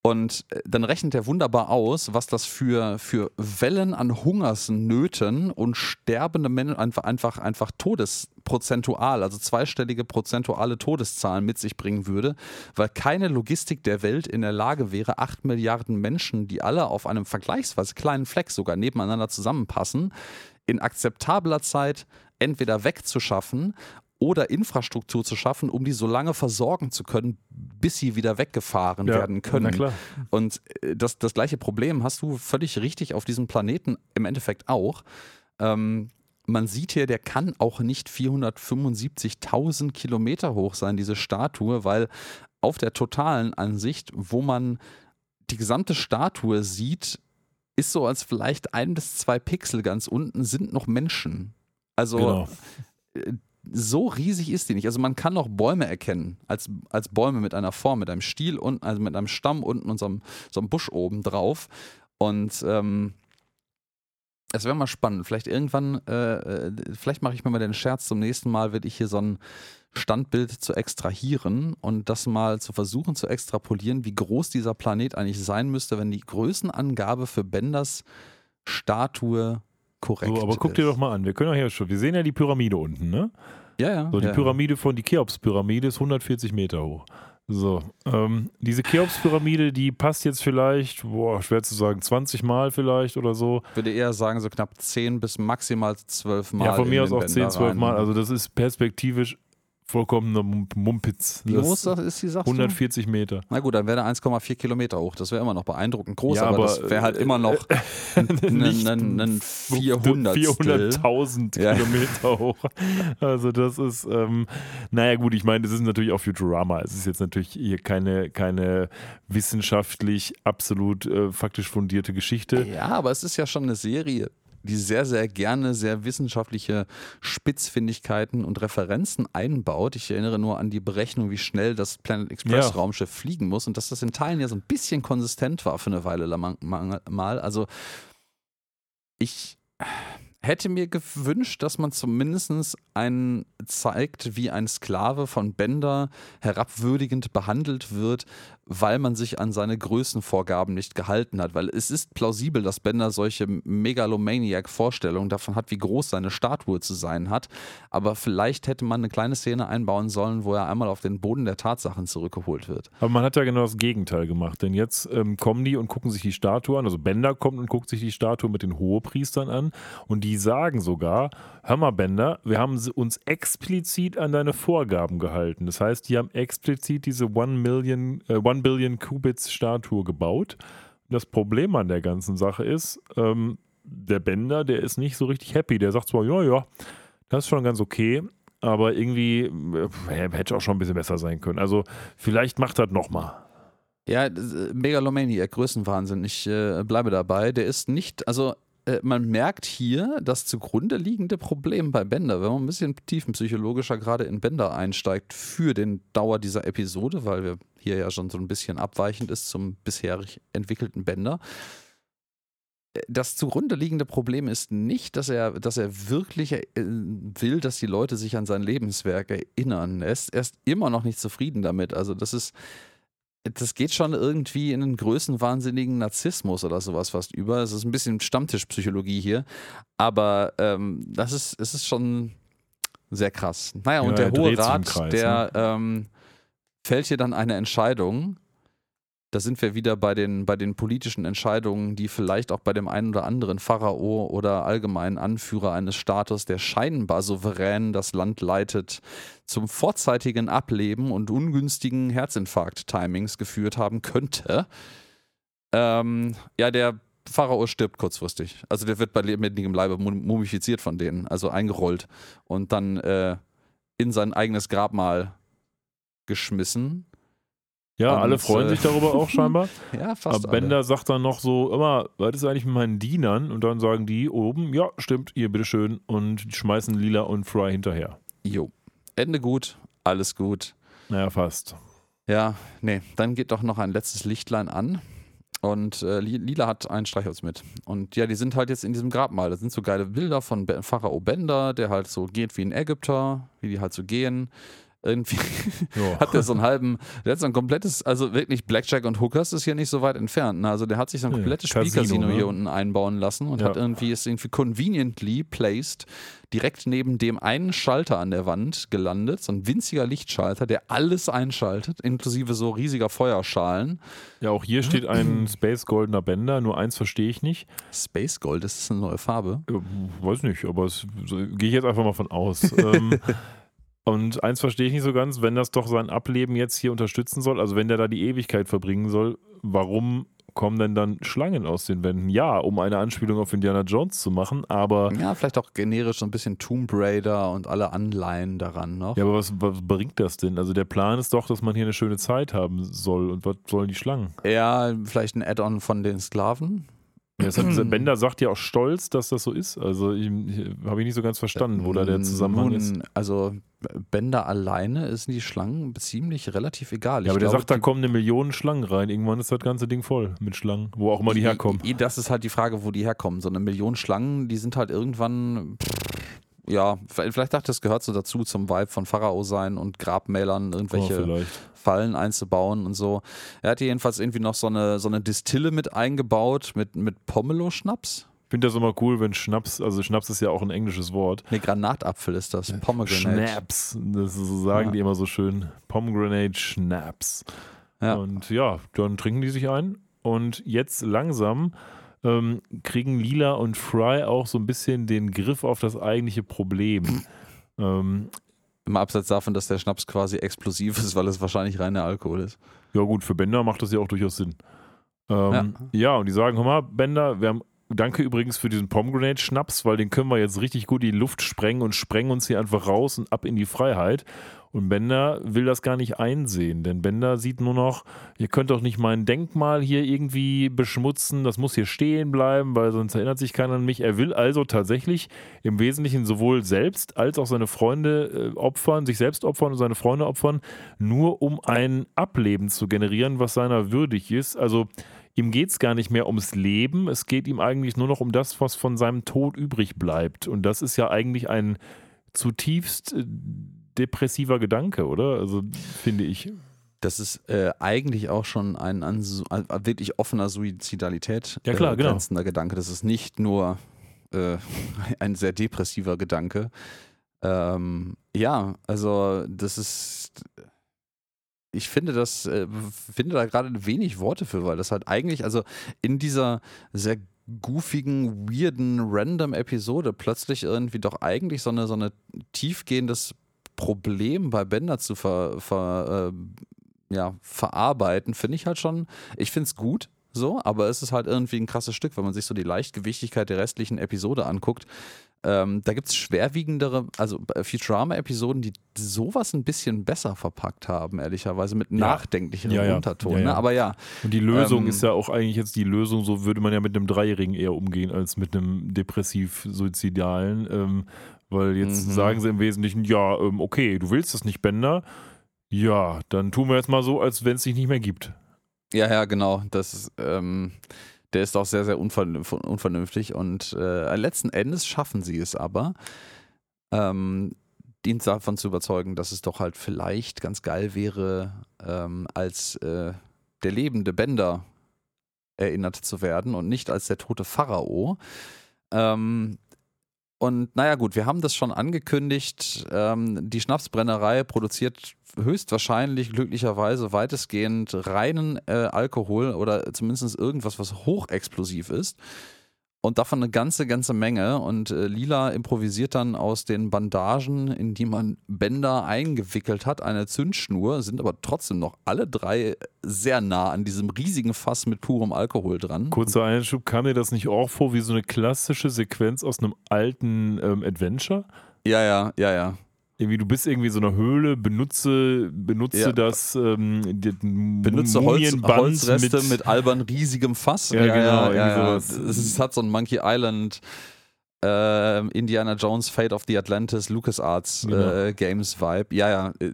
Und äh, dann rechnet er wunderbar aus, was das für, für Wellen an Hungersnöten und sterbende Menschen einfach, einfach, einfach todesprozentual, also zweistellige prozentuale Todeszahlen mit sich bringen würde, weil keine Logistik der Welt in der Lage wäre, acht Milliarden Menschen, die alle auf einem vergleichsweise kleinen Fleck sogar nebeneinander zusammenpassen, in akzeptabler Zeit entweder wegzuschaffen oder Infrastruktur zu schaffen, um die so lange versorgen zu können, bis sie wieder weggefahren ja, werden können. Und äh, das, das gleiche Problem hast du völlig richtig auf diesem Planeten im Endeffekt auch. Ähm, man sieht hier, der kann auch nicht 475.000 Kilometer hoch sein, diese Statue, weil auf der totalen Ansicht, wo man die gesamte Statue sieht, ist so als vielleicht ein bis zwei Pixel ganz unten sind noch Menschen. Also genau. Äh, so riesig ist die nicht. Also man kann noch Bäume erkennen, als, als Bäume mit einer Form, mit einem Stiel und also mit einem Stamm unten und so einem, so einem Busch oben drauf. Und ähm, es wäre mal spannend. Vielleicht irgendwann, äh, äh, vielleicht mache ich mir mal den Scherz, zum nächsten Mal werde ich hier so ein Standbild zu extrahieren und das mal zu versuchen zu extrapolieren, wie groß dieser Planet eigentlich sein müsste, wenn die Größenangabe für Benders Statue korrekt. So, aber guck dir doch mal an, wir können ja hier schon, wir sehen ja die Pyramide unten, ne? Ja, ja. So, die ja. Pyramide von, die Cheops-Pyramide ist 140 Meter hoch. So, ähm, diese Cheops-Pyramide, die passt jetzt vielleicht, boah, schwer zu sagen, 20 Mal vielleicht oder so. Ich würde eher sagen, so knapp 10 bis maximal 12 Mal. Ja, von mir aus auch 10, 12 Mal. Also, das ist perspektivisch vollkommener Mumpitz. Wie groß ist die Sache? 140 Meter. Na gut, dann wäre er 1,4 Kilometer hoch. Das wäre immer noch beeindruckend groß, ja, aber, aber, das wäre halt immer noch ein 400. 400.000 ja. Kilometer hoch. Also das ist, ähm, naja gut, ich meine, das ist natürlich auch Futurama. Es ist jetzt natürlich hier keine, keine wissenschaftlich absolut äh, faktisch fundierte Geschichte. Ja, aber es ist ja schon eine Serie die sehr, sehr gerne sehr wissenschaftliche Spitzfindigkeiten und Referenzen einbaut. Ich erinnere nur an die Berechnung, wie schnell das Planet Express ja. Raumschiff fliegen muss und dass das in Teilen ja so ein bisschen konsistent war für eine Weile mal. Also ich hätte mir gewünscht, dass man zumindest einen zeigt, wie ein Sklave von Bender herabwürdigend behandelt wird, weil man sich an seine Größenvorgaben nicht gehalten hat. Weil es ist plausibel, dass Bender solche Megalomaniac-Vorstellungen davon hat, wie groß seine Statue zu sein hat. Aber vielleicht hätte man eine kleine Szene einbauen sollen, wo er einmal auf den Boden der Tatsachen zurückgeholt wird. Aber man hat ja genau das Gegenteil gemacht. Denn jetzt ähm, kommen die und gucken sich die Statue an. Also Bender kommt und guckt sich die Statue mit den Hohepriestern an. Und die sagen sogar, hör mal Bender, wir haben uns explizit an deine Vorgaben gehalten. Das heißt, die haben explizit diese One Million, äh, Billion Qubits Statue gebaut. Das Problem an der ganzen Sache ist, ähm, der Bender, der ist nicht so richtig happy. Der sagt zwar, ja, ja, das ist schon ganz okay, aber irgendwie äh, hätte auch schon ein bisschen besser sein können. Also vielleicht macht das nochmal. Ja, Megalomania, Größenwahnsinn. Ich äh, bleibe dabei. Der ist nicht, also äh, man merkt hier das zugrunde liegende Problem bei Bender, wenn man ein bisschen tiefenpsychologischer gerade in Bender einsteigt für den Dauer dieser Episode, weil wir hier ja schon so ein bisschen abweichend ist zum bisherig entwickelten Bender. Äh, das zugrunde liegende Problem ist nicht, dass er, dass er wirklich äh, will, dass die Leute sich an sein Lebenswerk erinnern. Er ist, er ist immer noch nicht zufrieden damit. Also, das ist das geht schon irgendwie in einen größenwahnsinnigen Narzissmus oder sowas fast über. Es ist ein bisschen Stammtischpsychologie hier, aber ähm, das ist, es ist schon sehr krass. Naja, und Ja, der er Hohe Rat, der ähm, fällt hier dann eine Entscheidung. Da sind wir wieder bei den, bei den politischen Entscheidungen, die vielleicht auch bei dem einen oder anderen Pharao oder allgemeinen Anführer eines Staates, der scheinbar souverän das Land leitet, zum vorzeitigen Ableben und ungünstigen Herzinfarkt-Timings geführt haben könnte. Ähm, ja, der Pharao stirbt kurzfristig. Also der wird bei lebendigem Leibe mum- mumifiziert von denen, also eingerollt und dann äh, in sein eigenes Grabmal geschmissen. Ja, Und, alle freuen äh, sich darüber auch scheinbar. (laughs) Ja, fast Aber Bender sagt dann noch so, immer, was ist eigentlich mit meinen Dienern? Und dann sagen die oben, ja, stimmt, hier, bitteschön. Und schmeißen Lila und Fry hinterher. alle. Jo. Ende gut, alles gut. Naja, fast. Ja, nee, dann geht doch noch ein letztes Lichtlein an. Und äh, Li- Lila hat ein Streichholz mit. Und ja, die sind halt jetzt in diesem Grabmal. Das sind so geile Bilder von Pharao Bender, der halt so geht wie ein Ägypter, wie die halt so gehen. Irgendwie Ja. (laughs) hat der so einen halben, der hat so ein komplettes, also wirklich Blackjack und Hookers ist hier nicht so weit entfernt. Ne? Also der hat sich so ein Ja, komplettes Casino, Spielcasino ne? hier unten einbauen lassen und Ja. hat irgendwie, ist irgendwie conveniently placed, direkt neben dem einen Schalter an der Wand gelandet, so ein winziger Lichtschalter, der alles einschaltet, inklusive so riesiger Feuerschalen. ja, auch hier steht ein (clears throat) Space Goldener Bender, nur eins verstehe ich nicht. Space Gold, das ist eine neue Farbe. Ja, weiß nicht, aber es, so, gehe ich jetzt einfach mal von aus. (laughs) ähm, und eins verstehe ich nicht so ganz, wenn das doch sein Ableben jetzt hier unterstützen soll, also wenn der da die Ewigkeit verbringen soll, warum kommen denn dann Schlangen aus den Wänden? Ja, um eine Anspielung auf Indiana Jones zu machen, aber Ja, vielleicht auch generisch so ein bisschen Tomb Raider und alle Anleihen daran noch. ja, aber was, was bringt das denn? Also der Plan ist doch, dass man hier eine schöne Zeit haben soll und was sollen die Schlangen? Ja, vielleicht ein Add-on von den Sklaven. Ja, hat, (clears throat) Bender sagt ja auch stolz, dass das so ist. Also habe ich nicht so ganz verstanden, wo da der Zusammenhang Nun, ist. Also Bänder alleine ist die Schlangen ziemlich relativ egal. Ja, aber der glaube, sagt, da die- kommen eine Million Schlangen rein. Irgendwann ist das ganze Ding voll mit Schlangen, wo auch immer die herkommen. I- i- Das ist halt die Frage, wo die herkommen. So eine Million Schlangen, die sind halt irgendwann. Ja, vielleicht dachte ich, das gehört so dazu zum Vibe von Pharao sein und Grabmälern Oh, irgendwelche vielleicht. Fallen einzubauen und so. Er hat hier jedenfalls irgendwie noch so eine, so eine Distille mit eingebaut mit, mit Pomelo-Schnaps. Ich finde das immer cool, wenn Schnaps, also Schnaps ist ja auch ein englisches Wort. Ne, Granatapfel ist das. Pomegranate. Schnaps, das so sagen Ja. die immer so schön. Pomegranate Schnaps. Ja. Und ja, dann trinken die sich ein. Und jetzt langsam ähm, kriegen Lila und Fry auch so ein bisschen den Griff auf das eigentliche Problem. (laughs) ähm, Im Abseits davon, dass der Schnaps quasi explosiv ist, weil es wahrscheinlich reiner Alkohol ist. Ja, gut, für Bender macht das ja auch durchaus Sinn. Ähm, ja. und die sagen: Hör mal, Bender, wir haben. Danke übrigens für diesen Pomegranate-Schnaps, weil den können wir jetzt richtig gut in die Luft sprengen und sprengen uns hier einfach raus und ab in die Freiheit. Und Bender will das gar nicht einsehen, denn Bender sieht nur noch, ihr könnt doch nicht mein Denkmal hier irgendwie beschmutzen, das muss hier stehen bleiben, weil sonst erinnert sich keiner an mich. Er will also tatsächlich im Wesentlichen sowohl selbst als auch seine Freunde äh, opfern, sich selbst opfern und seine Freunde opfern, nur um ein Ableben zu generieren, was seiner würdig ist. Also ihm geht es gar nicht mehr ums Leben, es geht ihm eigentlich nur noch um das, was von seinem Tod übrig bleibt. Und das ist ja eigentlich ein zutiefst äh, depressiver Gedanke, oder? Also finde ich. Das ist äh, eigentlich auch schon ein Su- an wirklich offener Suizidalität Ja, klar, äh, genau. Gedanke. Das ist nicht nur äh, (laughs) ein sehr depressiver Gedanke. Ähm, ja, also das ist. Ich finde das, äh, finde da gerade wenig Worte für, weil das halt eigentlich, also in dieser sehr goofigen, weirden, random Episode plötzlich irgendwie doch eigentlich so eine, so eine tiefgehendes Problem bei Bender zu ver, ver, äh, ja, verarbeiten, finde ich halt schon, ich finde es gut, so, aber es ist halt irgendwie ein krasses Stück, wenn man sich so die Leichtgewichtigkeit der restlichen Episode anguckt. Ähm, da gibt es schwerwiegendere, also äh, Futurama-Episoden, die sowas ein bisschen besser verpackt haben, ehrlicherweise, mit Ja, ja. Unterton. Ja, ja. Ne? Aber ja, Und die Lösung Ähm, ist ja auch eigentlich jetzt die Lösung, so würde man ja mit einem Dreijährigen eher umgehen als mit einem depressiv-suizidalen. Ähm, weil jetzt Mhm. sagen sie im Wesentlichen, ja, ähm, okay, du willst das nicht, Bender. Ja, dann tun wir jetzt mal so, als wenn es dich nicht mehr gibt. Ja, ja, genau. Das ist, ähm, der ist auch sehr, sehr unvernünf unvernünftig und äh, letzten Endes schaffen sie es aber, ähm, ihn davon zu überzeugen, dass es doch halt vielleicht ganz geil wäre, ähm, als äh, der lebende Bender erinnert zu werden und nicht als der tote Pharao. Ähm, und naja gut, wir haben das schon angekündigt. Ähm, die Schnapsbrennerei produziert höchstwahrscheinlich, glücklicherweise, weitestgehend reinen äh, Alkohol oder zumindest irgendwas, was hochexplosiv ist. Und davon eine ganze, ganze Menge. Und äh, Lila improvisiert dann aus den Bandagen, in die man Bänder eingewickelt hat, eine Zündschnur, sind aber trotzdem noch alle drei sehr nah an diesem riesigen Fass mit purem Alkohol dran. Kurzer Einschub, kam dir das nicht auch vor wie so eine klassische Sequenz aus einem alten ähm, Adventure? Ja, ja, ja, ja. Irgendwie, du bist irgendwie in so einer Höhle, benutze, benutze Ja. das ähm, Benutze Holz, Holzreste mit, mit, albern riesigem Fass. Ja, genau, ja, irgendwie ja. sowas. Es, ist- hat so ein Monkey Island, äh, Indiana Jones, Fate of the Atlantis, LucasArts Genau. äh, Games Vibe. Ja, ja, äh,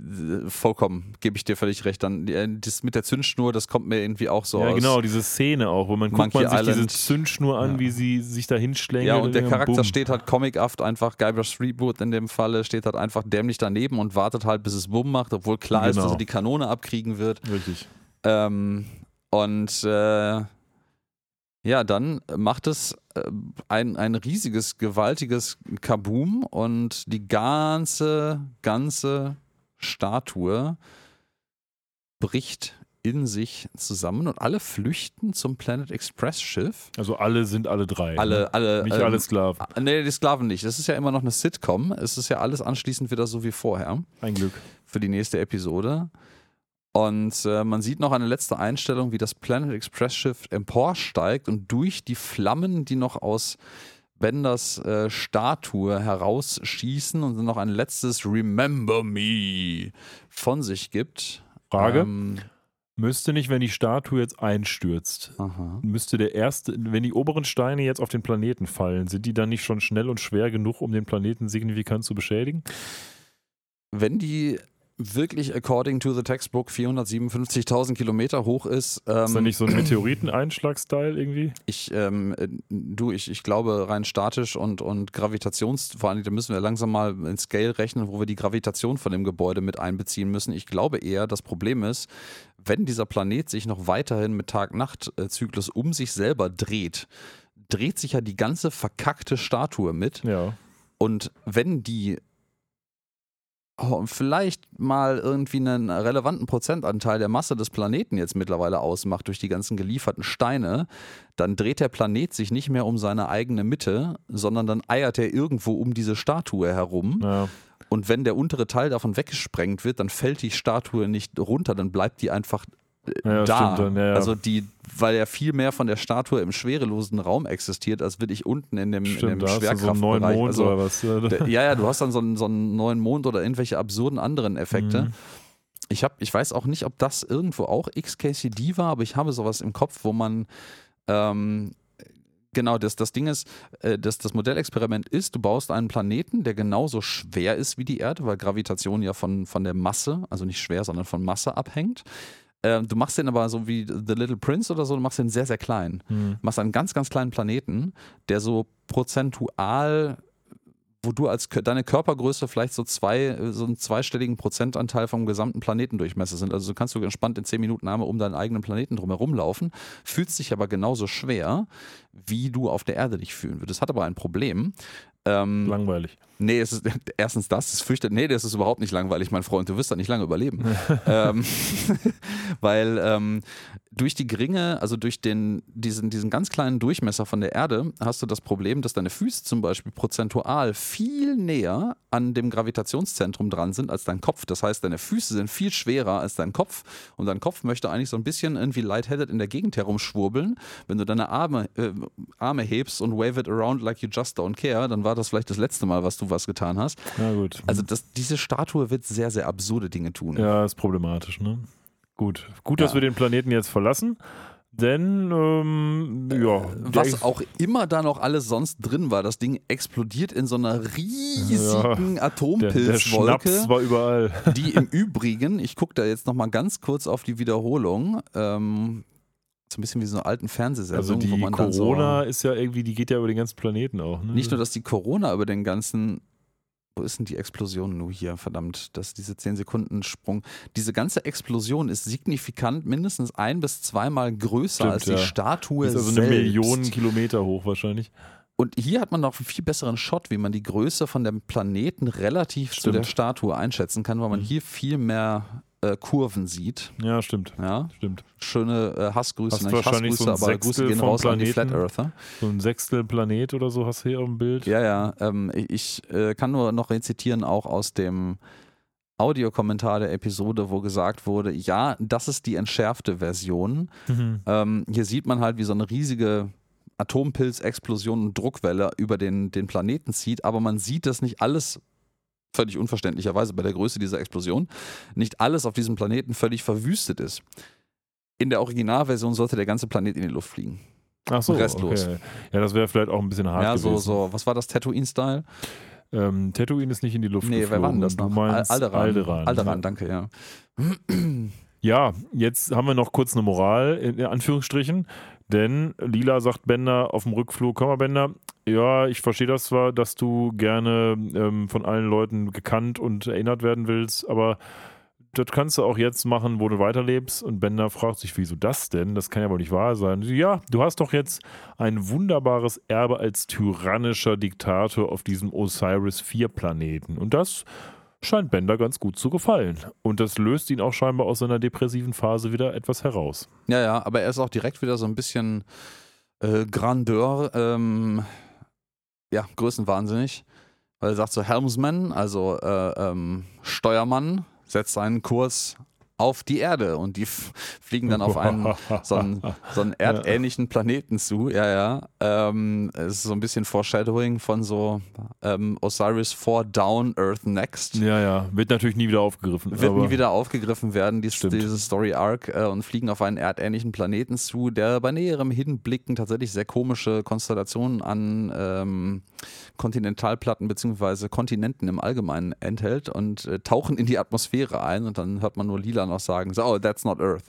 vollkommen, gebe ich dir völlig recht. Dann äh, das mit der Zündschnur, das kommt mir irgendwie auch so Ja, aus. genau, diese Szene auch, wo man guckt Monkey man sich Island. diese Zündschnur an, Ja. wie sie sich da hinschlängelt. Ja, und der dann Charakter bumm. steht halt comichaft einfach, Guybrush Threepwood in dem Falle, steht halt einfach dämlich daneben und wartet halt, bis es Bumm macht, obwohl klar ist, Genau. dass er die Kanone abkriegen wird. Richtig. Ähm, und äh, ja, dann macht es äh, ein, ein riesiges, gewaltiges Kaboom und die ganze, ganze Statue bricht in sich zusammen und alle flüchten zum Planet Express Schiff. Also alle sind alle drei. Alle, ne? alle. Nicht ähm, alle Sklaven. ah, Nee, die Sklaven nicht. Das ist ja immer noch eine Sitcom. Es ist ja alles anschließend wieder so wie vorher Ein Glück. für die nächste Episode. Und äh, man sieht noch eine letzte Einstellung, wie das Planet Express Schiff emporsteigt und durch die Flammen, die noch aus Benders äh, Statue herausschießen und dann noch ein letztes Remember Me von sich gibt. Frage: Ähm, Müsste nicht, wenn die Statue jetzt einstürzt, aha. müsste der erste, wenn die oberen Steine jetzt auf den Planeten fallen, sind die dann nicht schon schnell und schwer genug, um den Planeten signifikant zu beschädigen? Wenn die wirklich according to the textbook 457.000 Kilometer hoch ist, Ist da ähm, nicht so ein Meteoriteneinschlag-Style irgendwie? (clears throat) Ich, ähm, äh, du, ich, ich glaube rein statisch und, und Gravitations, vor allem, da müssen wir langsam mal in Scale rechnen, wo wir die Gravitation von dem Gebäude mit einbeziehen müssen. Ich glaube eher, das Problem ist, wenn dieser Planet sich noch weiterhin mit Tag-Nacht-Zyklus um sich selber dreht, dreht sich ja die ganze verkackte Statue mit. Ja. Und wenn die oh, vielleicht mal irgendwie einen relevanten Prozentanteil der Masse des Planeten jetzt mittlerweile ausmacht durch die ganzen gelieferten Steine, dann dreht der Planet sich nicht mehr um seine eigene Mitte, sondern dann eiert er irgendwo um diese Statue herum. ja. Und wenn der untere Teil davon weggesprengt wird, dann fällt die Statue nicht runter, dann bleibt die einfach Ja, da. stimmt dann, ja, ja. Also die, weil ja viel mehr von der Statue im schwerelosen Raum existiert, als wirklich unten in dem, in Stimmt, dem so Schwerkraftbereich. Mond also, oder was. Ja, Ja, ja, du hast dann so einen, so einen neuen Mond oder irgendwelche absurden anderen Effekte. Mhm. Ich, hab, ich weiß auch nicht, ob das irgendwo auch XKCD war, aber ich habe sowas im Kopf, wo man ähm, Genau, das, das Ding ist, äh, das, das Modellexperiment ist, du baust einen Planeten, der genauso schwer ist wie die Erde, weil Gravitation ja von, von der Masse, also nicht schwer, sondern von Masse abhängt. Ähm, du machst den aber so wie The Little Prince oder so, du machst den sehr, sehr klein. Hm. machst einen ganz, ganz kleinen Planeten, der so prozentual, wo du als deine Körpergröße vielleicht so zwei, so einen zweistelligen Prozentanteil vom gesamten Planetendurchmesser sind. Also kannst du entspannt in zehn Minuten einmal um deinen eigenen Planeten drumherum laufen, fühlst dich aber genauso schwer, wie du auf der Erde dich fühlen würdest. Hat aber ein Problem. Ähm, Langweilig. Nee, es ist (laughs) erstens das, es fürchtet, nee, das ist überhaupt nicht langweilig, mein Freund, du wirst da nicht lange überleben. (laughs) ähm, (laughs) weil ähm, durch die geringe, also durch den, diesen, diesen ganz kleinen Durchmesser von der Erde hast du das Problem, dass deine Füße zum Beispiel prozentual viel näher an dem Gravitationszentrum dran sind als dein Kopf. Das heißt, deine Füße sind viel schwerer als dein Kopf und dein Kopf möchte eigentlich so ein bisschen irgendwie lightheaded in der Gegend herumschwurbeln. Wenn du deine Arme, äh, Arme hebst und wave it around like you just don't care, dann war das vielleicht das letzte Mal, was du was getan hast. Na gut. Also das, diese Statue wird sehr, sehr absurde Dinge tun. Ja, ist problematisch, ne? Gut. Gut, dass Ja. wir den Planeten jetzt verlassen. Denn, ähm, ja. der Was auch immer da noch alles sonst drin war, das Ding explodiert in so einer riesigen der, der Atompilzwolke, Schnaps war überall. die im Übrigen, ich gucke da jetzt nochmal ganz kurz auf die Wiederholung, ähm, so ein bisschen wie so eine alten Fernsehsendung, Also die wo man dann so, Corona ist ja irgendwie, die geht ja über den ganzen Planeten auch. Ne? nicht nur, dass die Corona über den ganzen wo ist denn die Explosion nur hier? Verdammt, dass diese 10 Sekunden Sprung. Diese ganze Explosion ist signifikant mindestens ein bis zweimal größer Stimmt, als die ja. Statue Ist also selbst. eine Million Kilometer hoch wahrscheinlich. Und hier hat man noch einen viel besseren Shot, wie man die Größe von dem Planeten relativ zu Stimmt. der Statue einschätzen kann, weil man Mhm. hier viel mehr äh, Kurven sieht. Ja, stimmt. Ja, Stimmt. schöne äh, Hassgrüße, Hast nicht wahrscheinlich Hassgrüße, so ein aber Grüße Sechstel gehen vom raus an die Planeten. Flat Earther. So ein Sechstel Planet oder so hast du hier auf dem Bild. Ja, ja. Ähm, ich äh, kann nur noch rezitieren, auch aus dem Audiokommentar der Episode, wo gesagt wurde, ja, das ist die entschärfte Version. Mhm. Ähm, hier sieht man halt, wie so eine riesige Atompilzexplosion und Druckwelle über den, den Planeten zieht, aber man sieht das nicht alles völlig unverständlicherweise bei der Größe dieser Explosion, nicht alles auf diesem Planeten völlig verwüstet ist. In der Originalversion sollte der ganze Planet in die Luft fliegen. Ach so, Restlos. Okay. Ja, das wäre vielleicht auch ein bisschen hart ja, so, gewesen. so, was war das Tatooine-Style? Ähm, Tatooine ist nicht in die Luft Nee, wer war denn das geflogen. noch? Du meinst Alderan. Alderan. Alderan, danke, ja. Ja, jetzt haben wir noch kurz eine Moral, in Anführungsstrichen. Denn Lila sagt Bender auf dem Rückflug, komm mal Bender, ja, ich verstehe das zwar, dass du gerne ähm, von allen Leuten gekannt und erinnert werden willst, aber das kannst du auch jetzt machen, wo du weiterlebst. Und Bender fragt sich, wieso das denn? Das kann ja wohl nicht wahr sein. Ja, du hast doch jetzt ein wunderbares Erbe als tyrannischer Diktator auf diesem Osiris-4-Planeten. Und das scheint Bender ganz gut zu gefallen. Und das löst ihn auch scheinbar aus seiner depressiven Phase wieder etwas heraus. Ja, ja, aber er ist auch direkt wieder so ein bisschen äh, Grandeur, ähm, ja, größenwahnsinnig. Weil er sagt so, Helmsman, also äh, ähm, Steuermann, setzt seinen Kurs auf die Erde und die fliegen dann auf einen (laughs) so einen, so einen erdähnlichen Planeten zu. Ja, ja. Ähm, es ist so ein bisschen Foreshadowing von so ähm, Osiris 4 Down, Earth Next. Ja, ja. Wird natürlich nie wieder aufgegriffen. Wird nie wieder aufgegriffen werden, dies, Stimmt. diese Story Arc, äh, und fliegen auf einen erdähnlichen Planeten zu, der bei näherem Hinblicken tatsächlich sehr komische Konstellationen an ähm, Kontinentalplatten bzw. Kontinenten im Allgemeinen enthält und äh, tauchen in die Atmosphäre ein und dann hört man nur Lila noch sagen, so, oh, that's not Earth.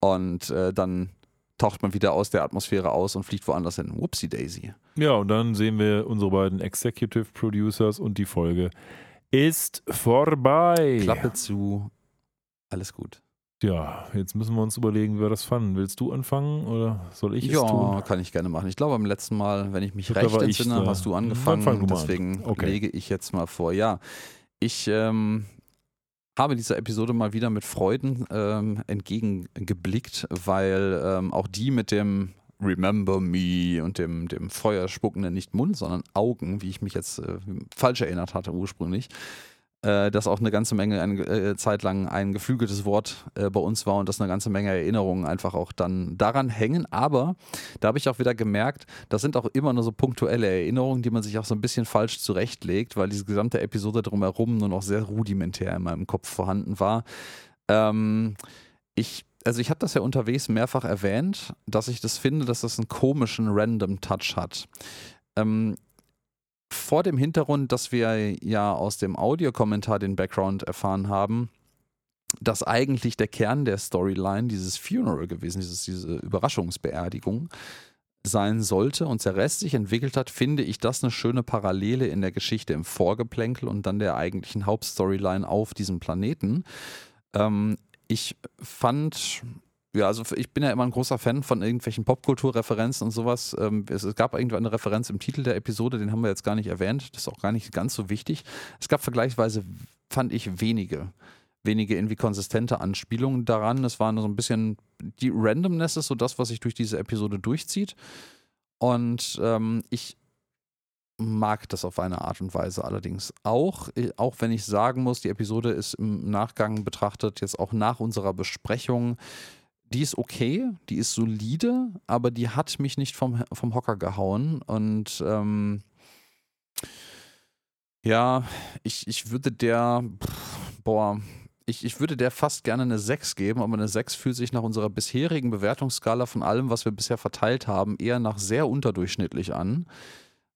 Und äh, dann taucht man wieder aus der Atmosphäre aus und fliegt woanders hin. Whoopsie Daisy. Ja, und dann sehen wir unsere beiden Executive Producers und die Folge ist vorbei. Klappe zu, alles gut. Ja, jetzt müssen wir uns überlegen, wie wir das fanden. Willst du anfangen oder soll ich es ja, tun? kann ich gerne machen. Ich glaube, beim letzten Mal, wenn ich mich recht war ich entsinne, da. hast du Dann angefangen. fang du mal an. deswegen Okay. lege ich jetzt mal vor. Ja, ich ähm, habe dieser Episode mal wieder mit Freuden ähm, entgegengeblickt, weil ähm, auch die mit dem Remember Me und dem, dem feuerspuckenden nicht Mund, sondern Augen, wie ich mich jetzt äh, falsch erinnert hatte ursprünglich, äh, das auch eine ganze Menge, eine äh, Zeit lang ein geflügeltes Wort äh, bei uns war und dass eine ganze Menge Erinnerungen einfach auch dann daran hängen. Aber da habe ich auch wieder gemerkt, das sind auch immer nur so punktuelle Erinnerungen, die man sich auch so ein bisschen falsch zurechtlegt, weil diese gesamte Episode drumherum nur noch sehr rudimentär in meinem Kopf vorhanden war. Ähm, ich also ich habe das ja unterwegs mehrfach erwähnt, dass ich das finde, dass das einen komischen Random Touch hat. Ähm, vor dem Hintergrund, dass wir ja aus dem Audiokommentar den Background erfahren haben, dass eigentlich der Kern der Storyline dieses Funeral gewesen, dieses, diese Überraschungsbeerdigung sein sollte und der Rest sich entwickelt hat, finde ich das eine schöne Parallele in der Geschichte im Vorgeplänkel und dann der eigentlichen Hauptstoryline auf diesem Planeten. Ähm, ich fand, ja, also ich bin ja immer ein großer Fan von irgendwelchen Popkulturreferenzen und sowas. Ähm, es, gab irgendwann eine Referenz im Titel der Episode, den haben wir jetzt gar nicht erwähnt. Das ist auch gar nicht ganz so wichtig. Es gab vergleichsweise, fand ich, wenige, wenige irgendwie konsistente Anspielungen daran. Es war nur so ein bisschen, die Randomness ist so das, was sich durch diese Episode durchzieht. Und ähm, ich mag das auf eine Art und Weise allerdings auch, auch wenn ich sagen muss, die Episode ist im Nachgang betrachtet, jetzt auch nach unserer Besprechung, die ist okay, die ist solide, aber die hat mich nicht vom, vom Hocker gehauen und ähm, ja, ich, ich würde der, boah, ich, ich würde der fast gerne eine 6 geben, aber eine 6 fühlt sich nach unserer bisherigen Bewertungsskala von allem, was wir bisher verteilt haben, eher nach sehr unterdurchschnittlich an.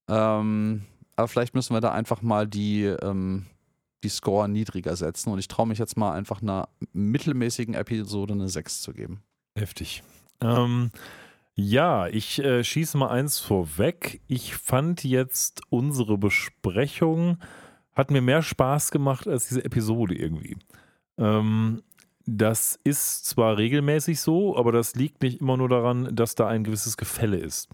Ähm, aber vielleicht müssen wir da einfach mal die, ähm, die Score niedriger setzen. Und ich traue mich jetzt mal einfach einer mittelmäßigen Episode eine 6 zu geben. Heftig. Ähm, ja, ich äh, schieße mal eins vorweg. Ich fand jetzt unsere Besprechung hat mir mehr Spaß gemacht als diese Episode irgendwie. Ähm, das ist zwar regelmäßig so, aber das liegt nicht immer nur daran, dass da ein gewisses Gefälle ist.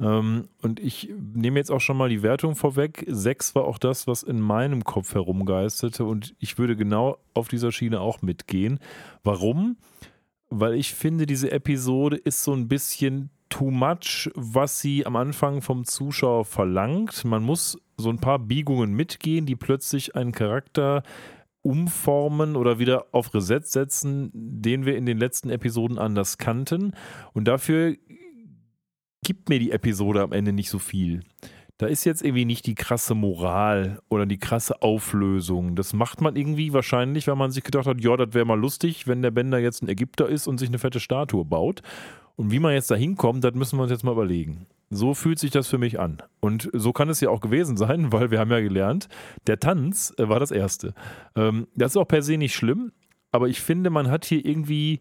Ähm, und ich nehme jetzt auch schon mal die Wertung vorweg. Sechs war auch das, was in meinem Kopf herumgeisterte und ich würde genau auf dieser Schiene auch mitgehen. Warum? Weil ich finde, diese Episode ist so ein bisschen too much, was sie am Anfang vom Zuschauer verlangt. Man muss so ein paar Biegungen mitgehen, die plötzlich einen Charakter umformen oder wieder auf Reset setzen, den wir in den letzten Episoden anders kannten. Und dafür gibt mir die Episode am Ende nicht so viel. Da ist jetzt irgendwie nicht die krasse Moral oder die krasse Auflösung. Das macht man irgendwie wahrscheinlich, weil man sich gedacht hat, ja, das wäre mal lustig, wenn der Bender jetzt ein Ägypter ist und sich eine fette Statue baut. Und wie man jetzt da hinkommt, das müssen wir uns jetzt mal überlegen. So fühlt sich das für mich an. Und so kann es ja auch gewesen sein, (laughs) weil wir haben ja gelernt, der Tanz äh, war das Erste. Ähm, das ist auch per se nicht schlimm, aber ich finde, man hat hier irgendwie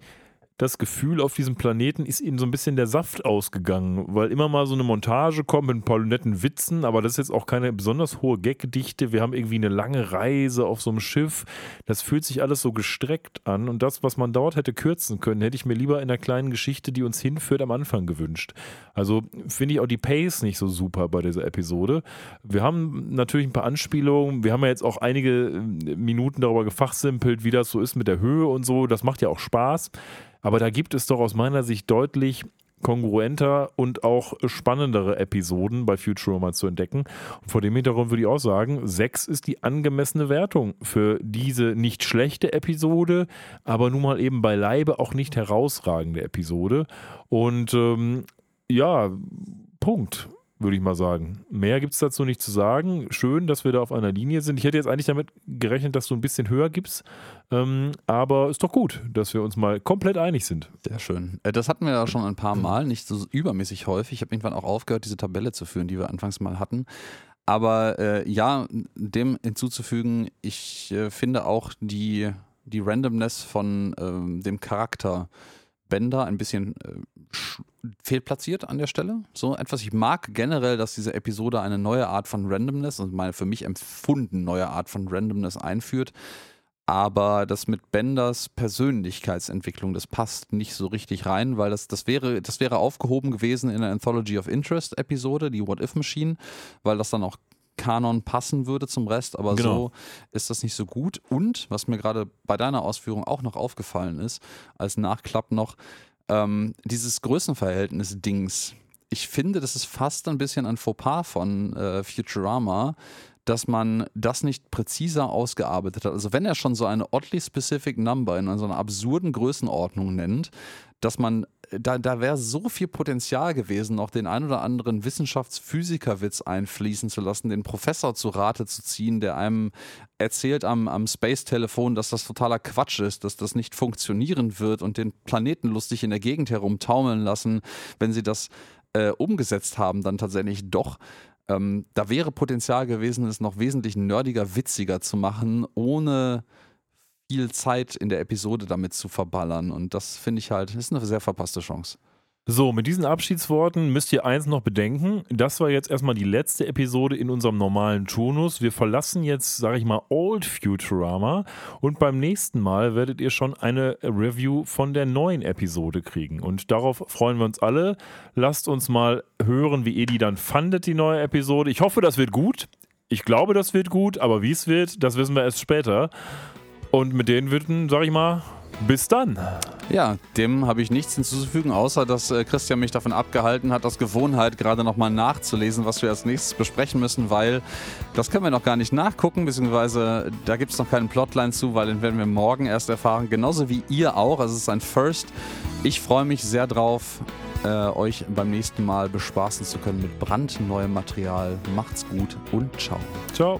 das Gefühl, auf diesem Planeten ist ihnen so ein bisschen der Saft ausgegangen, weil immer mal so eine Montage kommt mit ein paar netten Witzen, aber das ist jetzt auch keine besonders hohe Gagdichte. Wir haben irgendwie eine lange Reise auf so einem Schiff. Das fühlt sich alles so gestreckt an und das, was man dort hätte kürzen können, hätte ich mir lieber in einer kleinen Geschichte, die uns hinführt, am Anfang gewünscht. Also finde ich auch die Pace nicht so super bei dieser Episode. Wir haben natürlich ein paar Anspielungen. Wir haben ja jetzt auch einige äh, Minuten darüber gefachsimpelt, wie das so ist mit der Höhe und so. Das macht ja auch Spaß. Aber da gibt es doch aus meiner Sicht deutlich kongruenter und auch spannendere Episoden bei Futurama zu entdecken. Und vor dem Hintergrund würde ich auch sagen, 6 ist die angemessene Wertung für diese nicht schlechte Episode, aber nun mal eben beileibe auch nicht herausragende Episode. Und ähm, ja, Punkt würde ich mal sagen. Mehr gibt es dazu nicht zu sagen. Schön, dass wir da auf einer Linie sind. Ich hätte jetzt eigentlich damit gerechnet, dass du ein bisschen höher gibst. Ähm, aber ist doch gut, dass wir uns mal komplett einig sind. Sehr schön. Äh, das hatten wir ja schon ein paar Mal, nicht so übermäßig häufig. Ich habe irgendwann auch aufgehört, diese Tabelle zu führen, die wir anfangs mal hatten. Aber äh, ja, dem hinzuzufügen, ich äh, finde auch die, die Randomness von ähm, dem Charakter Bender ein bisschen äh, fehlplatziert an der Stelle. So etwas. Ich mag generell, dass diese Episode eine neue Art von Randomness, also meine für mich empfunden neue Art von Randomness einführt. Aber das mit Benders Persönlichkeitsentwicklung, das passt nicht so richtig rein, weil das, das, wäre, das wäre aufgehoben gewesen in der Anthology of Interest Episode, die What If Machine, weil das dann auch Kanon passen würde zum Rest, aber genau. so ist das nicht so gut. Und was mir gerade bei deiner Ausführung auch noch aufgefallen ist, als Nachklapp noch, ähm, dieses Größenverhältnis-Dings. Ich finde, das ist fast ein bisschen ein Fauxpas von äh, Futurama, dass man das nicht präziser ausgearbeitet hat. Also wenn er schon so eine oddly specific number in so einer absurden Größenordnung nennt, dass man da, da wäre so viel Potenzial gewesen, noch den ein oder anderen Wissenschaftsphysikerwitz einfließen zu lassen, den Professor zu Rate zu ziehen, der einem erzählt am, am Space-Telefon, dass das totaler Quatsch ist, dass das nicht funktionieren wird und den Planeten lustig in der Gegend herumtaumeln lassen, wenn sie das äh, umgesetzt haben, dann tatsächlich doch. Ähm, da wäre Potenzial gewesen, es noch wesentlich nerdiger, witziger zu machen, ohne viel Zeit in der Episode damit zu verballern. Und das finde ich halt, ist eine sehr verpasste Chance. So, mit diesen Abschiedsworten müsst ihr eins noch bedenken. Das war jetzt erstmal die letzte Episode in unserem normalen Turnus. Wir verlassen jetzt, sage ich mal, Old Futurama und beim nächsten Mal werdet ihr schon eine Review von der neuen Episode kriegen. Und darauf freuen wir uns alle. Lasst uns mal hören, wie ihr die dann fandet, die neue Episode. Ich hoffe, das wird gut. Ich glaube, das wird gut, aber wie es wird, das wissen wir erst später. Und mit den Witten, sag ich mal, bis dann. Ja, dem habe ich nichts hinzuzufügen, außer dass äh, Christian mich davon abgehalten hat, aus Gewohnheit gerade nochmal nachzulesen, was wir als nächstes besprechen müssen, weil das können wir noch gar nicht nachgucken, beziehungsweise da gibt es noch keinen Plotline zu, weil den werden wir morgen erst erfahren, genauso wie ihr auch. Also es ist ein First. Ich freue mich sehr drauf, äh, euch beim nächsten Mal bespaßen zu können mit brandneuem Material. Macht's gut und ciao. Ciao.